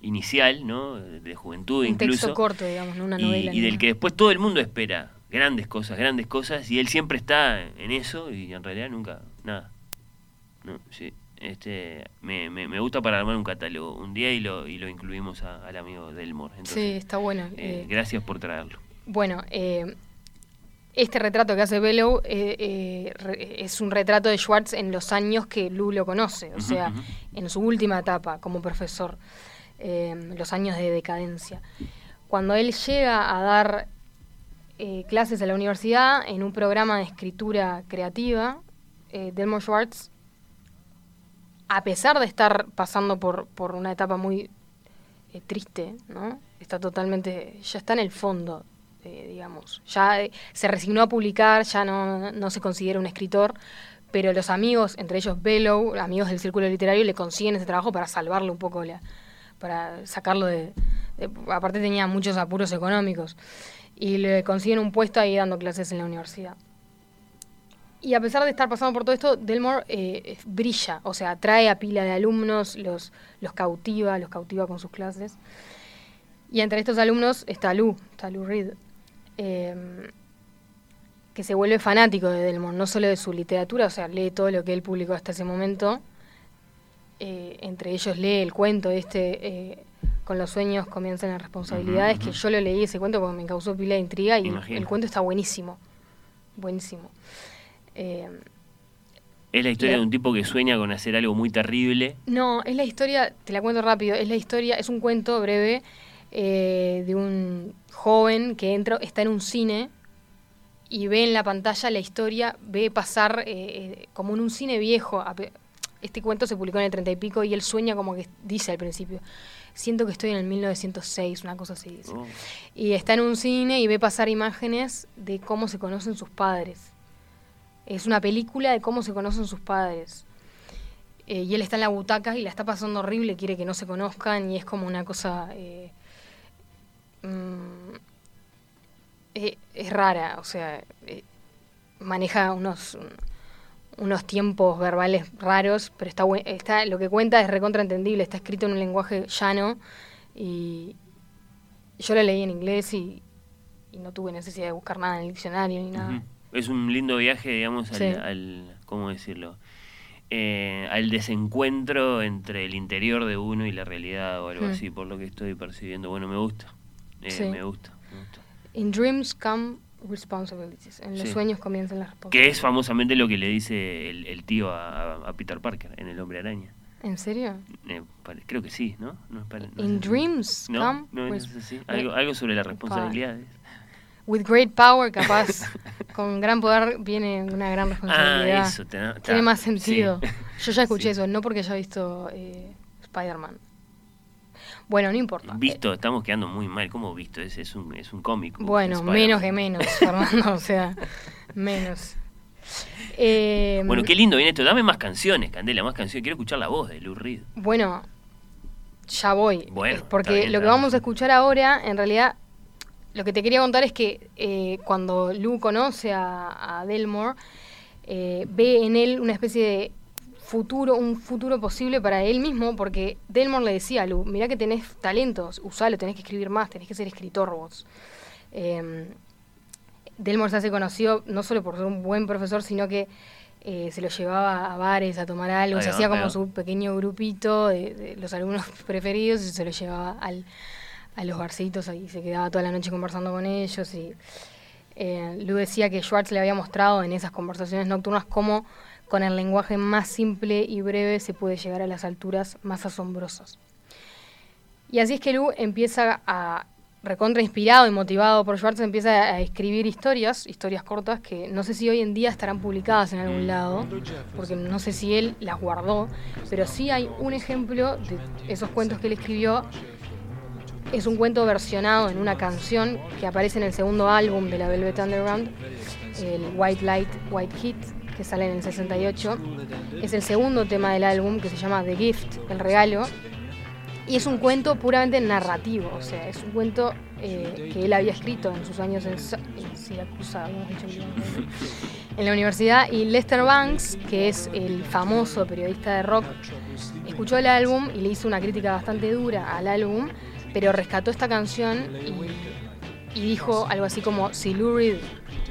inicial, ¿no? De juventud un incluso. texto corto, digamos, ¿no? Una novela. y del que después todo el mundo espera grandes cosas, grandes cosas, y él siempre está en eso y en realidad nunca, nada. No, sí. Este, me, me, me gusta para armar un catálogo un día y lo, y lo incluimos a- al amigo Delmore. Sí, Entonces, está bueno. eh, eh, gracias por traerlo. Bueno, eh, este retrato que hace Bellow eh, es un retrato de Schwartz en los años que Lou lo conoce, o sea, en su última etapa como profesor, los años de decadencia. Cuando él llega a dar eh, clases a la universidad en un programa de escritura creativa, eh, Delmore Schwartz, a pesar de estar pasando por, por una etapa muy eh, triste, ¿no? Está totalmente, ya está en el fondo, eh, digamos. Ya eh, se resignó a publicar, ya no, no se considera un escritor, pero los amigos, entre ellos Bellow, amigos del círculo literario, le consiguen ese trabajo para salvarle un poco la, para sacarlo de- aparte tenía muchos apuros económicos y le consiguen un puesto ahí dando clases en la universidad. Y a pesar de estar pasando por todo esto, Delmore eh, brilla, o sea, atrae a pila de alumnos, los, los cautiva, los cautiva con sus clases. Y entre estos alumnos está Lou, está Lou Reed, eh, que se vuelve fanático de Delmore, no solo de su literatura, o sea, lee todo lo que él publicó hasta ese momento. Eh, entre ellos lee el cuento este, eh, con los sueños comienzan las responsabilidades, que yo lo leí ese cuento porque me causó pila de intriga y el, cuento está buenísimo, buenísimo. Eh, Es la historia La- de un tipo que sueña con hacer algo muy terrible. No, es la historia, te la cuento rápido, es la historia, es un cuento breve eh, de un joven que entra, está en un cine y ve en la pantalla la historia, ve pasar eh, eh, como en un cine viejo. Este cuento se publicó en el treinta y pico y él sueña como que dice al principio, siento que estoy en el 1906, una cosa así. dice. Oh. Y está en un cine y ve pasar imágenes de cómo se conocen sus padres. Es una película de cómo se conocen sus padres. Eh, y él está en la butaca y la está pasando horrible, quiere que no se conozcan y es como una cosa... eh, mm, eh, es rara, o sea, maneja unos, unos tiempos verbales raros, pero está, está lo que cuenta es recontraentendible, está escrito en un lenguaje llano y yo lo leí en inglés y, y no tuve necesidad de buscar nada en el diccionario ni nada. Es un lindo viaje, digamos, al, Sí. al- ¿cómo decirlo? Eh, al desencuentro entre el interior de uno y la realidad o algo Mm. así, por lo que estoy percibiendo. Bueno, me gusta. Eh, Sí. Me gusta. me gusta. In dreams come responsibilities. En los Sí. sueños comienzan las Que es responsabilidades. famosamente lo que le dice el, el tío a, a- Peter Parker en El Hombre Araña. ¿En serio? Eh, creo que sí, ¿no? no, es pare- no In dreams No, come no, no res- es así. Algo, algo sobre las responsabilidades. With great power, capaz. con gran poder viene una gran responsabilidad. Ah, eso, te- Tiene más sí. sentido. Yo ya escuché Sí. eso, no porque haya visto eh, Spider-Man. Bueno, no importa. Visto, estamos quedando muy mal. ¿Cómo visto? Es, es un, es un cómic. Bueno, menos que menos, Fernando. o sea, menos. Eh, Bueno, qué lindo viene esto. Dame más canciones, Candela, más canciones. Quiero escuchar la voz de Lou Reed. Bueno, ya voy. Bueno, Eh, Porque bien, lo que vamos a escuchar ahora, en realidad, lo que te quería contar es que eh, cuando Lou conoce a, a Delmore, eh, ve en él una especie de futuro, un futuro posible para él mismo, porque Delmore le decía a Lou, mirá que tenés talentos, usalo, tenés que escribir más, tenés que ser escritor vos. Eh, Delmore se hace conocido no solo por ser un buen profesor, sino que eh, se lo llevaba a bares a tomar algo, se hacía como su pequeño grupito de, de los alumnos preferidos y se lo llevaba al, a los barcitos y se quedaba toda la noche conversando con ellos. Y eh, Lou decía que Schwartz le había mostrado en esas conversaciones nocturnas cómo con el lenguaje más simple y breve se puede llegar a las alturas más asombrosas. Y así es que Lou empieza a, recontra inspirado y motivado por Schwartz, empieza a escribir historias, historias cortas, que no sé si hoy en día estarán publicadas en algún lado, porque no sé si él las guardó, pero sí hay un ejemplo de esos cuentos que él escribió. Es un cuento versionado en una canción que aparece en el segundo álbum de la Velvet Underground, el White Light, White Heat, que sale en el 68. Es el segundo tema del álbum que se llama The Gift, el regalo. Y es un cuento puramente narrativo, o sea, es un cuento eh, que él había escrito en sus años en, Sa- en Siracusa, en la universidad. Y Lester Banks, que es el famoso periodista de rock, escuchó el álbum y le hizo una crítica bastante dura al álbum, pero rescató esta canción y, dijo algo así como, si Lou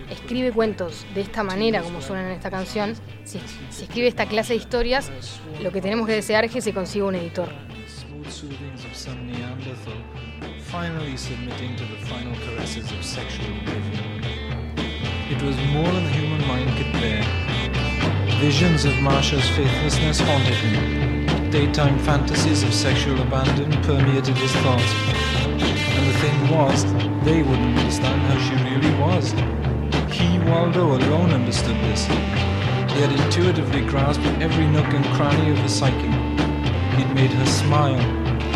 escribe cuentos de esta manera como suenan en esta canción, si, si escribe esta clase de historias, lo que tenemos que desear es que se consiga un editor. It was more than the human mind could bear. Visions of Marsha's faithlessness haunted him. Daytime fantasies of sexual abandon permeated his thoughts. And the thing was, they wouldn't understand how she really was. Waldo, alone understood this. He had intuitively grasped every nook and cranny of the psyche. He'd made her smile.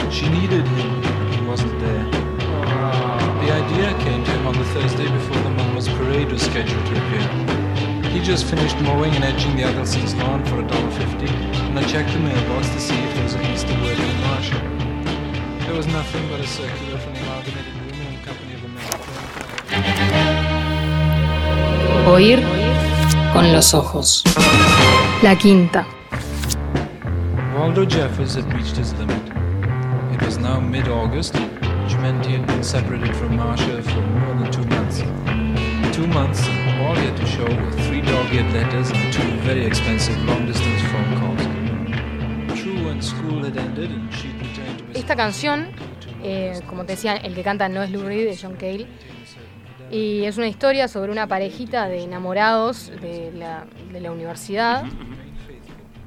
She needed him. He wasn't there. The idea came to him on the Thursday before the Monmouth parade was scheduled to appear. He just finished mowing and edging the Eggleston's lawn for a dollar fifty, and I checked the mailbox to see if there was a word from Marshall. There was nothing but a circular from the Amalgamated and Company of America. Oír con los ojos. La quinta. Waldo Jeffers had reached his limit. It was now mid-August, he had been separated from Marcia for more than two months. Two months, all he had to show were three dog-eared letters and two very expensive long-distance phone calls. True, when school had ended and she'd returned to Esta canción, eh, como te decía, el que canta no es Lou Reed, es John Cale. Y es una historia sobre una parejita de enamorados de la, de la universidad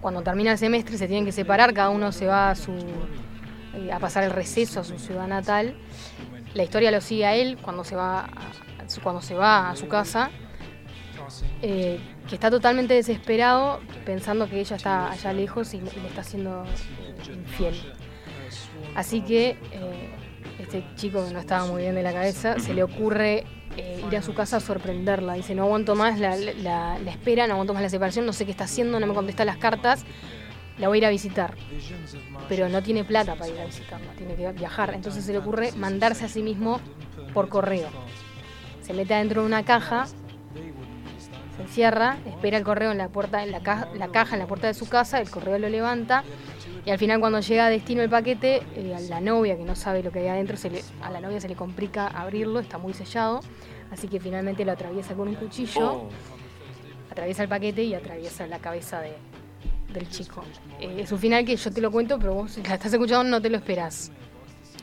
cuando termina el semestre se tienen que separar, cada uno se va a su eh, a pasar el receso a su ciudad natal. La historia lo sigue a él cuando se va a, cuando se va a su casa, eh, que está totalmente desesperado pensando que ella está allá lejos y, le está haciendo eh, infiel. Así que eh, este chico que no estaba muy bien de la cabeza se le ocurre eh, ir a su casa a sorprenderla. Dice, no aguanto más la, espera, no aguanto más la separación, no sé qué está haciendo, no me contesta las cartas, la voy a ir a visitar. Pero no tiene plata para ir a visitarla, tiene que viajar. Entonces se le ocurre mandarse a sí mismo por correo. Se mete adentro de una caja, se encierra, espera el correo en la puerta, en la caja en la puerta de su casa, el correo lo levanta y al final cuando llega a destino el paquete, eh, a la novia que no sabe lo que hay adentro, se le- a la novia se le complica abrirlo, está muy sellado, así que finalmente lo atraviesa con un cuchillo, Oh, atraviesa el paquete y atraviesa la cabeza de- del chico. Eh, es un final que yo te lo cuento, pero vos si la estás escuchando no te lo esperás.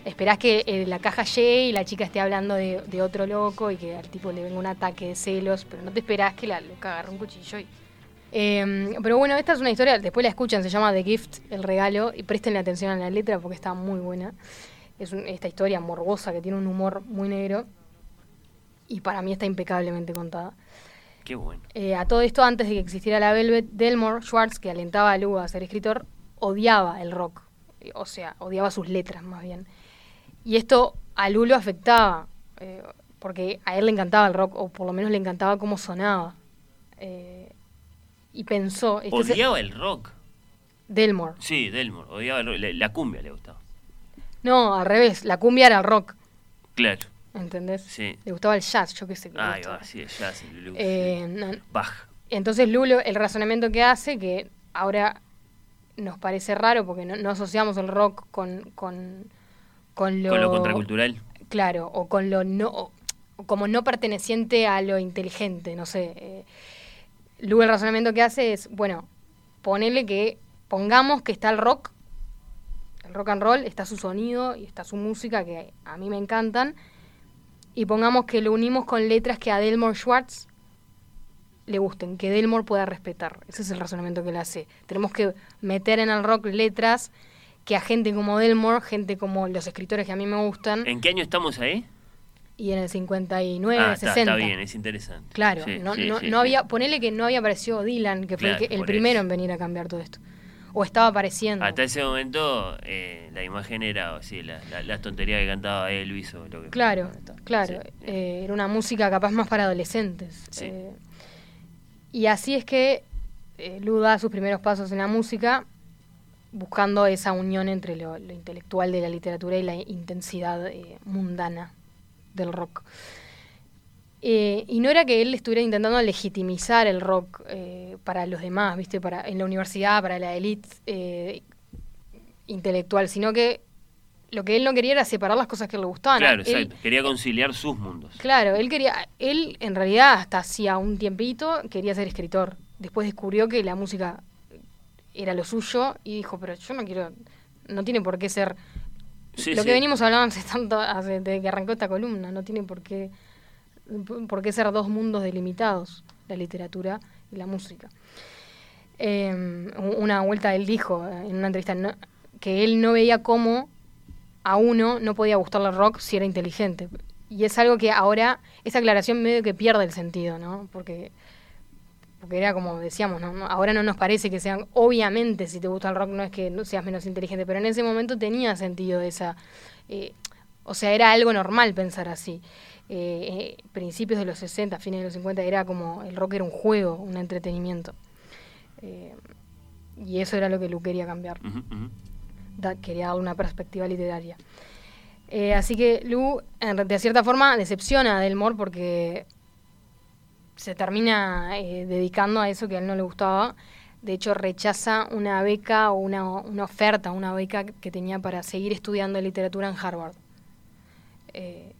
Esperás que eh, la caja llegue y la chica esté hablando de, de otro loco y que al tipo le venga un ataque de celos, pero no te esperás que la loca agarre un cuchillo y... Eh, pero bueno, esta es una historia, después la escuchan, se llama The Gift, el regalo, y presten atención a la letra porque está muy buena. Es un- esta historia morbosa que tiene un humor muy negro y para mí está impecablemente contada. qué bueno. Eh, a todo esto, antes de que existiera la Velvet, Delmore Schwartz, que alentaba a Lou a ser escritor, odiaba el rock. Eh, O sea, odiaba sus letras más bien. Y esto a Lou lo afectaba, eh, porque a él le encantaba el rock, o por lo menos le encantaba cómo sonaba. Eh, y pensó... el- Odiaba el rock. Delmore. Sí, Delmore, odiaba el rock. La, la cumbia le gustaba. No, al revés, la cumbia era el rock, Claro, ¿entendés? sí. Le gustaba el jazz, yo qué sé. gustaba. va, sí, el jazz, el blues. Eh, sí. no, Bach. Entonces Lulo, el razonamiento que hace, que ahora nos parece raro porque no, no asociamos el rock con, con, con lo... Con lo contracultural. Claro, o con lo no... o como no perteneciente a lo inteligente, no sé. Eh, Lu el razonamiento que hace es, bueno, ponele que pongamos que está el rock, el rock and roll, está su sonido y está su música que a mí me encantan, y pongamos que lo unimos con letras que a Delmore Schwartz le gusten, que Delmore pueda respetar. Ese es el razonamiento que él hace. Tenemos que meter en el rock letras que a gente como Delmore, gente como los escritores que a mí me gustan, ¿En qué año estamos ahí? Y en el 59, ah, está, 60. está bien, es interesante. Claro, Sí, no, sí, no, sí, no había, ponele que no había aparecido Dylan, que fue el primero eso. en venir a cambiar todo esto. O estaba apareciendo. Hasta ese momento eh, la imagen era así, la, la- las tonterías que cantaba Elvis o lo que Claro, fuera. claro. eh, era una música capaz más para adolescentes. Eh, y así es que eh, Lu da sus primeros pasos en la música, buscando esa unión entre lo, lo intelectual de la literatura y la intensidad mundana del rock. Eh, y no era que él estuviera intentando legitimizar el rock eh, para los demás, ¿viste? Para, en la universidad, para la élite eh, intelectual, sino que lo que él no quería era separar las cosas que le gustaban. Claro, Él- exacto. Quería conciliar sus mundos. Claro, él quería, él en realidad hasta hacía un tiempito quería ser escritor. Después descubrió que la música era lo suyo y dijo, pero yo no quiero, no tiene por qué ser Sí, lo sí. que venimos hablando hace tanto, hace- desde que arrancó esta columna, no tiene por qué, por qué ser dos mundos delimitados, la literatura y la música. Eh, una vuelta él dijo eh, en una entrevista no- que él no veía cómo a uno no podía gustarle el rock si era inteligente. Y es algo que ahora, esa aclaración medio que pierde el sentido, ¿no? Porque, porque era como decíamos, ¿no? No- Ahora no nos parece que sean, obviamente si te gusta el rock no es que no seas menos inteligente, pero en ese momento tenía sentido esa, eh, o sea, era algo normal pensar así. Eh, eh, principios de los 60, fines de los 50, era como, el rock era un juego, un entretenimiento. Y eso era lo que Lu quería cambiar da- quería darle una perspectiva literaria. Así que Lu, de cierta forma, decepciona a Delmore porque se termina eh, dedicando a eso que a él no le gustaba. De hecho, rechaza una beca o una, una oferta, una beca que tenía para seguir estudiando literatura en Harvard. Eh,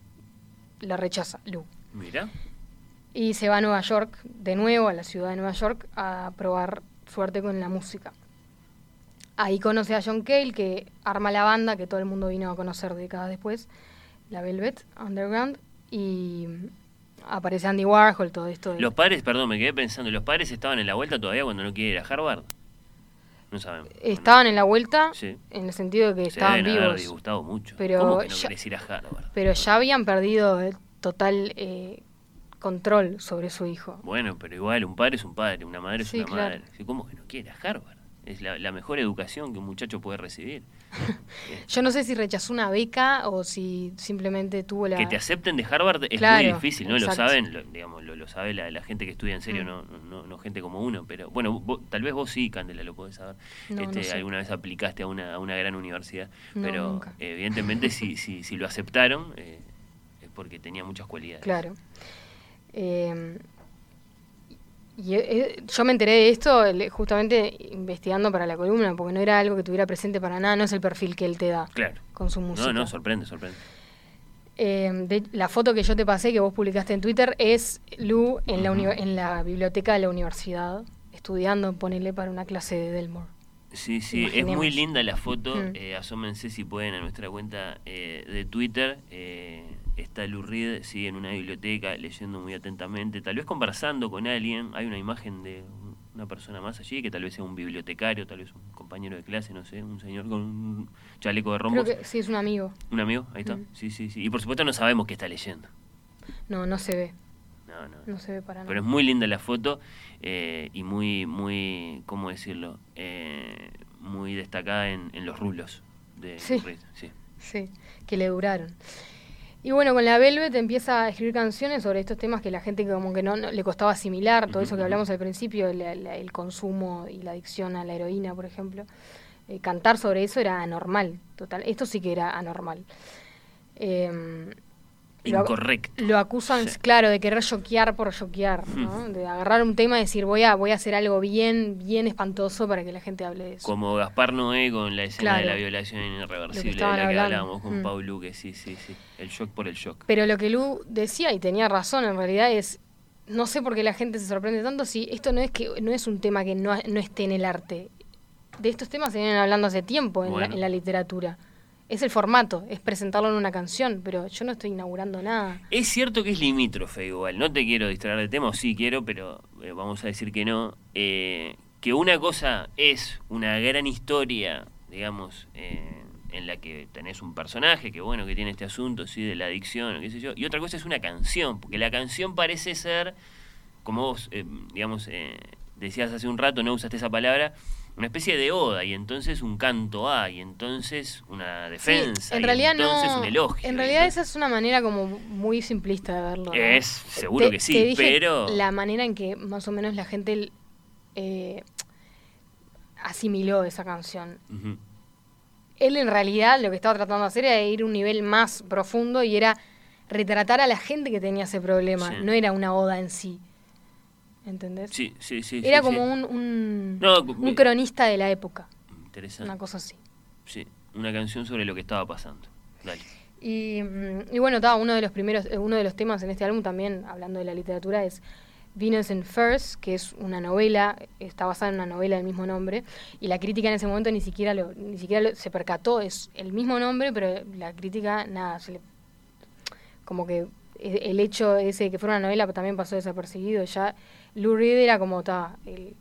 la rechaza, Lu. Mira. Y se va a Nueva York, de nuevo a la ciudad de Nueva York, a probar suerte con la música. Ahí conoce a John Cale, que arma la banda que todo el mundo vino a conocer décadas después, la Velvet Underground, y aparece Andy Warhol, todo esto. de- Los padres, perdón, me quedé pensando, los padres estaban en la vuelta todavía cuando no quiere ir a Harvard. No sabemos. estaban en la vuelta, Sí. en el sentido de que Se estaban deben vivos. disgustado mucho. Pero ¿Cómo que no ya- ir a Harvard? Pero ya habían perdido el total eh, control sobre su hijo. Bueno, pero igual, un padre es un padre, una madre es Sí, una claro. madre. ¿Cómo que no quiere a Harvard? Es la, la mejor educación que un muchacho puede recibir. Yo no sé si rechazó una beca o si simplemente tuvo la... Que te acepten de Harvard es Claro, muy difícil, ¿no? exacto. Lo saben, lo, digamos, lo, lo sabe la, la gente que estudia en serio, Mm. no, no, no gente como uno. Pero bueno, vos- tal vez vos sí, Candela, lo podés saber. No, no este, sé. Alguna vez aplicaste a una, a una gran universidad. No, pero nunca. evidentemente si, si, si lo aceptaron eh, es porque tenía muchas cualidades. Claro. Eh, y eh, yo me enteré de esto justamente investigando para la columna, porque no era algo que tuviera presente para nada, no es el perfil que él te da Claro. con su música. No, no, sorprende, sorprende. Eh, de- la foto que yo te pasé, que vos publicaste en Twitter, es Lu en, la, en biblioteca de la universidad, estudiando, ponele para una clase de Delmore. Sí, sí, es muy linda la foto. Mm. eh, asómense si pueden a nuestra cuenta eh, de Twitter. eh, está Lou Reed, sí, en una biblioteca, leyendo muy atentamente, tal vez conversando con alguien. Hay una imagen de un- una persona más allí, que tal vez sea un bibliotecario, tal vez un compañero de clase, no sé, un señor con un chaleco de Creo rombos. que sí, es un amigo. Un amigo, ahí está. Mm. Sí, sí, sí. Y por supuesto no sabemos qué está leyendo. No, no se ve. No, no. No se ve para nada. Pero es muy linda la foto eh, y muy, muy, ¿cómo decirlo? Eh, muy destacada en, en los rulos de Sí. Reed, sí. Sí, que le duraron. Y bueno, con la Velvet empieza a escribir canciones sobre estos temas que la gente como que no, no- le costaba asimilar, todo eso que hablamos al principio, la- el consumo y la adicción a la heroína, por ejemplo. Eh, cantar sobre eso era anormal, total. Esto sí que era anormal. Em, Incorrecto. Lo acusan, Sí. claro, de querer choquear por choquear, ¿no? De agarrar un tema y decir, voy a, voy a hacer algo bien, bien espantoso para que la gente hable de eso. Como Gaspar Noé con la escena de la violación irreversible de la que hablando. hablábamos con Mm. Paul Luque, sí, sí, sí. El shock por el shock. Pero lo que Lu decía, y tenía razón en realidad, es, no sé por qué la gente se sorprende tanto si esto no es que no es un tema que no, no esté en el arte. De estos temas se vienen hablando hace tiempo en, Bueno. la, en la literatura. Es el formato, es presentarlo en una canción, pero yo no estoy inaugurando nada. Es cierto que es limítrofe igual, no te quiero distraer del tema, sí quiero, pero eh, vamos a decir que no. Eh, que una cosa es una gran historia, digamos, eh, en la que tenés un personaje que bueno, que tiene este asunto, sí, de la adicción, qué sé yo, y otra cosa es una canción, porque la canción parece ser, como vos, eh, digamos, eh, decías hace un rato, no usaste esa palabra, una especie de oda, y entonces un canto A, y entonces una defensa, en y realidad entonces no. un elogio. En realidad esa es una manera como muy simplista de verlo. ¿no? Es, seguro Te- que sí, te dije pero... La manera en que más o menos la gente eh, asimiló esa canción. Él en realidad lo que estaba tratando de hacer era ir a un nivel más profundo y era retratar a la gente que tenía ese problema, Sí. no era una oda en sí. ¿Entendés? Sí, sí, sí. era sí, como sí. un, un, No, un me- cronista de la época, Interesante. una cosa así. Sí, una canción sobre lo que estaba pasando. Dale. Y, mm, y bueno, ta, uno de los primeros, eh, uno de los temas en este álbum también, hablando de la literatura, es Venus and First, que es una novela, está basada en una novela del mismo nombre, y la crítica en ese momento ni siquiera lo, ni siquiera lo- se percató, es el mismo nombre, pero la crítica, nada, se le- como que e- el hecho ese de que fuera una novela también pasó desapercibido, ya Lou Reed era como está el,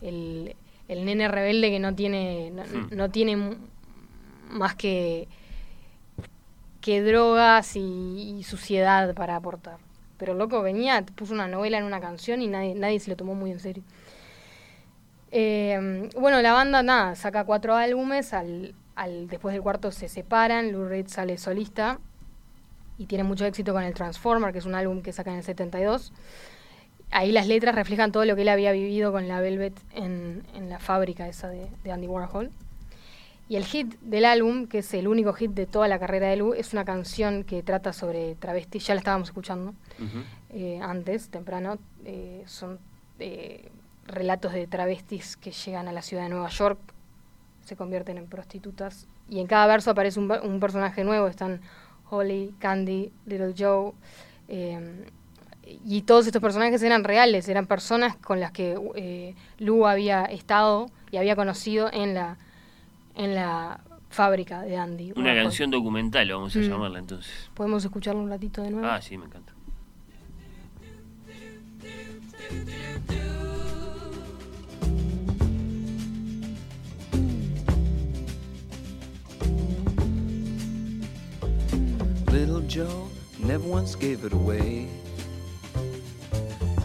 el, el nene rebelde que no tiene, no, no tiene más que que drogas y, y suciedad para aportar. Pero loco venía, puso una novela en una canción y nadie, nadie se lo tomó muy en serio. Eh, bueno, la banda nada, saca cuatro álbumes, al, al, después del cuarto se separan, Lou Reed sale solista y tiene mucho éxito con el Transformer, que es un álbum que saca en el 72. Ahí las letras reflejan todo lo que él había vivido con la Velvet en, en la fábrica esa de, de Andy Warhol. Y el hit del álbum, que es el único hit de toda la carrera de Lu, es una canción que trata sobre travestis, ya la estábamos escuchando eh, antes, temprano. eh, son eh, relatos de travestis que llegan a la ciudad de Nueva York, se convierten en prostitutas, y en cada verso aparece un, un personaje nuevo, están Holly, Candy, Little Joe, eh, y todos estos personajes eran reales, eran personas con las que eh, Lu había estado y había conocido en la, en la fábrica de Andy. Una canción documental, vamos a mm. llamarla entonces. ¿Podemos escucharla un ratito de nuevo? Ah, sí, me encanta. Little Joe never once gave it away.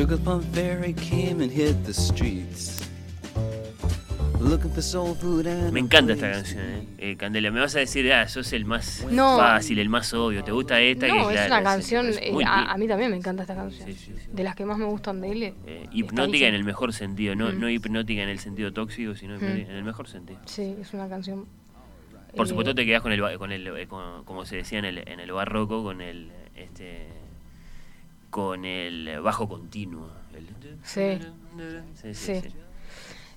Sugar Plum Fairy came and hit the streets. Looking for soul food and Me encanta esta canción, ¿eh? Eh, Candela, me vas a decir, ah, sos el más No. fácil, el más obvio. ¿Te gusta esta? No, que, es una canción, es eh, muy a, mí también me encanta esta canción. De las que más me gustan de él. eh, hipnótica en el mejor sentido, no, Mm. no hipnótica en el sentido tóxico, sino Mm. en el mejor sentido. Sí, es una canción. Por eh, supuesto te quedas con el, con el con- como se decía en el, en el barroco, con el este con el bajo continuo. El- Sí. Sí, sí.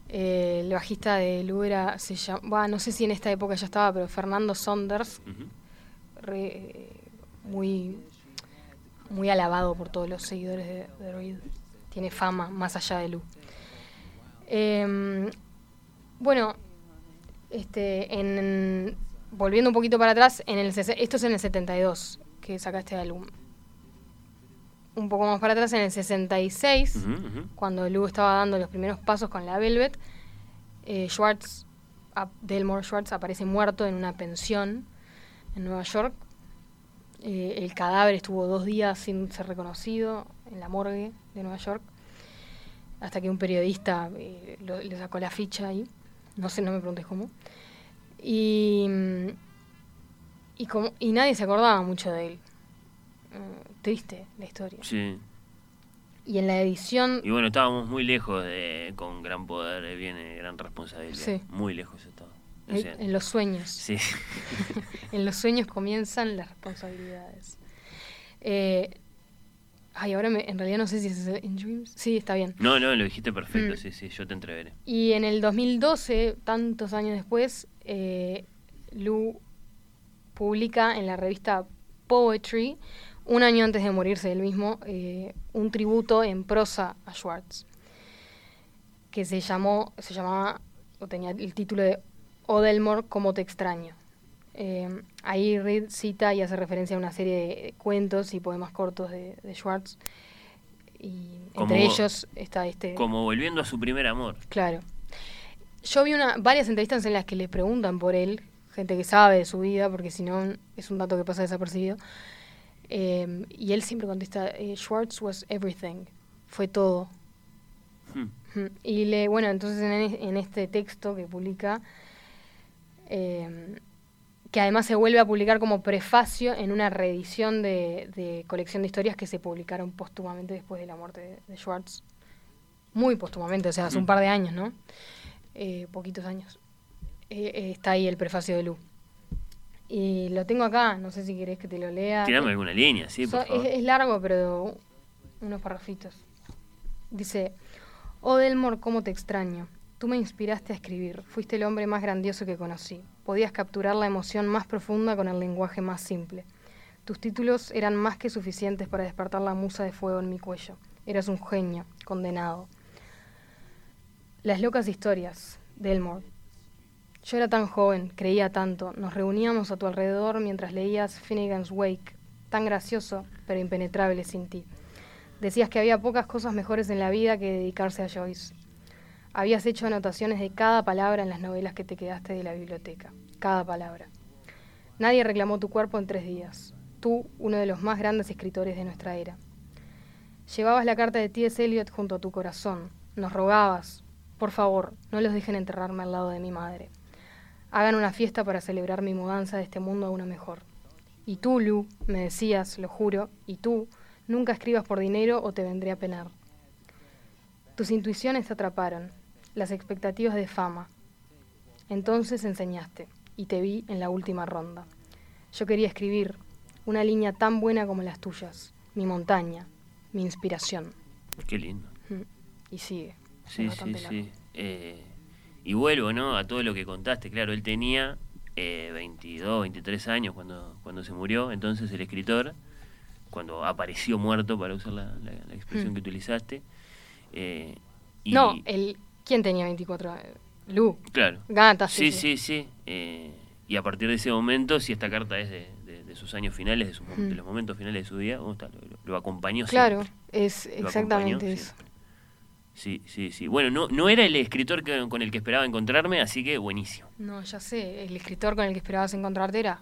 Eh, el bajista de Lu era, se llama, no sé si en esta época ya estaba, pero Fernando Saunders, re- eh, muy, muy alabado por todos los seguidores de, de Reed. Tiene fama más allá de Lu. Em, bueno, este, en, volviendo un poquito para atrás, en el, esto es en el 72 que saca este álbum. Un poco más para atrás, en el 66, Ujú, ujú. cuando Lou estaba dando los primeros pasos con la Velvet, eh, Schwartz, Delmore Schwartz aparece muerto en una pensión en Nueva York. Eh, el cadáver estuvo dos días sin ser reconocido en la morgue de Nueva York, hasta que un periodista eh, lo- le sacó la ficha ahí. No sé, no me preguntes cómo. Y, mm, y, como, y nadie se acordaba mucho de él. Triste la historia. Sí. Y en la edición Y bueno, estábamos muy lejos de con gran poder eh, viene gran responsabilidad. Sí. Muy lejos estaba. O En, sea, en los sueños. Sí. en los sueños comienzan las responsabilidades. Eh, ay, ahora me- en realidad no sé si es In Dreams. Sí, está bien. No, no, lo dijiste perfecto, Mm. sí, sí, yo te entreveré. Y en el 2012, tantos años después, eh, Lou publica en la revista Poetry, un año antes de morirse él mismo, eh, un tributo en prosa a Schwartz, que se llamó, se llamaba, o tenía el título de Odelmore, como te extraño. Eh, ahí Reed cita y hace referencia a una serie de cuentos y poemas cortos de, de Schwartz. Y Como- entre ellos está este. Como volviendo a su primer amor. Claro. Yo vi una, varias entrevistas en las que le preguntan por él, gente que sabe de su vida, porque si no es un dato que pasa desapercibido. Eh, y él siempre contesta, eh, Schwartz was everything, fue todo. Hmm. Ujú. Y le, bueno, entonces en, e- en este texto que publica, eh, que además se vuelve a publicar como prefacio en una reedición de, de colección de historias que se publicaron póstumamente después de la muerte de, de Schwartz. Muy póstumamente, o sea, hace un Mm. par de años, ¿no? Eh, poquitos años. Eh, está ahí el prefacio de Lu. Y lo tengo acá, no sé si querés que te lo lea. Tirame alguna línea, sí, So- por favor. es, es largo, pero unos parrafitos. Dice, Oh Delmore, cómo te extraño. Tú me inspiraste a escribir. Fuiste el hombre más grandioso que conocí. Podías capturar la emoción más profunda con el lenguaje más simple. Tus títulos eran más que suficientes para despertar la musa de fuego en mi cuello. Eras un genio, condenado. Las locas historias, Delmore. Yo era tan joven, creía tanto, nos reuníamos a tu alrededor mientras leías Finnegan's Wake, tan gracioso, pero impenetrable sin ti. Decías que había pocas cosas mejores en la vida que dedicarse a Joyce. Habías hecho anotaciones de cada palabra en las novelas que te quedaste de la biblioteca, cada palabra. Nadie reclamó tu cuerpo en tres días. Tú, uno de los más grandes escritores de nuestra era. Llevabas la carta de T.S. Eliot junto a tu corazón. Nos rogabas, por favor, no los dejen enterrarme al lado de mi madre. Hagan una fiesta para celebrar mi mudanza de este mundo a uno mejor. Y tú, Lu, me decías, lo juro, y tú, nunca escribas por dinero o te vendré a penar. Tus intuiciones te atraparon, las expectativas de fama. Entonces enseñaste, y te vi en la última ronda. Yo quería escribir una línea tan buena como las tuyas, mi montaña, mi inspiración. Qué lindo. Y sigue. Sí, sí, largo. sí. Eh, y vuelvo, ¿no? A todo lo que contaste. Claro, él tenía eh, 22, 23 años cuando, cuando se murió. Entonces el escritor cuando apareció muerto, para usar la, la- la expresión Mm. que utilizaste. Eh, y- No, el, ¿quién tenía 24 años? Lu. Claro. Gata, Sí, sí, sí, sí. eh, y a partir de ese momento, si esta carta es de, de- de sus años finales, de, sus Mm. de los momentos finales de su vida, ¿cómo está? Lo, lo acompañó Claro, siempre. es Lo exactamente eso. Sí, sí, sí. Bueno, no, no era el escritor que- con el que esperaba encontrarme, así que buenísimo. No, ya sé, el escritor con el que esperabas encontrarte era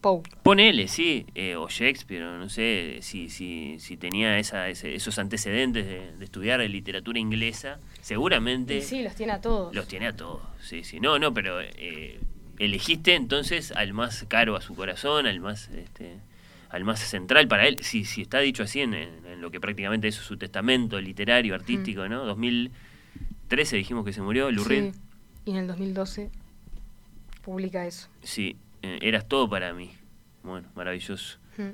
Poe. Ponele, sí, eh, o Shakespeare, no sé si, si, si tenía esa, ese- esos antecedentes de, de estudiar literatura inglesa, seguramente Y sí, los tiene a todos. los tiene a todos. Sí, sí. No, no, pero eh, elegiste entonces al más caro a su corazón, al más este, al más central para él, si, si está dicho así en, en- lo que prácticamente es su testamento literario, artístico, ¿no? 2013 dijimos que se murió, Lou Reed. Sí, y en el 2012 publica eso. Sí, eh, eras todo para mí. Bueno, maravilloso. Mm.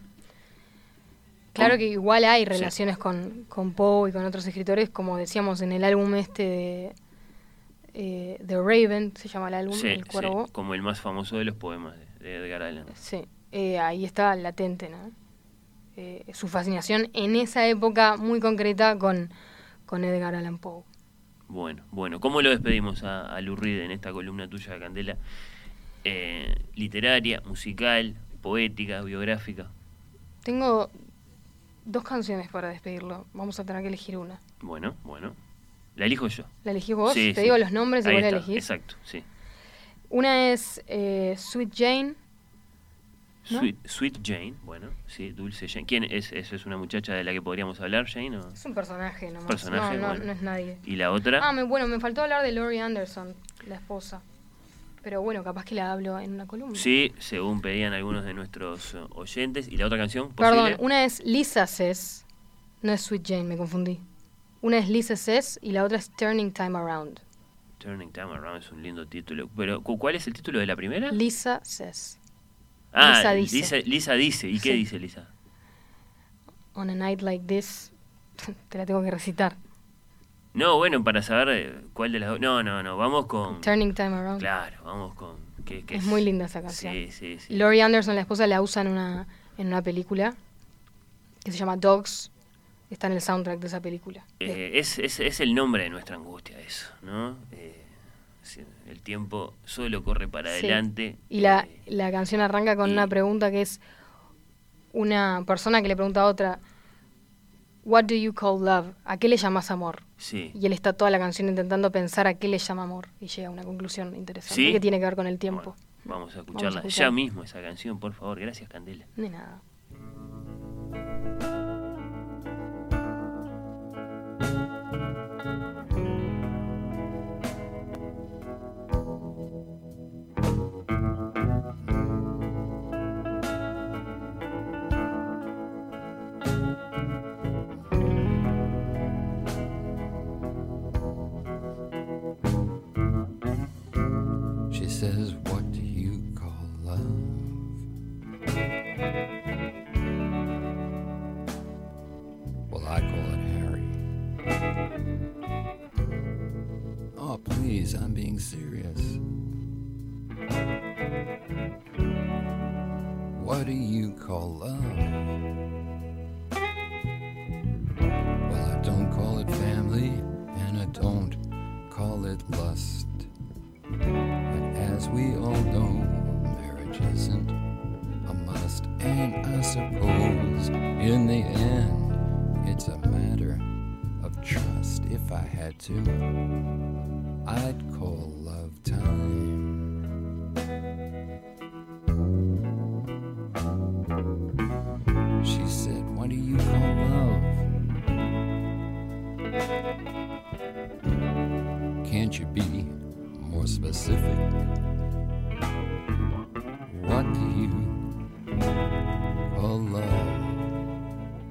Claro que igual hay Sí. relaciones con, con Poe y con otros escritores, como decíamos en el álbum este de eh, The Raven, se llama el álbum, Sí, El sí, Cuervo. como el más famoso de los poemas de, de Edgar Allan. Sí, eh, ahí está latente, ¿no? Eh, su fascinación en esa época muy concreta con, con Edgar Allan Poe. Bueno, bueno, ¿cómo lo despedimos a, a Lou Reed en esta columna tuya de Candela? Eh, literaria, musical, poética, biográfica. Tengo dos canciones para despedirlo. Vamos a tener que elegir una. Bueno, bueno. La elijo yo. ¿La elegís vos? Sí, Te sí. digo los nombres y vos la elegís. Exacto, sí. Una es eh, Sweet Jane. ¿No? Sweet, Sweet Jane, bueno, sí, Dulce Jane. ¿Quién es? ¿Eso es una muchacha de la que podríamos hablar, Jane? O? Es un personaje nomás. Personaje, no, no, bueno. no es nadie. ¿Y la otra? Ah, me- bueno, me faltó hablar de Laurie Anderson, la esposa. Pero bueno, capaz que la hablo en una columna. Sí, según pedían algunos de nuestros eh, oyentes. ¿Y la otra canción? Perdón, ¿Posible? una es Lisa Says. No es Sweet Jane, me confundí. Una es Lisa Says y la otra es Turning Time Around. Turning Time Around es un lindo título. Pero, ¿cu- ¿cuál es el título de la primera? Lisa Says. Ah, Lisa dice. Lisa, Lisa dice. ¿Y qué Sí. dice Lisa? On a night like this. Te la tengo que recitar. No, bueno, para saber eh, cuál de las dos. No, no, no, vamos con. Turning Time Around. Claro, vamos con. que- que Es muy linda esa canción. Sí, sí, sí. Laurie Anderson, la esposa, la usa en una, en una película que se llama Dogs. Está en el soundtrack de esa película. Eh, es, es, es el nombre de nuestra angustia, eso, ¿no? Eh, el tiempo solo corre para Sí. adelante. Y la, la canción arranca con una pregunta que es una persona que le pregunta a otra, What do you call love? ¿A qué le llamas amor? Sí. Y él está toda la canción intentando pensar a qué le llama amor y llega a una conclusión interesante ¿Sí? que tiene que ver con el tiempo. Vamos a escucharla escuchar. ya mismo esa canción, por favor. Gracias, Candela. De nada. Please, I'm being serious. What do you call love? Well, I don't call it family, and I don't call it lust. But as we all know, marriage isn't a must. And I suppose in the end, it's a matter of trust. If I had to, I'd call love time. She said, What do you call love? Can't you be more specific? What do you call love?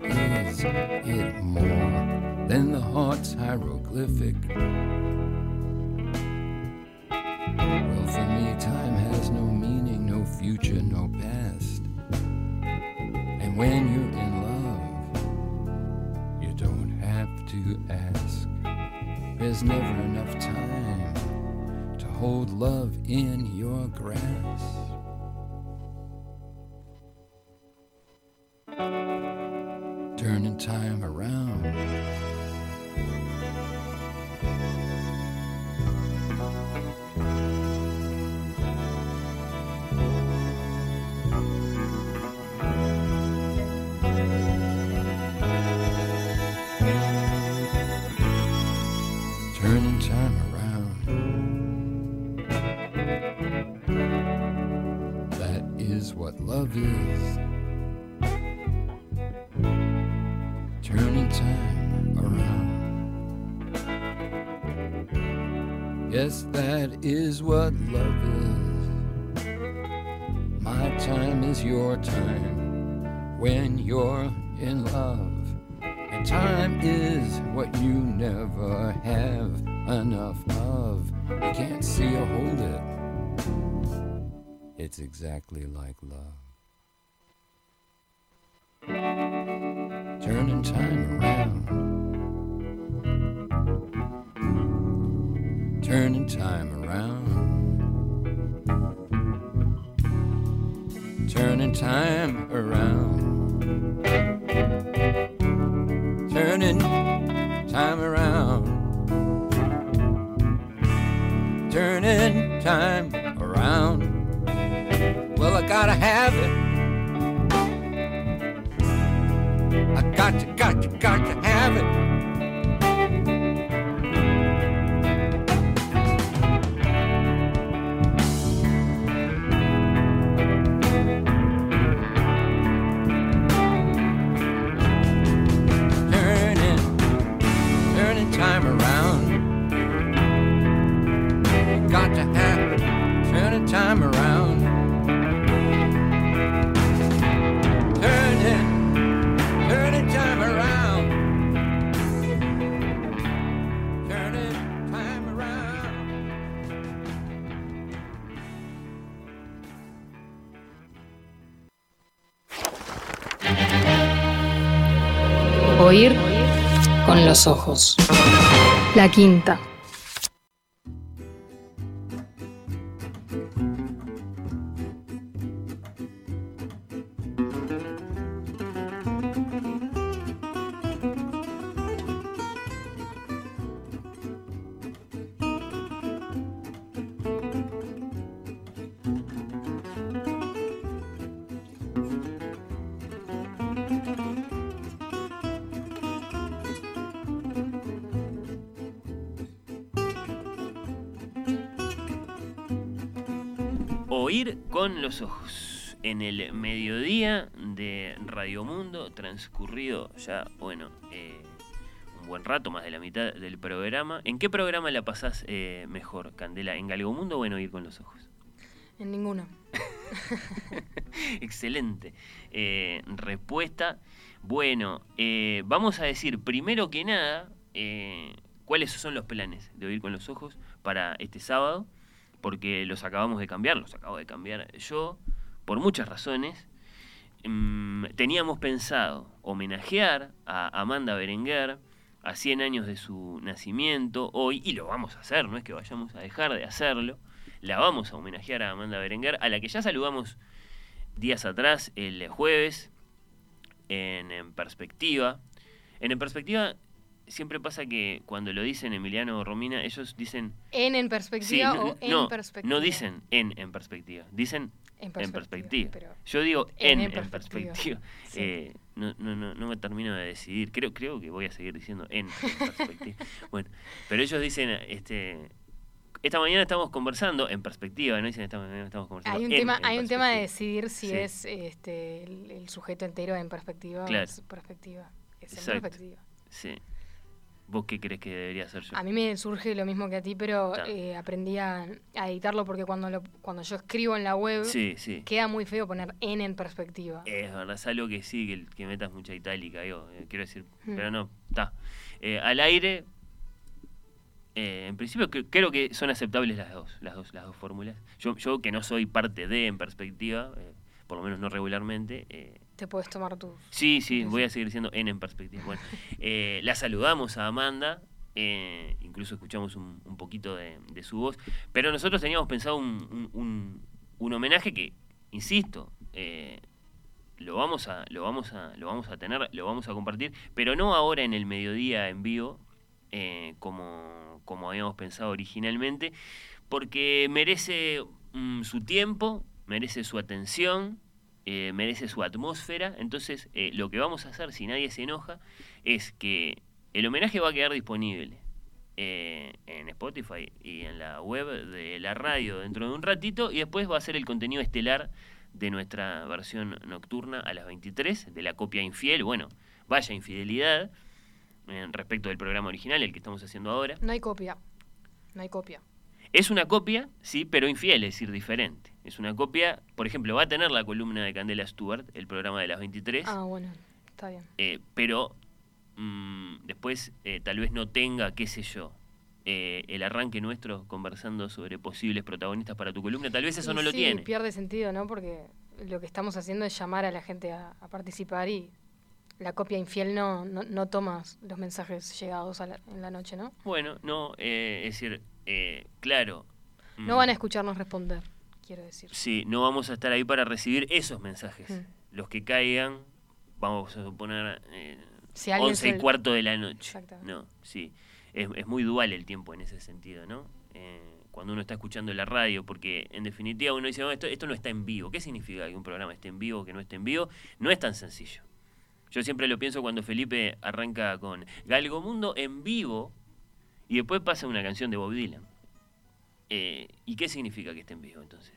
Is it more than the heart's hieroglyphic? Future, no past. And when you're in love, you don't have to ask. There's never enough time to hold love in your grasp. It's exactly like love. Turning time around. Turning time around. Gotta have it. I got to, got to, got to have it. Los ojos. La quinta. Oír con los ojos. En el mediodía de Radio Mundo, transcurrido ya, bueno, eh, un buen rato, más de la mitad del programa. ¿En qué programa la pasás eh, mejor, Candela? ¿En Galgo Mundo o en Oír con los ojos? En ninguno. Excelente. Eh, respuesta. Bueno, eh, vamos a decir primero que nada eh, cuáles son los planes de Oír con los Ojos para este sábado, porque los acabamos de cambiar, los acabo de cambiar yo, por muchas razones. Mm, teníamos pensado homenajear a Amanda Berenguer a 100 años de su nacimiento hoy, y lo vamos a hacer, no es que vayamos a dejar de hacerlo. La vamos a homenajear a Amanda Berenguer, a la que ya saludamos días atrás, el jueves, en, En Perspectiva. En En Perspectiva siempre pasa que cuando lo dicen Emiliano o Romina, ellos dicen... En en Sí, perspectiva no, o en no, perspectiva. no dicen en en perspectiva, dicen En en perspectiva, pero Yo digo en en perspectiva. perspectiva, sí. Eh, no, no, no, no me termino de decidir. Creo, creo que voy a seguir diciendo en, en perspectiva. bueno, pero ellos dicen, este, esta mañana estamos conversando en perspectiva, no dicen esta mañana estamos conversando. Hay un en- tema, en hay un tema de decidir si Sí. es este, el, el sujeto entero en perspectiva Claro. o es perspectiva. Es en perspectiva. Sí. ¿Vos qué crees que debería hacer yo? A mí me surge lo mismo que a ti, pero eh, aprendí a, a editarlo porque cuando lo, cuando yo escribo en la web Sí, sí. queda muy feo poner en en perspectiva. Es verdad, es algo que sí, que, que metas mucha itálica, yo, eh, quiero decir, Hmm. pero no, está. Eh, al aire, en principio cre- creo que son aceptables las dos, las dos, las dos fórmulas. Yo, yo que no soy parte de en perspectiva, por lo menos no regularmente, Te puedes tomar tu... Sí, sí, voy a seguir diciendo en en perspectiva. Bueno, eh, la saludamos a Amanda, eh, incluso escuchamos un, un poquito de, de su voz, pero nosotros teníamos pensado un, un- un- un homenaje que, insisto, eh, lo vamos a, lo vamos a, lo vamos a tener, lo vamos a compartir, pero no ahora en el mediodía en vivo, eh, como, como habíamos pensado originalmente, porque merece mm, su tiempo, merece su atención, eh, merece su atmósfera. Entonces, eh, lo que vamos a hacer, si nadie se enoja, es que el homenaje va a quedar disponible eh, en Spotify y en la web de la radio dentro de un ratito, y después va a ser el contenido estelar de nuestra versión nocturna a las 23, de la copia infiel. Bueno, vaya infidelidad en respecto del programa original, el que estamos haciendo ahora. No hay copia. No hay copia. Es una copia, sí, pero infiel, es decir, diferente. Es una copia, por ejemplo, va a tener la columna de Candela Stewart, el programa de las 23, Ah, bueno, está bien. eh, pero mm, después eh, tal vez no tenga, qué sé yo, eh, el arranque nuestro conversando sobre posibles protagonistas para tu columna, tal vez eso Y no lo tiene. pierde sentido, ¿no? Porque lo que estamos haciendo es llamar a la gente a, a participar y la copia infiel no, no, no toma los mensajes llegados a la- en la noche, ¿no? Bueno, no, eh, es decir, eh, claro. No van a escucharnos responder, quiero decir. Sí, no vamos a estar ahí para recibir esos mensajes. Mm. Los que caigan, vamos a suponer, eh, Si alguien 11 y cuarto de la noche. Exactamente. No, sí. Es, es muy dual el tiempo en ese sentido, ¿no? Eh, cuando uno está escuchando la radio, porque en definitiva uno dice, "No, esto, esto no está en vivo. ¿Qué significa que un programa esté en vivo o que no esté en vivo? No es tan sencillo. Yo siempre lo pienso cuando Felipe arranca con Galgo Mundo en vivo y después pasa una canción de Bob Dylan. Eh, ¿Y qué significa que esté en vivo entonces?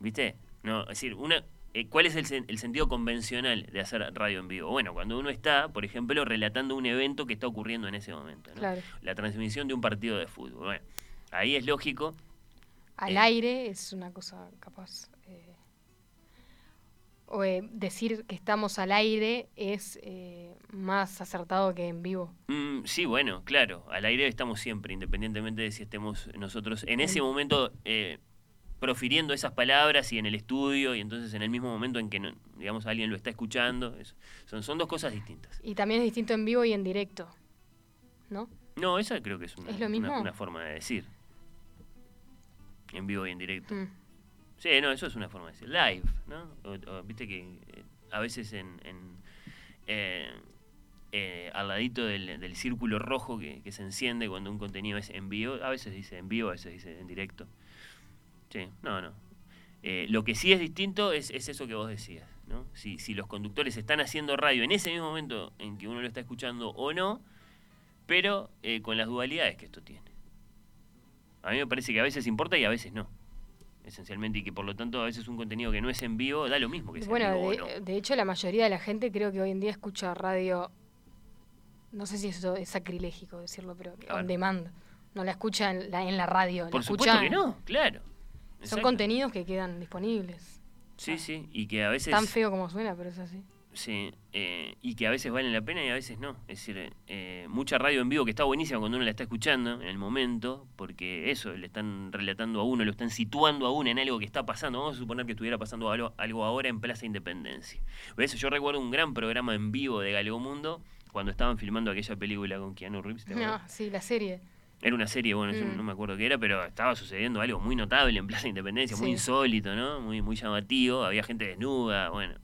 ¿Viste? No, es decir, una, eh, ¿cuál es el, sen- el sentido convencional de hacer radio en vivo? Bueno, cuando uno está, por ejemplo, relatando un evento que está ocurriendo en ese momento. ¿no? Claro. La transmisión de un partido de fútbol. Bueno, ahí es lógico. Al Eh. aire es una cosa capaz. Eh, o eh, decir que estamos al aire es eh, más acertado que en vivo. Mm, sí, bueno, claro, al aire estamos siempre, independientemente de si estemos nosotros en ese En- momento eh, profiriendo esas palabras y en el estudio y entonces en el mismo momento en que, no- digamos, alguien lo está escuchando. eso- son, son dos cosas distintas. Y también es distinto en vivo y en directo. ¿No? No, esa creo que es una, ¿Es lo una- mismo? una forma de decir. En vivo y en directo. Mm. Sí, no, eso es una forma de decir. Live, ¿no? Viste que eh, a veces en, en, eh, eh, al ladito del, del círculo rojo que, que se enciende cuando un contenido es en vivo, a veces dice en vivo, a veces dice en directo. Sí, no, no. Eh, lo que sí es distinto es, es eso que vos decías, ¿no? Si, si los conductores están haciendo radio en ese mismo momento en que uno lo está escuchando o no, pero con las dualidades que esto tiene. A mí me parece que a veces importa y a veces no. Esencialmente, y que por lo tanto a veces un contenido que no es en vivo da lo mismo que sea Bueno, en vivo de, o no. de hecho la mayoría de la gente creo que hoy en día escucha radio, no sé si eso es sacrilégico decirlo, pero Claro. on demand. No la escucha en la, en la radio. la Por supuesto escucha- que no, claro. Son contenidos que quedan disponibles. Sí, sí, y que a veces... Tan feo como suena, pero es así. Sí, eh, y que a veces valen la pena y a veces no. Es decir, eh, mucha radio en vivo que está buenísima cuando uno la está escuchando en el momento, porque eso, le están relatando a uno, lo están situando a uno en algo que está pasando. Vamos a suponer que estuviera pasando algo, algo ahora en Plaza Independencia. ¿Ves? Yo recuerdo un gran programa en vivo de Galego Mundo cuando estaban filmando aquella película con Keanu Reeves. ¿te No, sí, la serie. Era una serie, bueno, yo Mm. no me acuerdo qué era, pero estaba sucediendo algo muy notable en Plaza Independencia, muy insólito, ¿no? Muy, muy llamativo, había gente desnuda, bueno.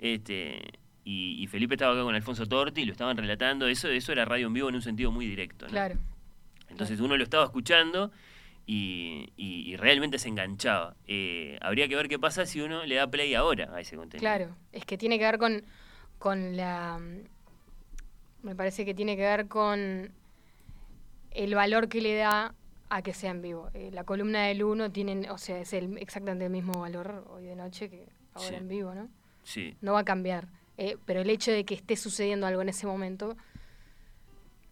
Este, y, y Felipe estaba acá con Alfonso Torti y lo estaban relatando, eso, eso era radio en vivo en un sentido muy directo, ¿no? Claro. Entonces uno lo estaba escuchando y, y- y realmente se enganchaba. Eh, habría que ver qué pasa si uno le da play ahora a ese contenido. Claro, es que tiene que ver con, con la... Me parece que tiene que ver con el valor que le da a que sea en vivo. Eh, la columna del 1 tiene, o sea, es el, exactamente el mismo valor hoy de noche que ahora Sí. en vivo, ¿no? Sí. No va a cambiar. Eh, pero el hecho de que esté sucediendo algo en ese momento,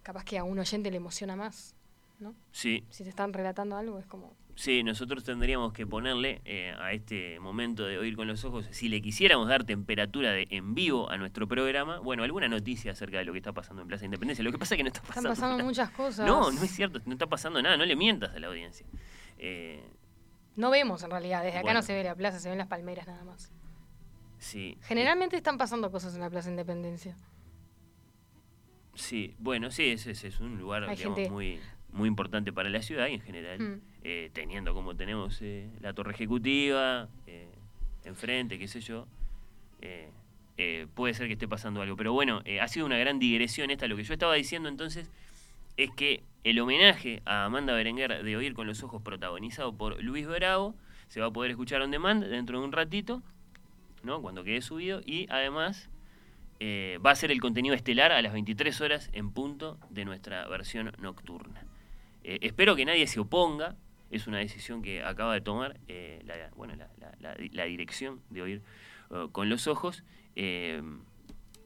capaz que a un oyente le emociona más, ¿no? Sí, Si te están relatando algo, es como... Sí, nosotros tendríamos que ponerle eh, a este momento de oír con los ojos, si le quisiéramos dar temperatura de en vivo a nuestro programa, bueno, alguna noticia acerca de lo que está pasando en Plaza Independencia. Lo que pasa es que no está Están pasando. pasando nada. muchas cosas. No, no es cierto, no está pasando nada, no le mientas a la audiencia. Eh, No vemos en realidad, desde acá no se ve la plaza, se ven las palmeras nada más. Sí, Generalmente están pasando cosas en la Plaza Independencia. sí, bueno, sí, ese, ese es un lugar Hay digamos, gente- muy, muy importante para la ciudad y en general, Mm. eh, teniendo como tenemos eh, la torre ejecutiva, eh, enfrente, qué sé yo, puede ser que esté pasando algo. Pero bueno, ha sido una gran digresión esta. Lo que yo estaba diciendo entonces es que el homenaje a Amanda Berenguer de Oír con los Ojos, protagonizado por Luis Bravo, se va a poder escuchar on demand dentro de un ratito, ¿no? Cuando quede subido. Y además eh, va a ser el contenido estelar a las 23 horas en punto de nuestra versión nocturna. Eh, espero que nadie se oponga. Es una decisión que acaba de tomar eh, la, bueno, la, la- dirección de Oír con los Ojos.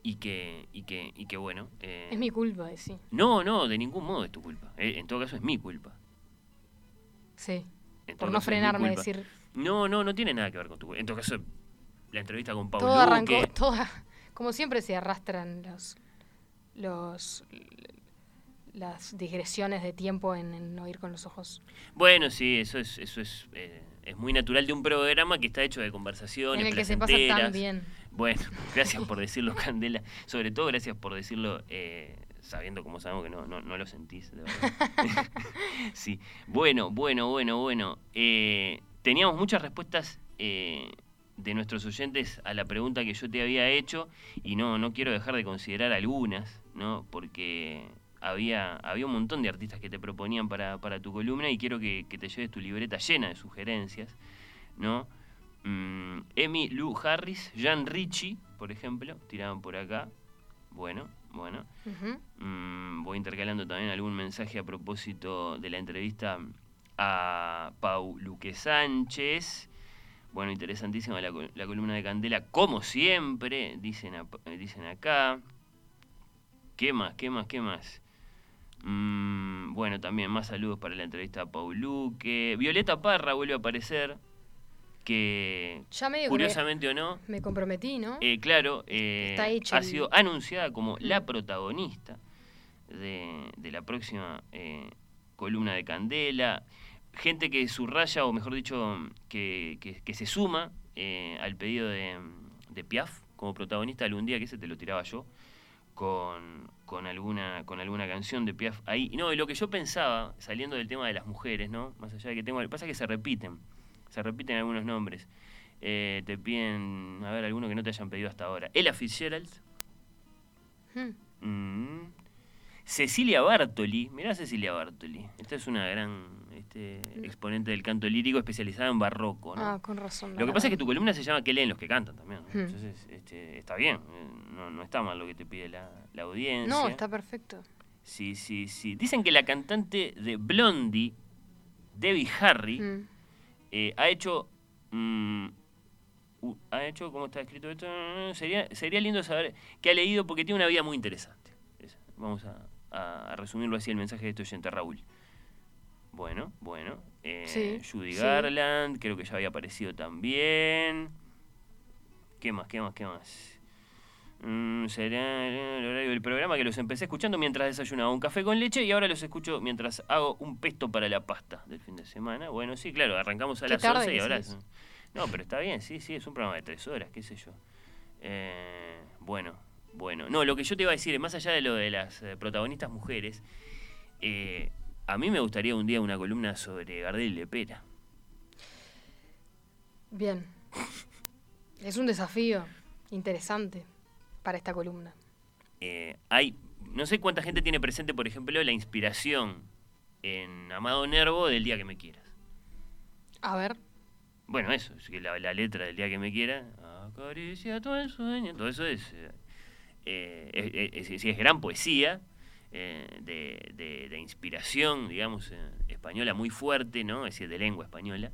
y que, y que, y que bueno. Es mi culpa, sí. no, no, de ningún modo es tu culpa. En todo caso es mi culpa. Sí. Por no frenarme, decir. No, no, no tiene nada que ver con tu culpa. En todo caso, la entrevista con Pablo Todo arrancó, toda, como siempre se arrastran los, los, las digresiones de tiempo en, en oír con los ojos. Bueno, sí, eso es, eso es, eh, es muy natural de un programa que está hecho de conversaciones. En el que se pasa tan bien. Bueno, gracias por decirlo, Candela. Sobre todo gracias por decirlo eh, sabiendo como sabemos que no, no, no lo sentís, de verdad. sí. Bueno, bueno, bueno, bueno. Eh, teníamos muchas respuestas eh, de nuestros oyentes a la pregunta que yo te había hecho y no, no quiero dejar de considerar algunas, ¿no? Porque había, había un montón de artistas que te proponían para, para tu columna y quiero que, que te lleves tu libreta llena de sugerencias, ¿no? Mm, Emi Lou Harris, Jan Ritchie, por ejemplo, tiraban por acá. Bueno, bueno. Mm, voy intercalando también algún mensaje a propósito de la entrevista a Pau Luque Sánchez. Bueno, interesantísima la, col- la columna de Candela, como siempre, dicen, dicen acá. ¿Qué más? ¿Qué más? ¿Qué más? Mm, bueno, también más saludos para la entrevista a Pau Luque. Violeta Parra vuelve a aparecer, que Ya medio que me- curiosamente o no, Me comprometí, ¿no? eh, claro, eh, Está hecho ha el- sido anunciada como la protagonista de, de la próxima eh, columna de Candela. Gente que subraya, o mejor dicho, que, que- que se suma eh, al pedido de, de Piaf como protagonista algún día, que ese te lo tiraba yo, con, con alguna, con alguna canción de Piaf ahí. Y no, y lo que yo pensaba, saliendo del tema de las mujeres, ¿no? Más allá de que tengo. Pasa que se repiten, se repiten algunos nombres. Eh, te piden, a ver, alguno que no te hayan pedido hasta ahora. Ella Fitzgerald. Hmm. Mm. Cecilia Bartoli, mirá Cecilia Bartoli. Esta es una gran este, exponente del canto lírico especializada en barroco, ¿no? Ah, con razón. Lo que pasa es que tu columna se llama ¿Qué leen los que cantan también? ¿no? Hmm. Entonces, este, está bien, eh, no, no está mal lo que te pide la, la audiencia. No, está perfecto. Sí, sí, sí. Dicen que la cantante de Blondie, Debbie Harry, Mm. eh, ha hecho. mm, u- ha hecho, ¿cómo está escrito esto? Sería, sería lindo saber qué ha leído porque tiene una vida muy interesante. Esa. Vamos a, a- a resumirlo así el mensaje de este oyente, Raúl. Bueno, bueno. eh, Sí, Judy sí. Garland, creo que ya había aparecido también. ¿Qué más, qué más, qué más? Mm, será el horario del programa que los empecé escuchando mientras desayunaba un café con leche y ahora los escucho mientras hago un pesto para la pasta del fin de semana. Bueno, sí, claro, arrancamos a las tarde 11 y ahora... es No, pero está bien, sí, sí, es un programa de tres horas, qué sé yo. Eh, bueno, bueno. No, lo que yo te iba a decir, más allá de lo de las eh, protagonistas mujeres, eh, a mí me gustaría un día una columna sobre Gardel y Lepera. Bien. Es un desafío interesante para esta columna. eh, hay, no sé cuánta gente tiene presente, por ejemplo, la inspiración en Amado Nervo del día que me quieras. A ver. Bueno, eso, es que la, la letra del día que me quiera, acaricia todo el sueño, todo eso es, eh, eh, es, es- es gran poesía, eh, de, de- de inspiración, digamos, eh, española muy fuerte, ¿no? Es decir, de lengua española.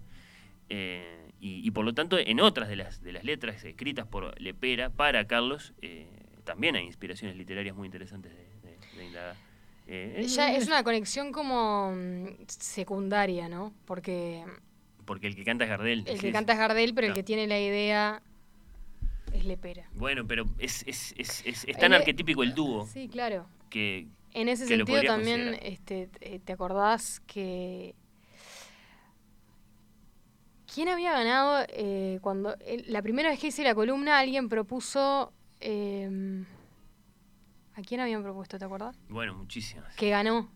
Eh, y, y por lo tanto, en otras de las, de las letras escritas por Lepera para Carlos, también hay inspiraciones literarias muy interesantes de, de- de indagar. Ya es una conexión como mm, secundaria, ¿no? Porque Porque el que canta es Gardel. el que canta es Gardel, pero el que tiene la idea es Lepera. Bueno, pero es, es, es, tan arquetípico el dúo Sí, claro. que, En ese sentido también, este, eh, ¿te acordás que... ¿Quién había ganado eh, cuando... la primera vez que hice la columna alguien propuso... eh, ¿A quién habían propuesto, te acordás? Bueno, muchísimas. Que ganó.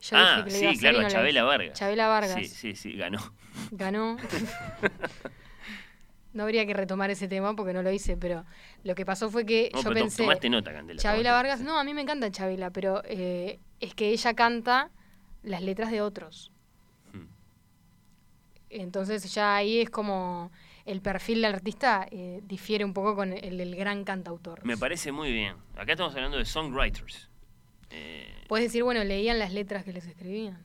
Yo ah, que sí, claro, a la Chabela. Vargas. Chabela Vargas. Sí, sí, sí, ganó. Ganó. no habría que retomar ese tema porque no lo hice, pero lo que pasó fue que No, yo pero pensé... tomaste nota, Candela. Chabela Vargas, no, a mí me encanta Chabela, pero eh, es que ella canta las letras de otros. Hmm. Entonces ya ahí es como el perfil del artista eh, difiere un poco con el del gran cantautor. Me parece muy bien. Acá estamos hablando de songwriters. Eh, Puedes decir, bueno, leían las letras que les escribían.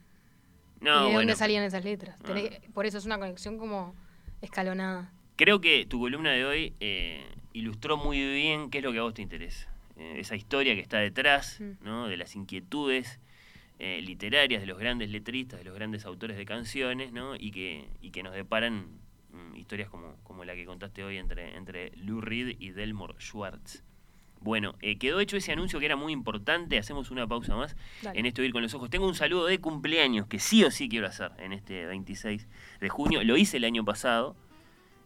no, ¿Y de bueno, dónde salían esas letras? Ah. Tenés por eso es una conexión como escalonada. Creo que tu columna de hoy eh, ilustró muy bien qué es lo que a vos te interesa. Eh, esa historia que está detrás, Mm. ¿no? de las inquietudes eh, literarias de los grandes letristas, de los grandes autores de canciones, ¿no? y, que, y que nos deparan mm, historias como, como la que contaste hoy entre, entre Lou Reed y Delmore Schwartz. Bueno, eh, quedó hecho ese anuncio que era muy importante. Hacemos una pausa más Dale. en este Oír con los Ojos. Tengo un saludo de cumpleaños que sí o sí quiero hacer en este 26 de junio. Lo hice el año pasado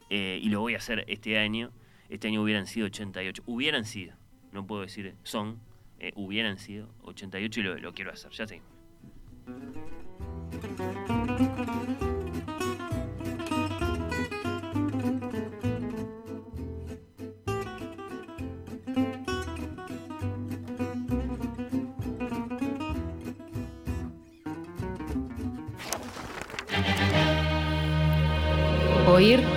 eh, y lo voy a hacer este año. Este año hubieran sido 88. Hubieran sido, no puedo decir son, eh, hubieran sido 88 y lo, lo quiero hacer. Ya seguimos. Oír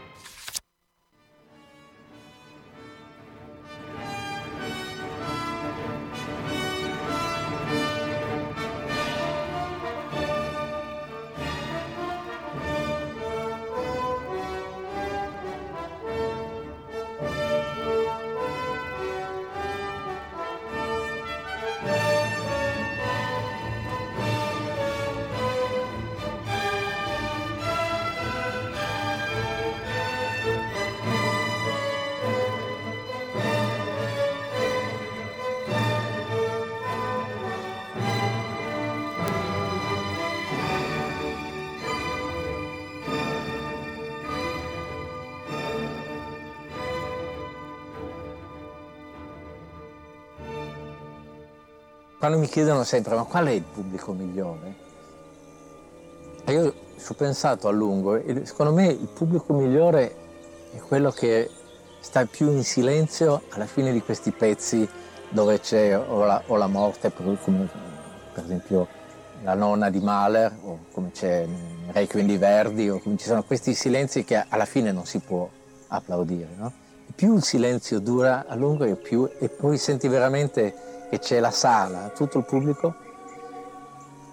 Quando mi chiedono sempre ma qual è il pubblico migliore? E io ci ho pensato a lungo e secondo me il pubblico migliore è quello che sta più in silenzio alla fine di questi pezzi dove c'è o la, o la morte, come, per esempio la nonna di Mahler, o come c'è Requiem di Verdi, o come ci sono questi silenzi che alla fine non si può applaudire. No? Più il silenzio dura a lungo e, più, e poi senti veramente che c'è la sala, tutto il pubblico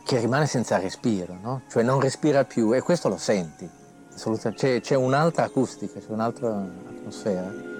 che rimane senza respiro, no? cioè non respira più e questo lo senti. C'è, c'è un'altra acustica, c'è un'altra atmosfera.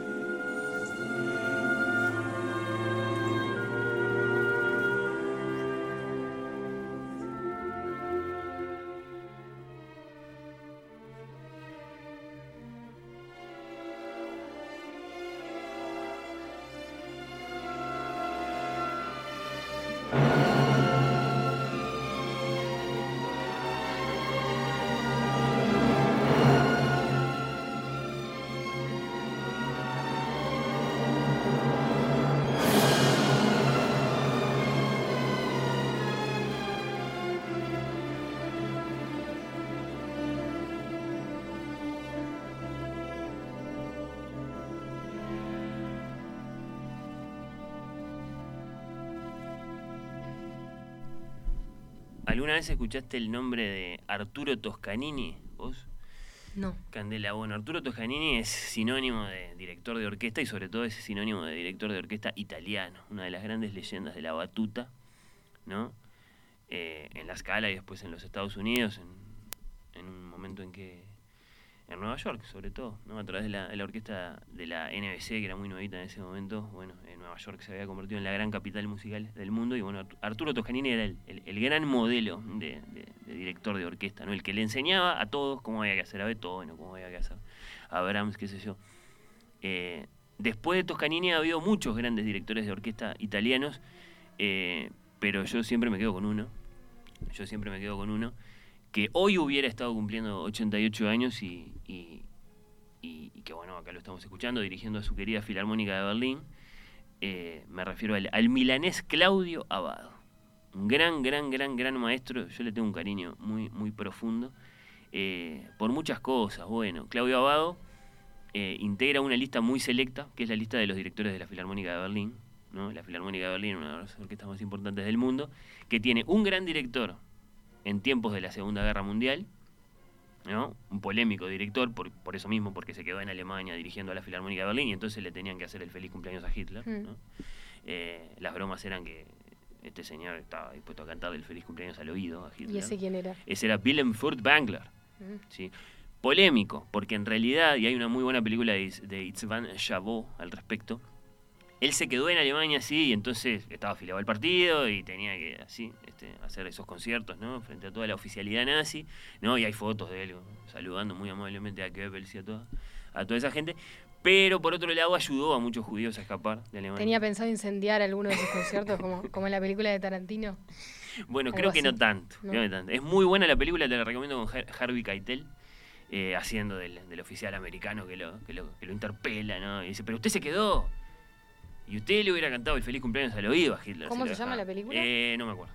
¿Alguna vez escuchaste el nombre de Arturo Toscanini? ¿Vos? No. Candela, bueno, Arturo Toscanini es sinónimo de director de orquesta y sobre todo es sinónimo de director de orquesta italiano, una de las grandes leyendas de la batuta, ¿no? Eh, en la escala y después en los Estados Unidos, en, en un momento en que, en Nueva York sobre todo, ¿no? A través de la, la orquesta de la NBC, que era muy nuevita en ese momento, bueno, en Nueva York se había convertido en la gran capital musical del mundo y bueno, Artu- Arturo Toscanini era el, el- gran modelo de, director de orquesta, ¿no? El que le enseñaba a todos cómo había que hacer a Beethoven cómo había que hacer a Brahms, qué sé yo. Eh, después de Toscanini ha habido muchos grandes directores de orquesta italianos, eh, pero yo siempre me quedo con uno, yo siempre me quedo con uno, que hoy hubiera estado cumpliendo 88 años y, y- que bueno, acá lo estamos escuchando, dirigiendo a su querida Filarmónica de Berlín. Eh, me refiero al, al milanés Claudio Abado. Un gran, gran, gran, gran maestro. Yo le tengo un cariño muy, muy profundo. eh, por muchas cosas. Bueno, Claudio Abado eh, integra una lista muy selecta, que es la lista de los directores de la Filarmónica de Berlín, ¿no? la Filarmónica de Berlín, una de las orquestas más importantes del mundo, que tiene un gran director en tiempos de la Segunda Guerra Mundial, ¿no? un polémico director, por, por eso mismo, porque se quedó en Alemania dirigiendo a la Filarmónica de Berlín y entonces le tenían que hacer el feliz cumpleaños a Hitler. Mm. ¿no? Eh, las bromas eran que este señor estaba dispuesto a cantarle el feliz cumpleaños al oído a Hitler. ¿Y ese quién era? Ese era Willem Furtwängler. Mm. ¿sí? Polémico, porque en realidad, y hay una muy buena película de, de Itzvan Chabot al respecto, él se quedó en Alemania, sí, y entonces estaba afiliado al partido y tenía que así este, hacer esos conciertos, ¿no? Frente a toda la oficialidad nazi, ¿no? Y hay fotos de él saludando muy amablemente a Goebbels y a toda, a toda esa gente. Pero por otro lado ayudó a muchos judíos a escapar de Alemania. Tenía pensado incendiar alguno de sus conciertos, como, como en la película de Tarantino. Bueno, creo que no así. tanto, No. creo que tanto. Es muy buena la película, te la recomiendo con Har- Harvey Keitel, eh, haciendo del, del oficial americano que lo, que, lo, que lo interpela, ¿no? Y dice, pero usted se quedó. Y usted le hubiera cantado el feliz cumpleaños al oído a Hitler. ¿Cómo se llama la película? Eh, no me acuerdo.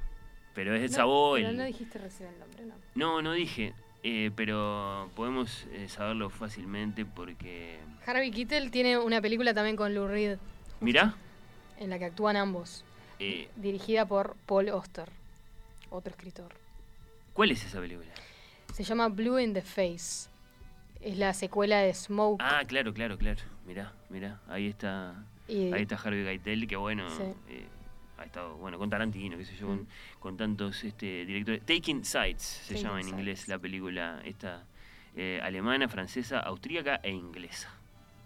Pero es el No, sabor. Pero el- no dijiste recién el nombre, ¿no? No, no dije. eh, pero podemos eh, saberlo fácilmente porque... Harvey Keitel tiene una película también con Lou Reed, Mirá, en la que actúan ambos, eh, dirigida por Paul Oster, otro escritor. ¿cuál es esa película? Se llama Blue in the Face. Es la secuela de Smoke. Ah, claro, claro, claro. Mirá, mirá, ahí está, Y- ahí está Harvey Keitel, que bueno, Sí. eh, ha estado, bueno, con Tarantino, qué sé yo, Mm. con, con tantos este, directores. Taking Sides se Taking llama en inglés la película esta eh, alemana, francesa, austríaca e inglesa.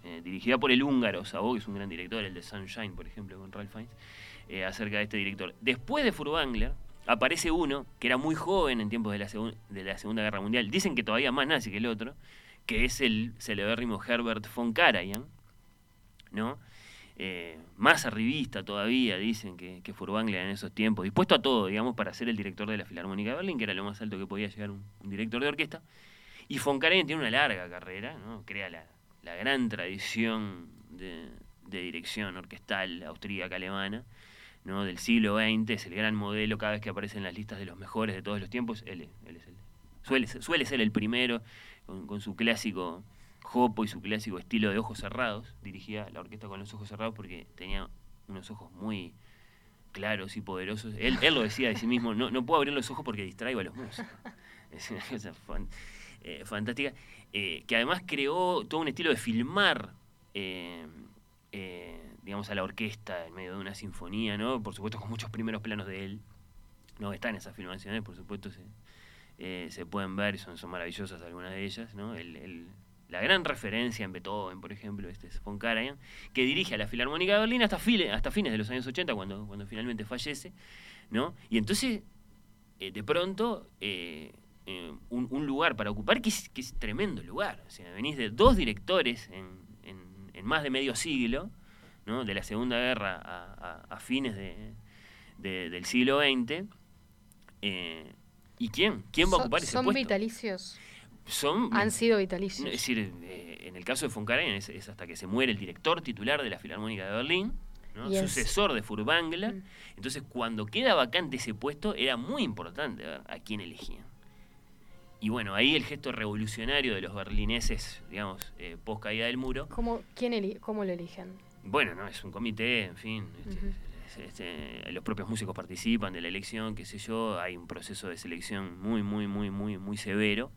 Eh, dirigida por el húngaro Sabo, que es un gran director, el de Sunshine, por ejemplo, con Ralph Fiennes, eh, acerca de este director. Después de Furtwängler, aparece uno que era muy joven en tiempos de la, de la Segunda Guerra Mundial. Dicen que todavía más nazi que el otro, que es el celebérrimo Herbert von Karajan, ¿no? Eh, más arribista todavía, dicen que, que en esos tiempos, dispuesto a todo, digamos, para ser el director de la Filarmónica de Berlín, que era lo más alto que podía llegar un, director de orquesta. Y von Karajan tiene una larga carrera. Crea la, la gran tradición de, dirección orquestal austríaca alemana, ¿no? Del siglo XX, es el gran modelo cada vez que aparece en las listas de los mejores de todos los tiempos, él, es- el, suele, suele ser el primero, con su clásico jopo y su clásico estilo de ojos cerrados, dirigía la orquesta con los ojos cerrados porque tenía unos ojos muy claros y poderosos. Él, él lo decía de sí mismo, no, no puedo abrir los ojos porque distraigo a los músicos. Es una cosa eh, fantástica, eh, que además creó todo un estilo de filmar, eh, digamos, a la orquesta en medio de una sinfonía, ¿no? Por supuesto con muchos primeros planos de él. No están esas filmaciones, por supuesto, se, se pueden ver son, son maravillosas algunas de ellas, ¿no? La gran referencia en Beethoven, por ejemplo, este es von Karajan, que dirige a la Filarmónica de Berlín hasta, file- hasta fines de los años 80, cuando, cuando finalmente fallece, ¿no? Y entonces, eh, de pronto, eh, eh, un, un lugar para ocupar que es, que es tremendo lugar. O sea, venís de dos directores en, en- en más de medio siglo, ¿no? De la Segunda Guerra a, a- a fines de- de- del siglo XX. eh, ¿Y quién? ¿Quién va a Son- ocupar ese Son puesto? vitalicios. Son Han sido vitalicios. es decir, eh, en el caso de von Karajan es, es hasta que se muere el director titular de la Filarmónica de Berlín, sucesor de Furtwängler. Entonces, cuando queda vacante ese puesto, era muy importante ver a quién elegían. Y bueno, ahí el gesto revolucionario de los berlineses, digamos, eh, post caída del muro. ¿Cómo, quién ¿Cómo lo eligen? Bueno, no, es un comité, en fin. este, Ujú. es- este, los propios músicos participan de la elección, qué sé yo. Hay un proceso de selección muy, muy, muy, muy, muy severo.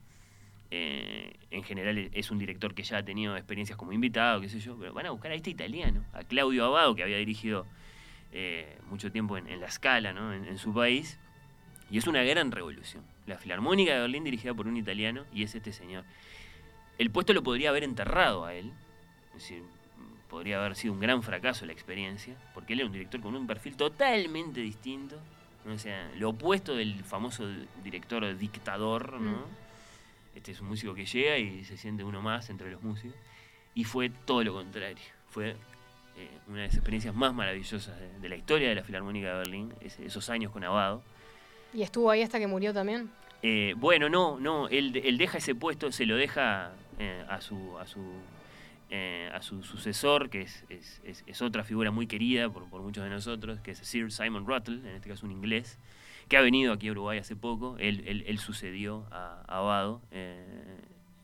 Eh, en general e- es un director que ya ha tenido experiencias como invitado, qué sé yo, pero van a buscar a este italiano, a Claudio Abado, que había dirigido eh, mucho tiempo en, la escala, ¿no? en, en su país. Y es una gran revolución. La Filarmónica de Berlín dirigida por un italiano y es este señor. El puesto lo podría haber enterrado a él, es decir, podría haber sido un gran fracaso la experiencia, porque él era un director con un perfil totalmente distinto, ¿no? o sea, lo opuesto del famoso director dictador, ¿no? Mm. Este es un músico que llega y se siente uno más entre los músicos, y fue todo lo contrario, fue eh, una de las experiencias más maravillosas de, de la historia de la Filarmónica de Berlín, ese- esos años con Abado. ¿Y estuvo ahí hasta que murió también? Eh, bueno, no, no, él, él deja ese puesto, se lo deja eh, a su a su eh, a su sucesor, que es, es- es- es otra figura muy querida por, por muchos de nosotros, que es Sir Simon Rattle, en este caso un inglés, que ha venido aquí a Uruguay hace poco. Él, él- sucedió a, Abado. eh,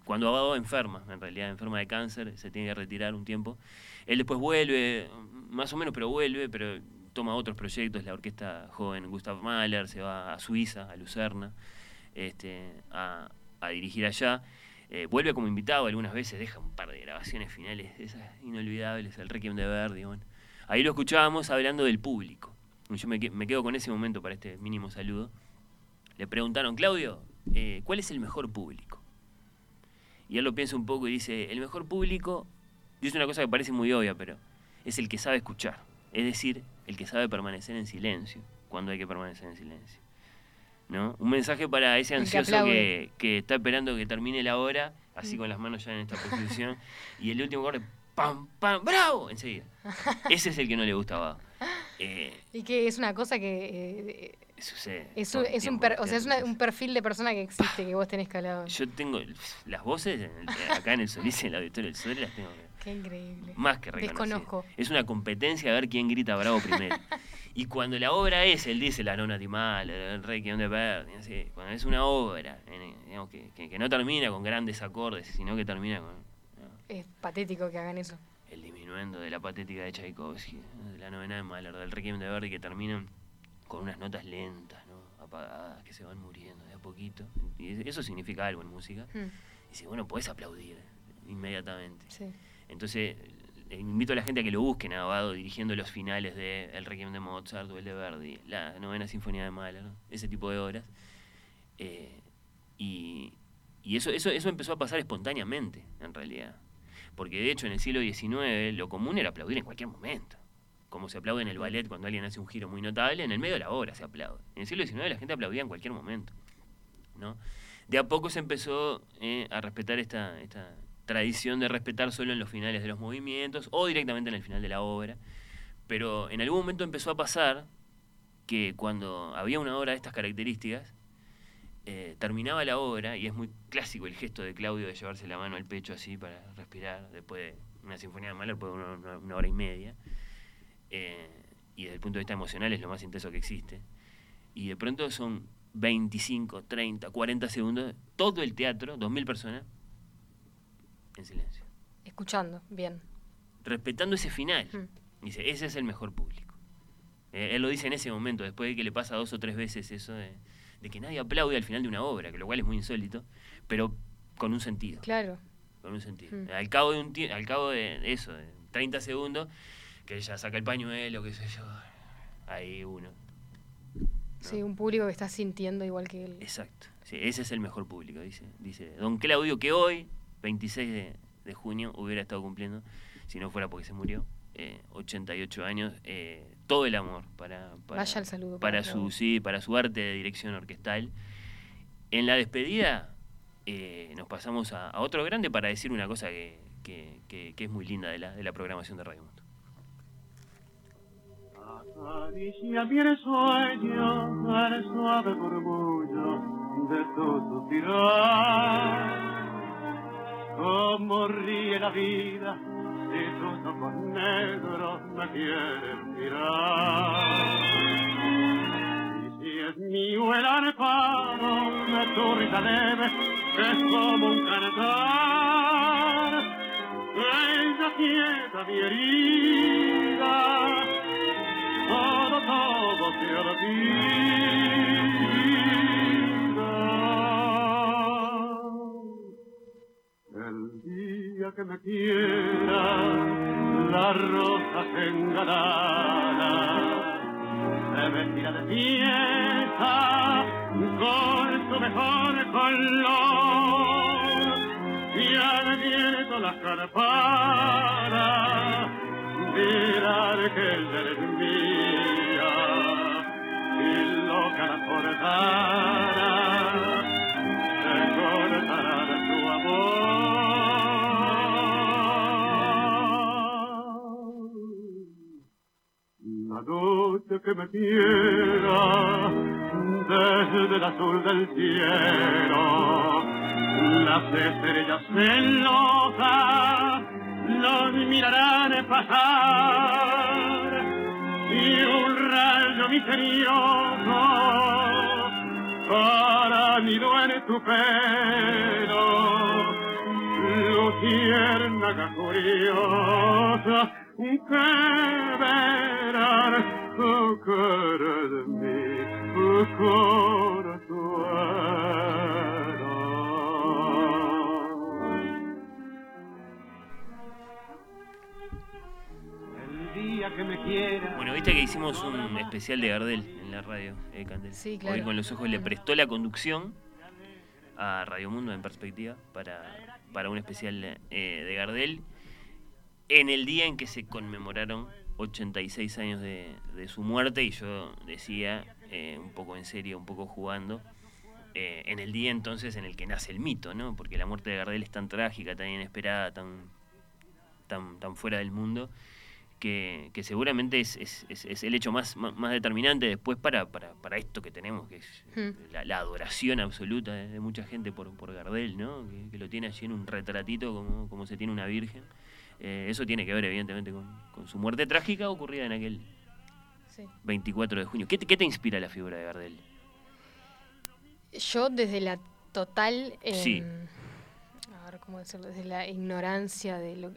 cuando Abado enferma, en realidad enferma de cáncer, se tiene que retirar un tiempo. Él después vuelve, más o menos, pero vuelve, pero toma otros proyectos, la orquesta joven Gustav Mahler, se va a Suiza, a Lucerna, este, a, a dirigir allá. Eh, vuelve como invitado algunas veces, deja un par de grabaciones finales, esas inolvidables, el Requiem de Verdi. Bueno. Ahí lo escuchábamos hablando del público. Yo me, me quedo con ese momento para este mínimo saludo. Le preguntaron, Claudio, eh, ¿cuál es el mejor público? Y él lo piensa un poco y dice, el mejor público, dice una cosa que parece muy obvia, pero es el que sabe escuchar. Es decir, el que sabe permanecer en silencio, cuando hay que permanecer en silencio. ¿No? Un mensaje para ese ansioso que, que está esperando que termine la hora, así Mm. con las manos ya en esta posición, y el último corte, ¡pam, pam, bravo! Enseguida. Ese es el que no le gusta a Bado. Eh, Y que es una cosa que eh, sucede. es un, es un, per- o sea, es una- un perfil de persona que existe que vos tenés que hablar. Yo tengo las voces en el- acá en el Solís, en el auditorio del Sol, las tengo que- Qué increíble. más que. Desconozco. Es una competencia a ver quién grita bravo primero. y cuando la obra es, él dice la nona timal, el rey que de Verdi, así, cuando es una obra en- digamos, que, que- que no termina con grandes acordes, sino que termina con Es patético que hagan eso. El diminuendo de la patética de Tchaikovsky, de la novena de Mahler, del Requiem de Verdi, que terminan con unas notas lentas, ¿no? apagadas, que se van muriendo de a poquito. Y eso significa algo en música. Mm. Y dice, bueno, podés aplaudir inmediatamente. Sí. Entonces, eh, invito a la gente a que lo busquen a Abado dirigiendo los finales de El Requiem de Mozart o el de Verdi, la novena sinfonía de Mahler, ¿no? ese tipo de obras. Eh, y y eso, eso, eso empezó a pasar espontáneamente, en realidad. Porque de hecho en el siglo XIX lo común era aplaudir en cualquier momento. Como se aplaude en el ballet cuando alguien hace un giro muy notable, en el medio de la obra se aplaude. En el siglo XIX la gente aplaudía en cualquier momento. ¿no? De a poco se empezó eh, a respetar esta, esta tradición de respetar solo en los finales de los movimientos o directamente en el final de la obra. Pero en algún momento empezó a pasar que cuando había una obra de estas características, eh, terminaba la obra, y es muy clásico el gesto de Claudio de llevarse la mano al pecho así para respirar, después de una sinfonía de Mahler, una, una- una hora y media, eh, y desde el punto de vista emocional es lo más intenso que existe, y de pronto son 25, 30, 40 segundos, todo el teatro, 2.000 personas, en silencio, Escuchando, bien. respetando ese final. Mm. Dice, ese es el mejor público. Eh, él lo dice en ese momento, después de que le pasa dos o tres veces eso de, de que nadie aplaude al final de una obra, que lo cual es muy insólito, pero con un sentido. Claro. Con un sentido. Mm. Al cabo de un al cabo de eso, de 30 segundos, que ella saca el pañuelo, qué sé yo, ahí uno. Sí, un público que está sintiendo igual que él. Exacto. Sí, ese es el mejor público, dice, dice Don Claudio, que hoy, 26 de, de junio, hubiera estado cumpliendo, si no fuera porque se murió, eh, 88 años, eh, todo el amor para, para, Vaya el saludo para para su sí, para su arte de dirección orquestal. En la despedida eh, nos pasamos a, a otro grande para decir una cosa que, que- que- que es muy linda de la, de la programación de Radio Mundo. Acaricia mi sueño al suave murmullo de tu suspirar. Como ríe la vida si tus ojos negros me quieren mirar. Y si es mío el arpado de tu risa leve, es como un cantar. Ella quieta mi herida, todo, todo se olvida. Que me quiera, la rosa se engalara, se vestirá de fiesta con su mejor color. Y al viento las carparas dirán que eres mía y loca la cortara se cortará de su amor noche que me quiera desde el azul del cielo las estrellas celosas los mirarán pasar y un rayo misterioso para nido en tu pelo. Luciérnaga curiosa, que verán, oh, cara de mí, oh, corazón. El día que me quiera. Bueno, viste que hicimos un especial de Gardel en la radio, eh, Candel. Sí, claro. Hoy con los ojos le prestó la conducción a Radio Mundo en perspectiva para, para un especial eh, de Gardel en el día en que se conmemoraron 86 años de, de su muerte y yo decía, eh, un poco en serio, un poco jugando, eh, en el día entonces en el que nace el mito, ¿no? Porque la muerte de Gardel es tan trágica, tan inesperada, tan, tan, tan fuera del mundo, que, que seguramente es, es- es- es el hecho más, más, más determinante después para, para, para esto que tenemos, que es Mm. la, la adoración absoluta de, de mucha gente por, por Gardel, ¿no? Que, que lo tiene allí en un retratito como, como se tiene una virgen. Eh, eso tiene que ver, evidentemente, con, con su muerte trágica ocurrida en aquel Sí. 24 de junio. ¿Qué te, qué te inspira la figura de Gardel? Yo desde la total... Sí. em, A ver, ¿cómo decirlo? Desde la ignorancia de lo...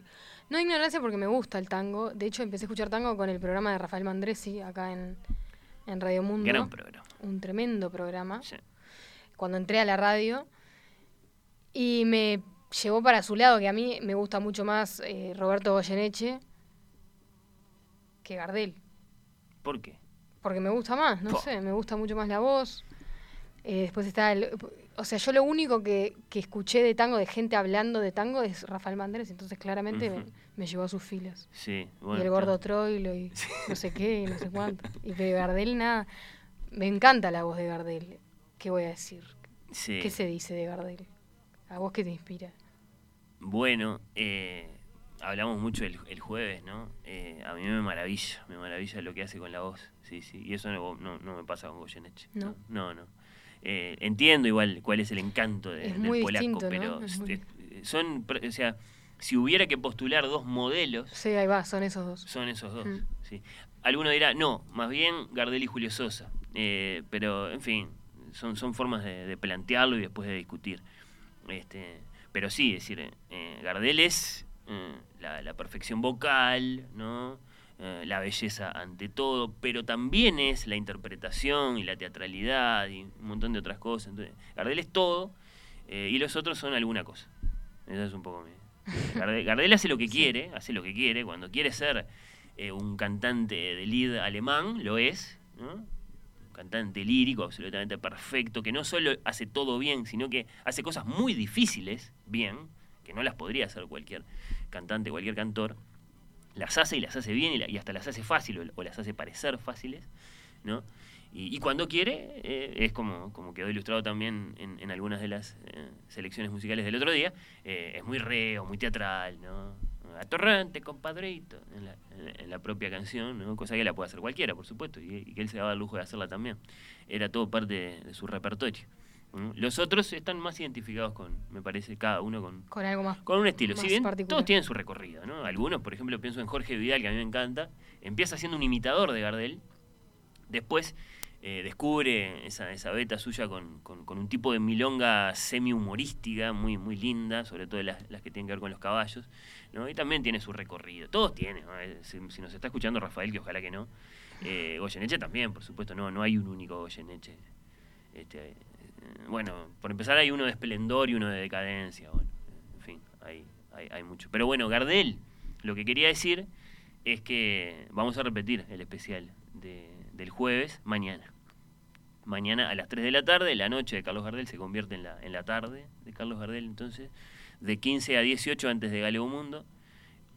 No ignorancia porque me gusta el tango. De hecho, empecé a escuchar tango con el programa de Rafael Mandresi acá en, en Radio Mundo. Gran programa. Un tremendo programa. Cuando entré a la radio. Y me llevó para su lado, que a mí me gusta mucho más eh, Roberto Goyeneche que Gardel. ¿Por qué? Porque me gusta más, no sé, me gusta mucho más la voz. Eh, después está el... O sea, yo lo único que, que escuché de tango, de gente hablando de tango, es Rafael Mandrés, entonces claramente me, llevó a sus filas. Sí, y bueno. el gordo Troilo y no sé qué, y no sé cuánto. Y de Gardel nada. Me encanta la voz de Gardel. ¿Qué voy a decir? Sí. ¿Qué se dice de Gardel? ¿A vos qué te inspira? Bueno, eh, hablamos mucho el, el jueves, ¿no? Eh, a mí me maravilla, me maravilla lo que hace con la voz. Sí, sí. Y eso no, no, no me pasa con Goyeneche. No. No, no. Eh, entiendo igual cuál es el encanto de- Es del muy polaco, distinto, ¿no? pero muy- este, son, o sea, si hubiera que postular dos modelos, Sí, ahí va, son esos dos. son esos dos. Mm. sí. Alguno dirá, no, más bien Gardel y Julio Sosa. Eh, pero, en fin, son, son formas de, de plantearlo y después de discutir. Este, pero sí, es decir, eh, Gardel es eh, la, la perfección vocal, ¿no? Eh, la belleza ante todo, pero también es la interpretación y la teatralidad y un montón de otras cosas. Entonces, Gardel es todo y los otros son alguna cosa. Eso es un poco mi... Gardel, Gardel hace lo que quiere, hace lo que quiere. Cuando quiere ser un cantante de lead alemán, lo es, ¿no? Cantante lírico absolutamente perfecto, que no solo hace todo bien, sino que hace cosas muy difíciles bien, que no las podría hacer cualquier cantante, cualquier cantor. Las hace y las hace bien y, hasta las hace fácil o, o las hace parecer fáciles, ¿no? Y, y cuando quiere, eh, es como, como quedó ilustrado también en, en algunas de las eh, selecciones musicales del otro día, eh, es muy reo, muy teatral, ¿no? Atorrante, compadrito, en la, en- la propia canción, ¿no? cosa que la puede hacer cualquiera, por supuesto, y, y que él se daba el lujo de hacerla también. Era todo parte de, de su repertorio. ¿no? Los otros están más identificados con, me parece, cada uno con, Con algo más. con un estilo. más Si bien particular. todos tienen su recorrido, ¿no? Algunos, por ejemplo, pienso en Jorge Vidal, que a mí me encanta, empieza siendo un imitador de Gardel, después eh, descubre esa, esa beta suya con, con- un tipo de milonga semi-humorística, muy, muy linda, sobre todo las, las que tienen que ver con los caballos, ¿no? Y también tiene su recorrido. Todos tienen. Eh, si, nos está escuchando Rafael, que ojalá que no, eh, Goyeneche también, por supuesto, no, no hay un único Goyeneche. Este, bueno, por empezar hay uno de esplendor y uno de decadencia, bueno, en fin, hay, hay, hay mucho. Pero bueno, Gardel, lo que quería decir es que vamos a repetir el especial de- del jueves mañana. Mañana a las 3 de la tarde, la noche de Carlos Gardel se convierte en la, en la tarde de Carlos Gardel, entonces, de 15 a 18 antes de Galego Mundo,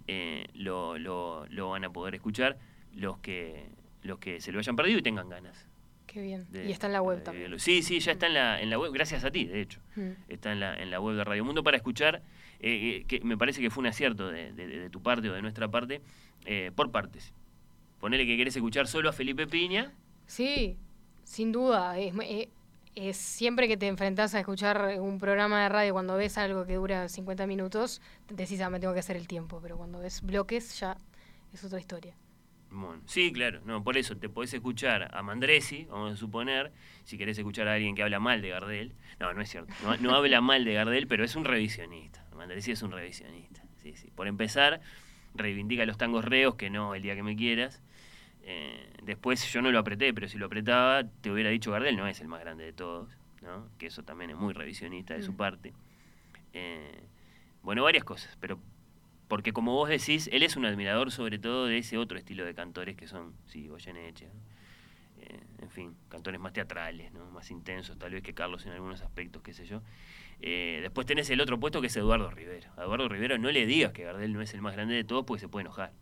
eh, lo, lo, lo van a poder escuchar los que, los que se lo hayan perdido y tengan ganas. Qué bien. de- y está en la web de también. Sí, sí, ya está en la, en la web, gracias a ti, de hecho. Mm. Está en la, en la web de Radio Mundo para escuchar, eh, eh, que me parece que fue un acierto de, de- de tu parte o de nuestra parte, eh, por partes. Ponele que querés escuchar solo a Felipe Piña, Sí, sin duda. Es, eh, es siempre que te enfrentás a escuchar un programa de radio, cuando ves algo que dura 50 minutos, decís, ah, me tengo que hacer el tiempo. Pero cuando ves bloques, ya es otra historia. Bueno, sí, claro, no, por eso te podés escuchar a Mandresi, vamos a suponer, si querés escuchar a alguien que habla mal de Gardel. No, no es cierto, no, no habla mal de Gardel, pero es un revisionista. Mandresi es un revisionista, sí, sí. Por empezar, reivindica los tangos reos, que no el día que me quieras. Eh, después yo no lo apreté, pero si lo apretaba, te hubiera dicho Gardel no es el más grande de todos, ¿no? Que eso también es muy revisionista de su Mm. parte. Eh, bueno, varias cosas, pero porque como vos decís, él es un admirador sobre todo de ese otro estilo de cantores que son, sí, Goyeneche, ¿no? Eh, en fin, cantores más teatrales, ¿no? más intensos tal vez que Carlos en algunos aspectos, qué sé yo. Después tenés el otro puesto que es Eduardo Rivero. A Eduardo Rivero no le digas que Gardel no es el más grande de todos porque se puede enojar.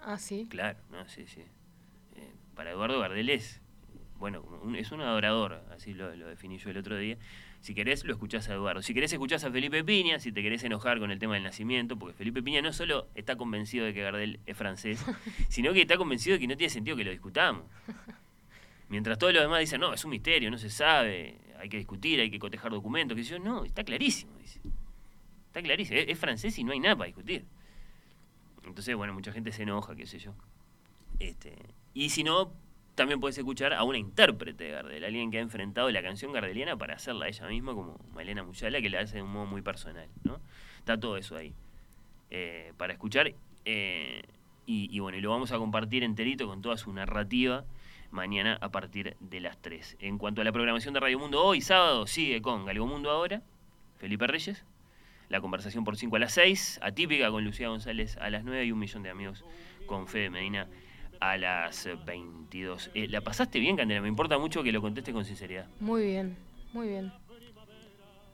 Ah, sí. Claro, no, sí, sí. Para Eduardo Gardel es, bueno, un- es un adorador, así lo, lo definí yo el otro día. Si querés, lo escuchás a Eduardo. Si querés, escuchás a Felipe Piña, si te querés enojar con el tema del nacimiento, porque Felipe Piña no solo está convencido de que Gardel es francés, sino que está convencido de que no tiene sentido que lo discutamos. Mientras todos los demás dicen, no, es un misterio, no se sabe, hay que discutir, hay que cotejar documentos, que yo, no, está clarísimo, dice. Está clarísimo, es, es francés y no hay nada para discutir. Entonces, bueno, mucha gente se enoja, qué sé yo. Este, y si no, también puedes escuchar a una intérprete de Gardel, alguien que ha enfrentado la canción gardeliana para hacerla ella misma, como Malena Muyala, que la hace de un modo muy personal, ¿no? Está todo eso ahí eh, para escuchar. eh, y, bueno, y lo vamos a compartir enterito con toda su narrativa mañana a partir de las 3. En cuanto a la programación de Radio Mundo, hoy sábado sigue con Galgo Mundo ahora, Felipe Reyes, la conversación por 5 a las 6, atípica con Lucía González a las 9 y un millón de amigos con Fede Medina a las eh, 22. Eh, ¿La pasaste bien, Candela? Me importa mucho que lo contestes con sinceridad. Muy bien, muy bien.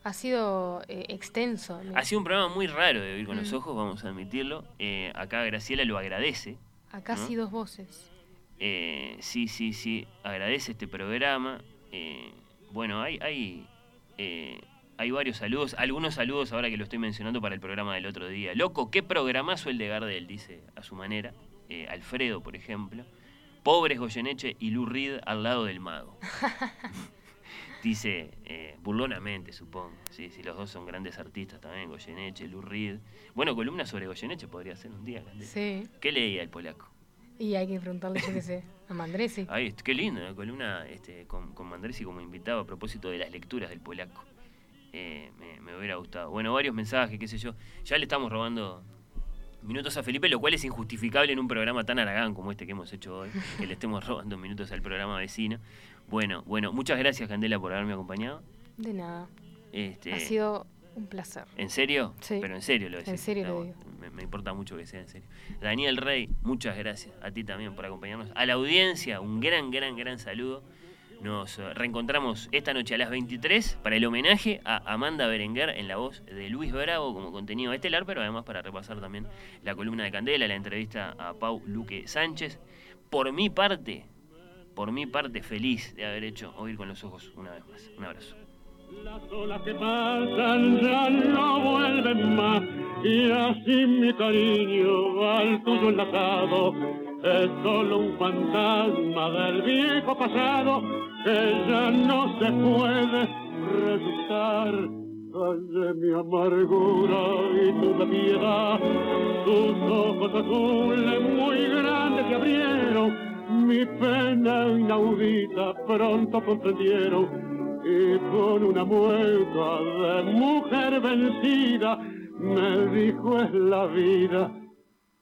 Ha sido eh, extenso. mira. Ha sido un programa muy raro de oír con los Mm. ojos, vamos a admitirlo. Eh, acá Graciela lo agradece. Acá ¿no? sí dos voces. Eh, sí, sí, sí, agradece este programa. Eh, bueno, hay, hay, eh, hay varios saludos, algunos saludos ahora que lo estoy mencionando para el programa del otro día. Loco, qué programazo el de Gardel, dice a su manera. Eh, Alfredo, por ejemplo. Pobres Goyeneche y Lou Reed al lado del mago. dice eh, burlonamente, supongo. Sí, sí, los dos son grandes artistas también, Goyeneche, Lou Reed. Bueno, columna sobre Goyeneche podría ser un día, Candela. Sí. ¿Qué leía el polaco? Y hay que preguntarle, yo qué sé, a Mandresi. Ay, qué lindo, la columna este, con, con Mandresi como invitado a propósito de las lecturas del polaco. Eh, me, me hubiera gustado. Bueno, varios mensajes, qué sé yo. Ya le estamos robando minutos a Felipe, lo cual es injustificable en un programa tan aragán como este que hemos hecho hoy, que le estemos robando minutos al programa vecino. Bueno, bueno, muchas gracias Candela por haberme acompañado. De nada. Este, Ha sido un placer. ¿En serio? Sí. Pero en serio lo decís. En serio lo Me, me importa mucho que sea en serio. Daniel Rey, muchas gracias. A ti también por acompañarnos. A la audiencia, un gran, gran, gran saludo. Nos eh, reencontramos esta noche a las 23 para el homenaje a Amanda Berenguer en la voz de Luis Bravo como contenido estelar, pero además para repasar también la columna de Candela, la entrevista a Pau Luque Sánchez. Por mi parte, por mi parte, feliz de haber hecho Oír con los Ojos una vez más. Un abrazo. Las olas que pasan ya no vuelven más y así mi cariño al tuyo enlazado es solo un fantasma del viejo pasado que ya no se puede resucitar. Calle mi amargura y tu piedad, tus ojos azules muy grandes se abrieron, mi pena inaudita pronto comprendieron y con una mueca de mujer vencida me dijo es la vida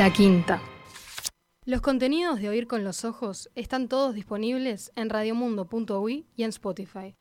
La quinta. Los contenidos de Oír con los ojos están todos disponibles en radiomundo.ui y en Spotify.